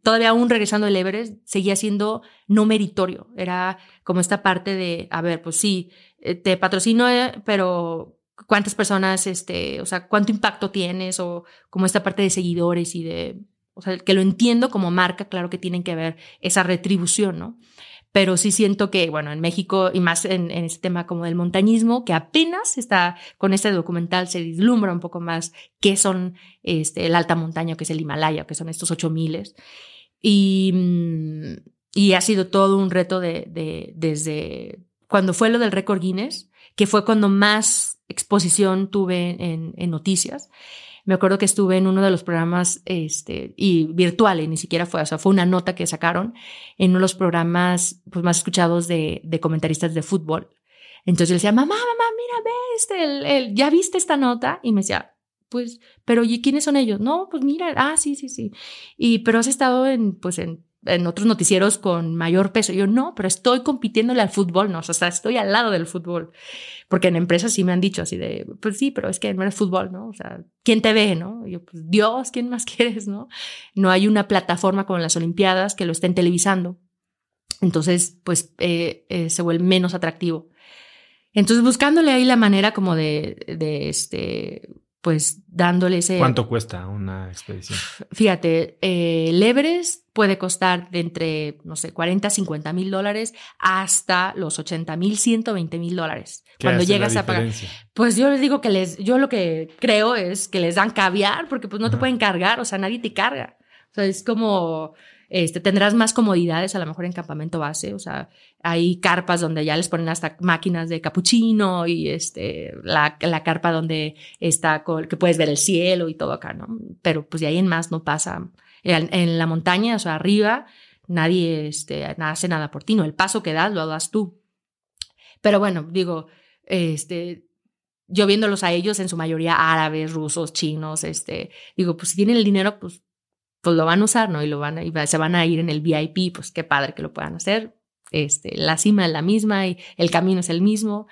todavía aún regresando del Everest, seguía siendo no meritorio. Era como esta parte de, a ver, pues sí, eh, te patrocino, eh, pero ¿cuántas personas, este, o sea, cuánto impacto tienes? O como esta parte de seguidores y de o sea, que lo entiendo como marca, claro que tienen que ver esa retribución, ¿no? Pero sí siento que, bueno, en México y más en, en este tema como del montañismo, que apenas está con este documental se vislumbra un poco más qué son este, el alta montaña, que es el Himalaya, que son estos ocho miles. Y, mm, y ha sido todo un reto de, de, desde cuando fue lo del récord Guinness, que fue cuando más exposición tuve en, en noticias me acuerdo que estuve en uno de los programas este, y virtuales, ni siquiera fue, o sea, fue una nota que sacaron en uno de los programas pues, más escuchados de, de comentaristas de fútbol. Entonces yo decía, mamá, mamá, mira, ve, este, el, el, ¿ya viste esta nota? Y me decía, pues, pero ¿y quiénes son ellos? No, pues mira, ah, sí, sí, sí. Y, pero has estado en, pues, en en otros noticieros con mayor peso. yo, no, pero estoy compitiéndole al fútbol, no, o sea, estoy al lado del fútbol. Porque en empresas sí me han dicho así de, pues sí, pero es que no es fútbol, ¿no? O sea, ¿quién te ve, no? yo, pues Dios, ¿quién más quieres, no? No hay una plataforma como las Olimpiadas que lo estén televisando. Entonces, pues eh, eh, se vuelve menos atractivo. Entonces, buscándole ahí la manera como de, de este, pues dándole ese... ¿Cuánto cuesta una expedición? Fíjate, eh, el Everest puede costar de entre, no sé, 40, 50 mil dólares hasta los 80 mil, 120 mil dólares. Cuando llegas a pagar. Pues yo les digo que les, yo lo que creo es que les dan caviar porque pues no te pueden cargar, o sea, nadie te carga. O sea, es como este, tendrás más comodidades a lo mejor en campamento base, o sea, hay carpas donde ya les ponen hasta máquinas de capuchino y este, la, la carpa donde está, que puedes ver el cielo y todo acá, ¿no? Pero pues de ahí en más no pasa. En, la montaña, o sea, arriba, nadie este, hace nada por ti, no, el paso que das lo das tú. Pero bueno, digo, este, yo viéndolos a ellos, en su mayoría árabes, rusos, chinos, este, digo, pues si tienen el dinero, pues pues lo van a usar, ¿no? Y lo van a, se van a ir en el VIP, pues qué padre que lo puedan hacer. Este, la cima es la misma y el camino es el mismo.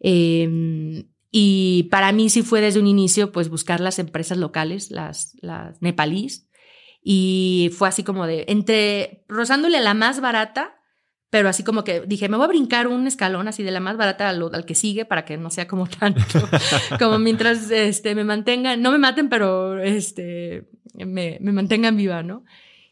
Em, y para mí sí fue desde un inicio, pues buscar las empresas locales, las, las nepalíes. Y fue así como de, entre, rozándole la más barata, pero así como que dije, me voy a brincar un escalón así de la más barata al, al que sigue para que no sea como tanto, como mientras este, me mantengan, no me maten, pero este, me, me mantengan viva, ¿no?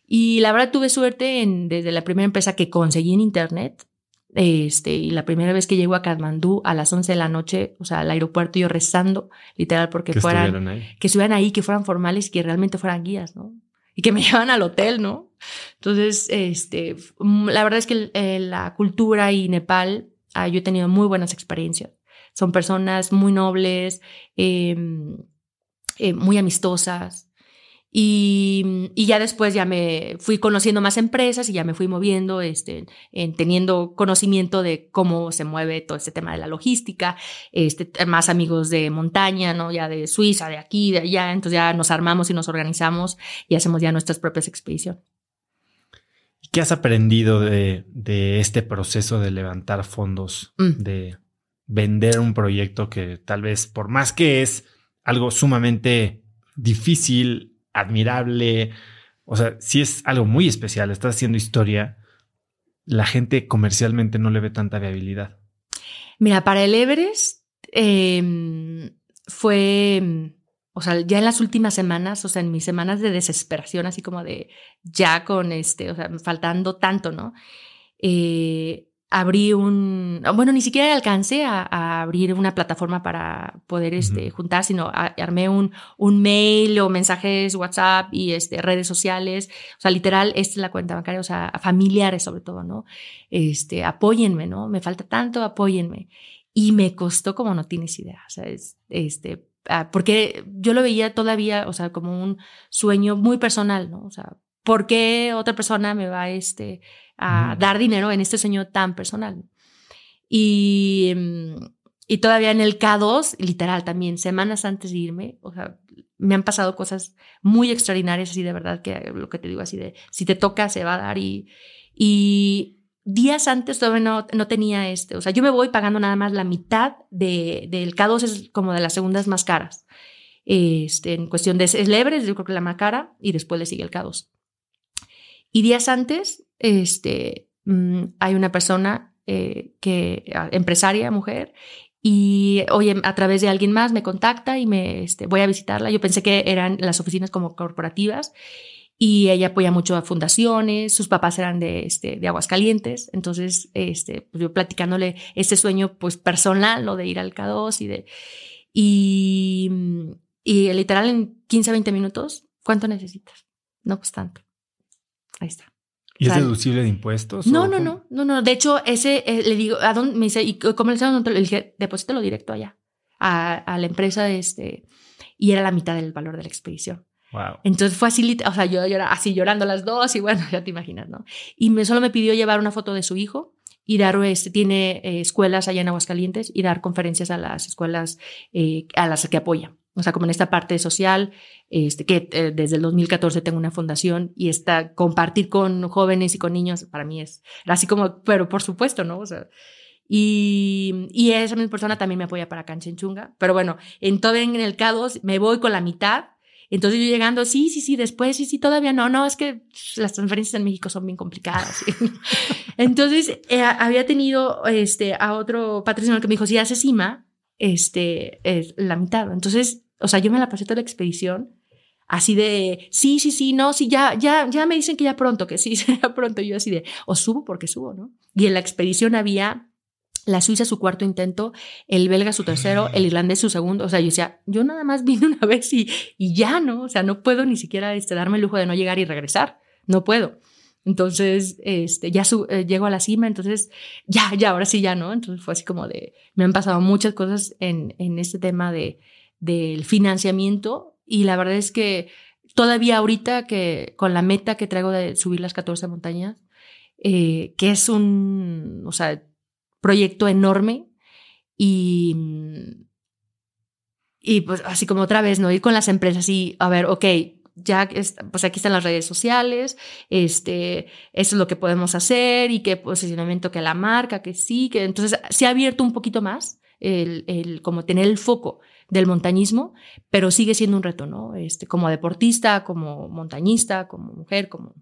Y la verdad tuve suerte en, desde la primera empresa que conseguí en internet, este, y la primera vez que llego a Kathmandú a las 11 de la noche, o sea, al aeropuerto yo rezando, literal, porque fueran, que estuvieran ahí, que fueran formales y que realmente fueran guías, ¿no? Y que me llevan al hotel, ¿no? Entonces, este, la verdad es que eh, la cultura y Nepal, ah, yo he tenido muy buenas experiencias. Son personas muy nobles, em, eh, muy amistosas. Y, y, ya después ya me fui conociendo más empresas y ya me fui moviendo, este, en, teniendo conocimiento de cómo se mueve todo este tema de la logística, este, más amigos de montaña, ¿no? Ya de Suiza, de aquí, de allá, entonces ya nos armamos y nos organizamos y hacemos ya nuestras propias expediciones. ¿Qué has aprendido de, este proceso de levantar fondos, mm. de vender un proyecto que tal vez, por más que es algo sumamente difícil, admirable, o sea, si es algo muy especial, estás haciendo historia, la gente comercialmente no le ve tanta viabilidad. Mira, para el Everest em, fue o sea, ya en las últimas semanas, o sea, en mis semanas de desesperación, así como de ya con este, o sea, faltando tanto, ¿no? Eh, abrí un, bueno, ni siquiera alcancé a, abrir una plataforma para poder este, juntar, sino armé un, un mail o mensajes WhatsApp y este, redes sociales. O sea, literal, esta es la cuenta bancaria, o sea, familiares sobre todo, ¿no? Este, apóyenme, ¿no? Me falta tanto, apóyenme. Y me costó como no tienes idea, o sea, este, Ah, porque yo lo veía todavía, o sea, como un sueño muy personal, ¿no? O sea, ¿por qué otra persona me va este, a dar dinero en este sueño tan personal? Y, mm, y todavía en el K2, literal también, semanas antes de irme, o sea, me han pasado cosas muy extraordinarias, así de verdad, que lo que te digo, así de, si te toca, se va a dar. Y, y días antes todavía no, no, tenía este, o sea, yo me voy pagando nada más la mitad de, del K2 es como de las segundas más caras. Este, en cuestión de es Everest, yo creo que la más cara y después le sigue el K2. Y días antes, este, mm, hay una persona eh, que, empresaria, mujer, y oye, a través de alguien más me contacta y me este, voy a visitarla. Yo pensé que eran las oficinas como corporativas y ella apoya mucho a fundaciones, sus papás eran de, este, de Aguascalientes, entonces este, pues yo platicándole ese sueño pues personal, ¿no? De ir al K2 y de... Y, y literal en 15, 20 minutos, ¿cuánto necesitas? No, pues tanto. Ahí está. ¿Y es deducible de impuestos? No, no, no, no, no. De hecho, ese eh, le digo, ¿a dónde? Me dice, ¿y cómo le Le dije, deposítelo directo allá, a, la empresa, de este, y era la mitad del valor de la expedición. Entonces fue así, o sea, yo lloraba así llorando las dos y bueno, ya te imaginas, ¿no? Y me, solo me pidió llevar una foto de su hijo y dar, este, tiene eh, escuelas allá en Aguascalientes y dar conferencias a las escuelas eh, a las que apoya. O sea, como en esta parte social, este, que eh, desde el 2014 tengo una fundación y está compartir con jóvenes y con niños, para mí es así como, pero por supuesto, ¿no? O sea, y, y esa misma persona también me apoya para Canchenchunga. Pero bueno, en todo en el K2 me voy con la mitad. Entonces yo llegando, sí, sí, sí, después, sí, sí, todavía no, no, es que las transferencias en México son bien complicadas. Entonces eh, había tenido este, a otro patrocinador que me dijo, si haces CIMA, este, es la mitad. Entonces, o sea, yo me la pasé toda la expedición así de, sí, sí, sí, no, sí, ya, ya, ya me dicen que ya pronto, que sí, ya pronto. Yo así de, o subo porque subo, ¿no? Y en la expedición había la Suiza su cuarto intento, el belga su tercero, el irlandés su segundo. O sea, yo decía, yo nada más vine una vez y, y ya, ¿no? O sea, no puedo ni siquiera este, darme el lujo de no llegar y regresar. No puedo. Entonces, este, ya eh, llego a la cima, entonces, ya, ya, ahora sí, ya, ¿no? Entonces fue así como de, me han pasado muchas cosas en, en este tema de, del financiamiento y la verdad es que todavía ahorita que con la meta que traigo de subir las 14 montañas, eh, que es un, o sea, proyecto enorme y, y pues así como otra vez, ¿no? Ir con las empresas y, a ver, ok, ya, pues aquí están las redes sociales, este, eso es lo que podemos hacer y qué posicionamiento que la marca, que sí, que entonces se ha abierto un poquito más el, el como tener el foco del montañismo, pero sigue siendo un reto, ¿no? Este, como deportista, como montañista, como mujer, como...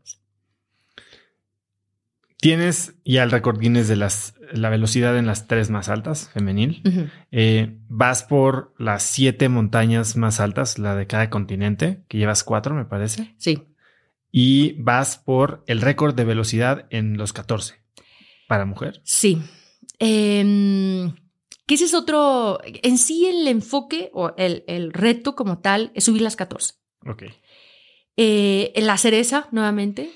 Tienes ya el récord Guinness de las, la velocidad en las tres más altas, femenil. Eh, vas por las siete montañas más altas, la de cada continente, que llevas cuatro, me parece. Sí. Y vas por el récord de velocidad en los 14 para mujer. Sí. Eh, que ese es otro, en sí el enfoque o el, el reto como tal es subir las 14. Ok. Eh, la cereza, nuevamente,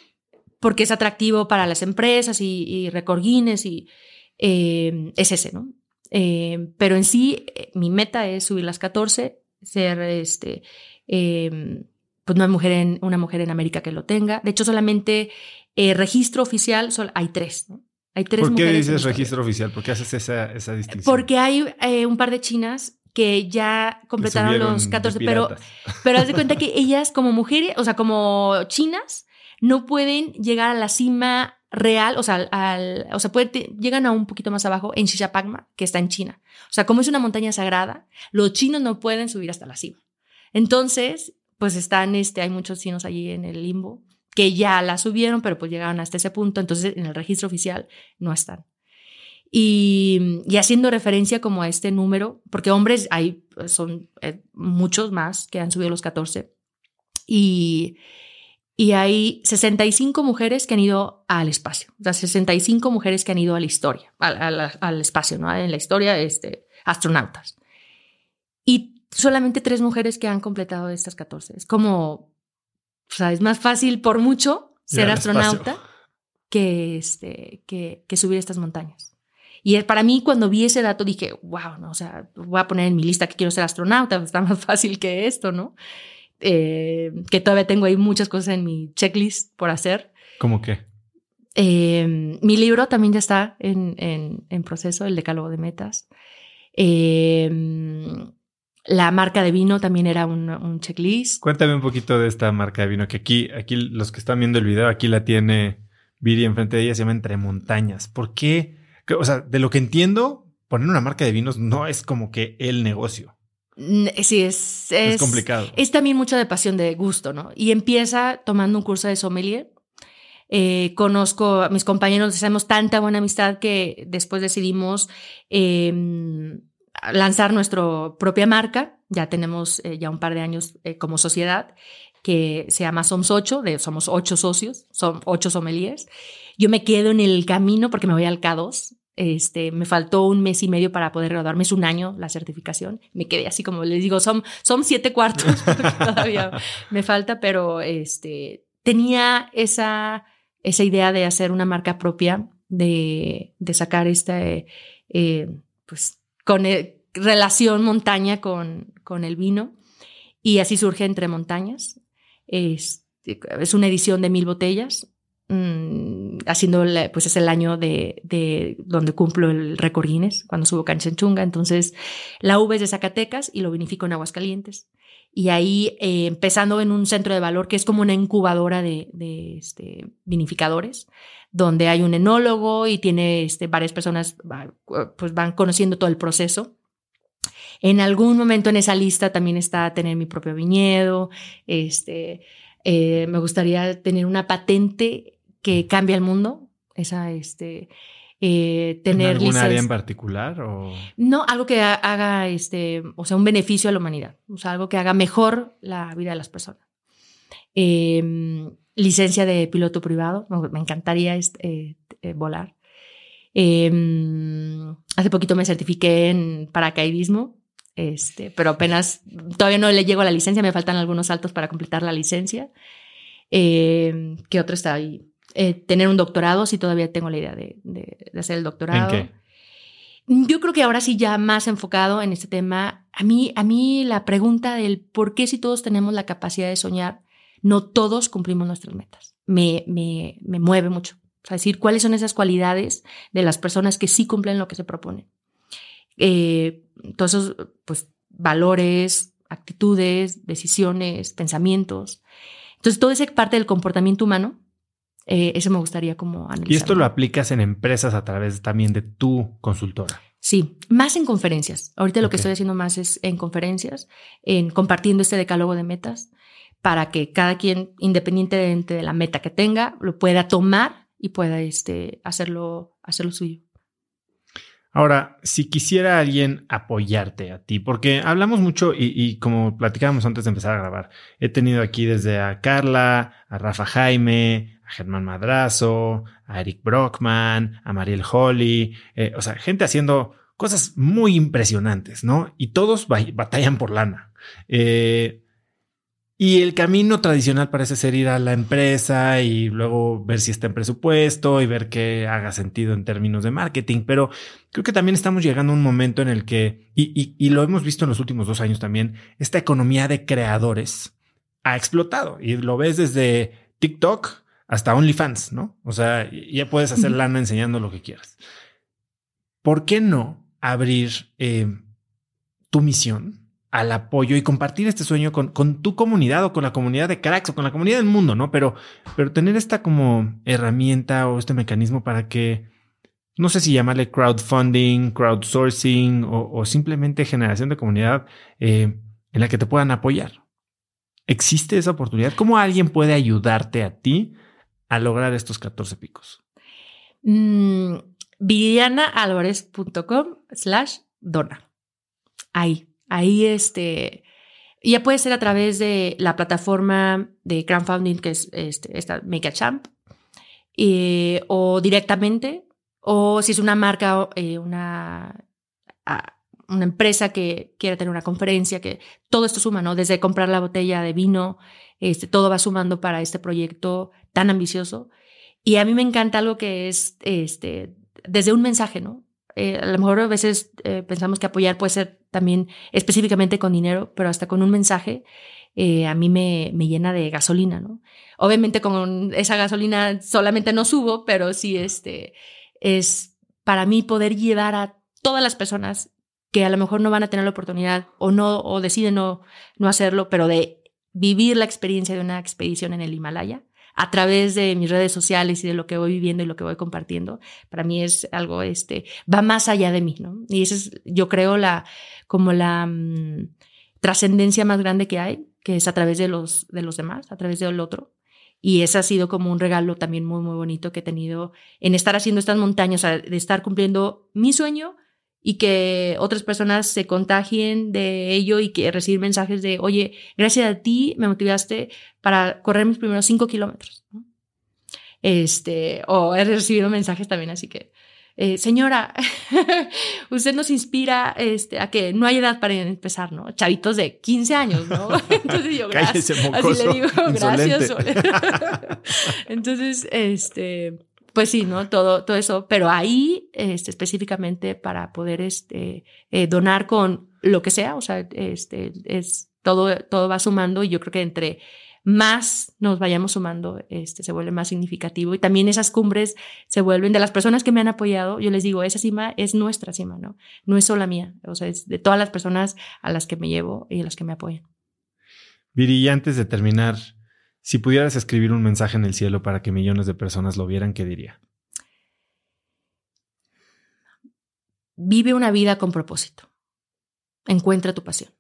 porque es atractivo para las empresas y, y recordines y eh, es ese, ¿no? Eh, pero en sí, mi meta es subir las 14, ser este, pues no hay mujer en, una mujer en América que lo tenga. De hecho, solamente registro oficial hay tres, ¿no? Hay tres ¿Por qué dices registro oficial? ¿Por qué haces esa, esa distinción? Porque hay un par de chinas que ya completaron los 14, pero, pero haz de cuenta que ellas como mujeres, o sea, como chinas, no pueden llegar a la cima real, o sea, al, o sea llegan a un poquito más abajo en Shishapangma, que está en China. O sea, como es una montaña sagrada, los chinos no pueden subir hasta la cima. Entonces, pues están, este, hay muchos chinos allí en el limbo que ya la subieron, pero pues llegaron hasta ese punto, entonces en el registro oficial no están. Y, y haciendo referencia como a este número, porque hombres hay, son eh, muchos más que han subido los 14, y, y hay 65 mujeres que han ido al espacio, o sea, 65 mujeres que han ido a la historia, al, al, espacio, ¿no? En la historia, este, astronautas. Y solamente tres mujeres que han completado estas 14. Es como, o sea, es más fácil por mucho ser astronauta que, este, que, que subir estas montañas. Y para mí, cuando vi ese dato, dije, wow, no, o sea, voy a poner en mi lista que quiero ser astronauta, está más fácil que esto, ¿no? Eh, que todavía tengo ahí muchas cosas en mi checklist por hacer. ¿Cómo qué? Eh, mi libro también ya está en, en, proceso, el decálogo de metas. Eh, la marca de vino también era un, checklist. Cuéntame un poquito de esta marca de vino, que aquí, aquí los que están viendo el video, aquí la tiene Viri enfrente de ella, se llama Entre Montañas. ¿Por qué? O sea, de lo que entiendo, poner una marca de vinos no es como que el negocio. Sí, es, es, complicado. Es también mucho de pasión, de gusto, ¿no? Y empieza tomando un curso de sommelier. Eh, conozco a mis compañeros, hacemos tanta buena amistad que después decidimos em, lanzar nuestra propia marca. Ya tenemos eh, ya un par de años eh, como sociedad que se llama Somos Ocho, de, somos ocho socios, son ocho sommeliers. Yo me quedo en el camino porque me voy al K2 este, me faltó un mes y medio para poder graduarme, es un año la certificación. Me quedé así como les digo, son, son siete cuartos, todavía me falta, pero este, tenía esa, esa idea de hacer una marca propia, de, de sacar esta, eh, pues, con relación montaña con, con el vino. Y así surge Entre Montañas. Es, es una edición de mil botellas mm, haciendo, pues es el año de, de, donde cumplo el récord Guinness, cuando subo Canchenchunga. Entonces, la uva es de Zacatecas y lo vinifico en Aguascalientes. Y ahí, eh, empezando en un centro de valor que es como una incubadora de, de este, vinificadores, donde hay un enólogo y tiene este, varias personas, pues van conociendo todo el proceso. En algún momento en esa lista también está tener mi propio viñedo, este, eh, me gustaría tener una patente que cambie el mundo, esa, este, eh, tener ¿En algún área en particular o no algo que haga este o sea un beneficio a la humanidad o sea algo que haga mejor la vida de las personas. Em, licencia de piloto privado me encantaría este, eh, volar. Em, hace poquito me certifiqué en paracaidismo este pero apenas todavía no le llego a la licencia me faltan algunos saltos para completar la licencia. Em, qué otro está ahí eh, tener un doctorado, si todavía tengo la idea de, hacer el doctorado. ¿En qué? Yo creo que ahora sí ya más enfocado en este tema. A mí, a mí la pregunta del por qué si todos tenemos la capacidad de soñar, no todos cumplimos nuestras metas. Me, me, me mueve mucho. O sea, decir cuáles son esas cualidades de las personas que sí cumplen lo que se propone. Eh, todos esos pues, valores, actitudes, decisiones, pensamientos. Entonces, todo ese parte del comportamiento humano eh, eso me gustaría como analizar. Y esto lo aplicas en empresas a través también de tu consultora. Sí, más en conferencias. Ahorita lo que estoy haciendo más es en conferencias, en compartiendo este decálogo de metas para que cada quien, independientemente de la meta que tenga, lo pueda tomar y pueda este, hacerlo, hacerlo suyo. Ahora, si quisiera alguien apoyarte a ti, porque hablamos mucho y, y, como platicábamos antes de empezar a grabar, he tenido aquí desde a Carla, a Rafa Jaime, Germán Madrazo, a Eric Brockman, a Mariel Holly, eh, o sea, gente haciendo cosas muy impresionantes, ¿no? Y todos batallan por lana. Eh, y el camino tradicional parece ser ir a la empresa y luego ver si está en presupuesto y ver que haga sentido en términos de marketing. Pero creo que también estamos llegando a un momento en el que, y, y lo hemos visto en los últimos dos años también, esta economía de creadores ha explotado y lo ves desde TikTok hasta OnlyFans, ¿no? O sea, ya puedes hacer lana enseñando lo que quieras. ¿Por qué no abrir eh, tu misión al apoyo y compartir este sueño con, con, tu comunidad o con la comunidad de cracks o con la comunidad del mundo, ¿no? Pero, pero tener esta como herramienta o este mecanismo para que, no sé si llamarle crowdfunding, crowdsourcing o, simplemente generación de comunidad eh, en la que te puedan apoyar. ¿Existe esa oportunidad? ¿Cómo alguien puede ayudarte a ti a lograr estos 14 picos? Mm, Vivianaalvarez.com slash dona. Ahí, ahí este, ya puede ser a través de la plataforma de crowdfunding que es este, esta Make a Champ, eh, o directamente, o si es una marca, eh, una, una empresa que quiera tener una conferencia, que todo esto suma, ¿no? Desde comprar la botella de vino, este, todo va sumando para este proyecto tan ambicioso. Y a mí me encanta algo que es este, desde un mensaje, ¿no? Eh, a lo mejor a veces eh, pensamos que apoyar puede ser también específicamente con dinero, pero hasta con un mensaje eh, a mí me, me, llena de gasolina, ¿no? Obviamente con esa gasolina solamente no subo, pero sí este, es para mí poder llevar a todas las personas que a lo mejor no van a tener la oportunidad o no o deciden no, no hacerlo, pero de vivir la experiencia de una expedición en el Himalaya, a través de mis redes sociales y de lo que voy viviendo y lo que voy compartiendo, para mí es algo, este, va más allá de mí, ¿no? Y esa es, yo creo, la, como la mm, trascendencia más grande que hay, que es a través de los, de los demás, a través del otro. Y ese ha sido como un regalo también muy, muy bonito que he tenido en estar haciendo estas montañas, de estar cumpliendo mi sueño, y que otras personas se contagien de ello y que recibir mensajes de, oye, gracias a ti me motivaste para correr mis primeros cinco kilómetros. Este, o he recibido mensajes también, así que, eh, señora, usted nos inspira este, a que no hay edad para empezar, ¿no? Chavitos de 15 años, ¿no? Entonces yo, gracias. Así le digo, gracias. Entonces, este, pues sí, ¿no? Todo, todo eso, pero ahí este, específicamente para poder este, eh, donar con lo que sea, o sea, este, es, todo, todo va sumando y yo creo que entre más nos vayamos sumando, este, se vuelve más significativo. Y también esas cumbres se vuelven de las personas que me han apoyado. Yo les digo, esa cima es nuestra cima, ¿no? No es solo mía. O sea, es de todas las personas a las que me llevo y a las que me apoyan. Viri, y antes de terminar, si pudieras escribir un mensaje en el cielo para que millones de personas lo vieran, ¿qué diría? Vive una vida con propósito. Encuentra tu pasión.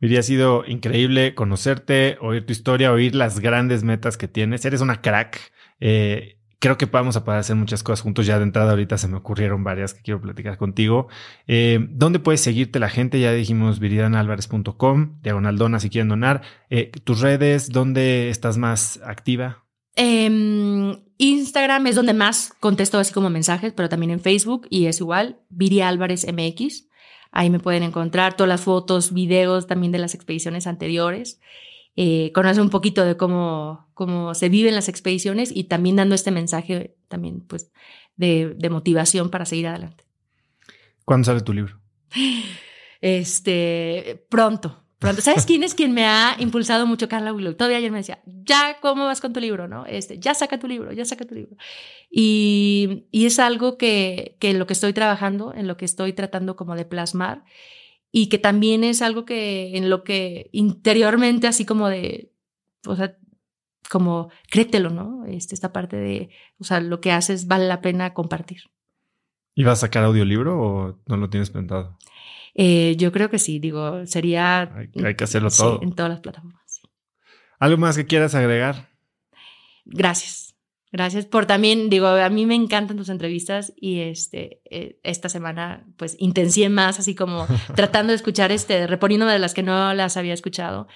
Viri, ha sido increíble conocerte, oír tu historia, oír las grandes metas que tienes. Eres una crack. Eh, creo que vamos a poder hacer muchas cosas juntos. Ya de entrada ahorita se me ocurrieron varias que quiero platicar contigo. Eh, ¿Dónde puedes seguirte la gente? Ya dijimos viridanalvarez.com, diagonal dona si quieren donar. Eh, tus redes, ¿dónde estás más activa? Eh, Instagram es donde más contesto así como mensajes, pero también en Facebook y es igual, Viri Álvarez MX. Ahí me pueden encontrar todas las fotos, videos también de las expediciones anteriores. Eh, conocer un poquito de cómo, cómo se viven las expediciones y también dando este mensaje también pues de, de motivación para seguir adelante. ¿Cuándo sale tu libro? Este, pronto, pronto. ¿Sabes quién es quien me ha impulsado mucho, Carla Willow? Todavía ayer me decía, ya, ¿cómo vas con tu libro? ¿No? Este, ya saca tu libro, ya saca tu libro. Y, y es algo que, que en lo que estoy trabajando, en lo que estoy tratando como de plasmar y que también es algo que en lo que interiormente así como de, o sea, como créetelo, ¿no? Este, esta parte de, o sea, lo que haces vale la pena compartir. ¿Y vas a sacar audiolibro o no lo tienes pensado? Eh, yo creo que sí, digo, sería... Hay, hay que hacerlo todo. Sí, en todas las plataformas. Sí. ¿Algo más que quieras agregar? Gracias. Gracias por también, digo, a mí me encantan tus entrevistas y este, eh, esta semana pues intencié más, así como tratando de escuchar, este, reponiéndome de las que no las había escuchado.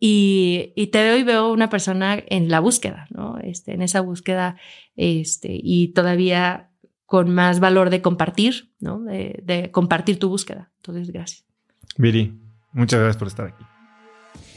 Y, y, te veo y veo una persona en la búsqueda, ¿no? Este, en esa búsqueda, este, y todavía con más valor de compartir, ¿no? De, de compartir tu búsqueda. Entonces, gracias. Viri, muchas gracias por estar aquí.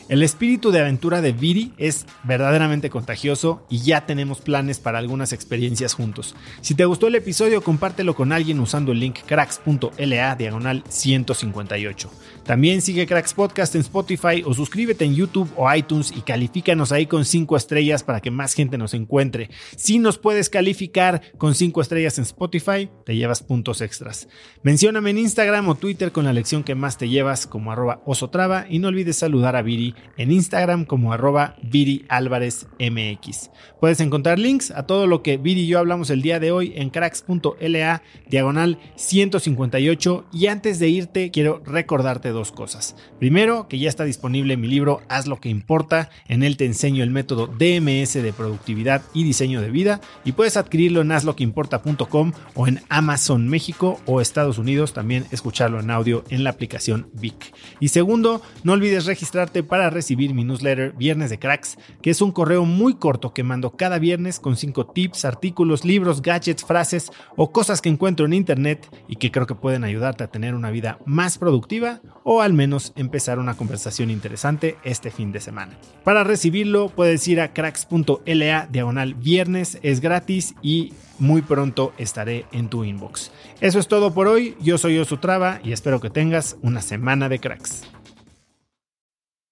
El espíritu de aventura de Viri es verdaderamente contagioso y ya tenemos planes para algunas experiencias juntos. Si te gustó el episodio, compártelo con alguien usando el link cracks.la diagonal 158. También sigue Cracks Podcast en Spotify o suscríbete en YouTube o iTunes y califícanos ahí con 5 estrellas para que más gente nos encuentre. Si nos puedes calificar con 5 estrellas en Spotify, te llevas puntos extras. Mencióname en Instagram o Twitter con la lección que más te llevas como arroba osotrava y no olvides saludar a Viri en Instagram como arroba Viri Álvarez MX. Puedes encontrar links a todo lo que Viri y yo hablamos el día de hoy en cracks.la diagonal 158 y antes de irte quiero recordarte dos cosas. Primero, que ya está disponible mi libro Haz lo que importa, en él te enseño el método DMS de productividad y diseño de vida y puedes adquirirlo en hazloqueimporta.com o en Amazon México o Estados Unidos, también escucharlo en audio en la aplicación Vic. Y segundo, no olvides registrarte para recibir mi newsletter Viernes de Cracks, que es un correo muy corto que mando cada viernes con 5 tips, artículos, libros, gadgets, frases o cosas que encuentro en internet y que creo que pueden ayudarte a tener una vida más productiva o al menos empezar una conversación interesante este fin de semana. Para recibirlo puedes ir a cracks.la diagonal viernes, es gratis y muy pronto estaré en tu inbox. Eso es todo por hoy, yo soy Osutrava y espero que tengas una semana de cracks.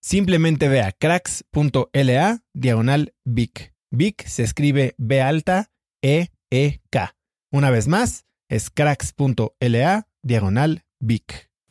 Simplemente ve a cracks.la diagonal Vic. Vic se escribe B alta E E K. Una vez más, es cracks.la diagonal Vic.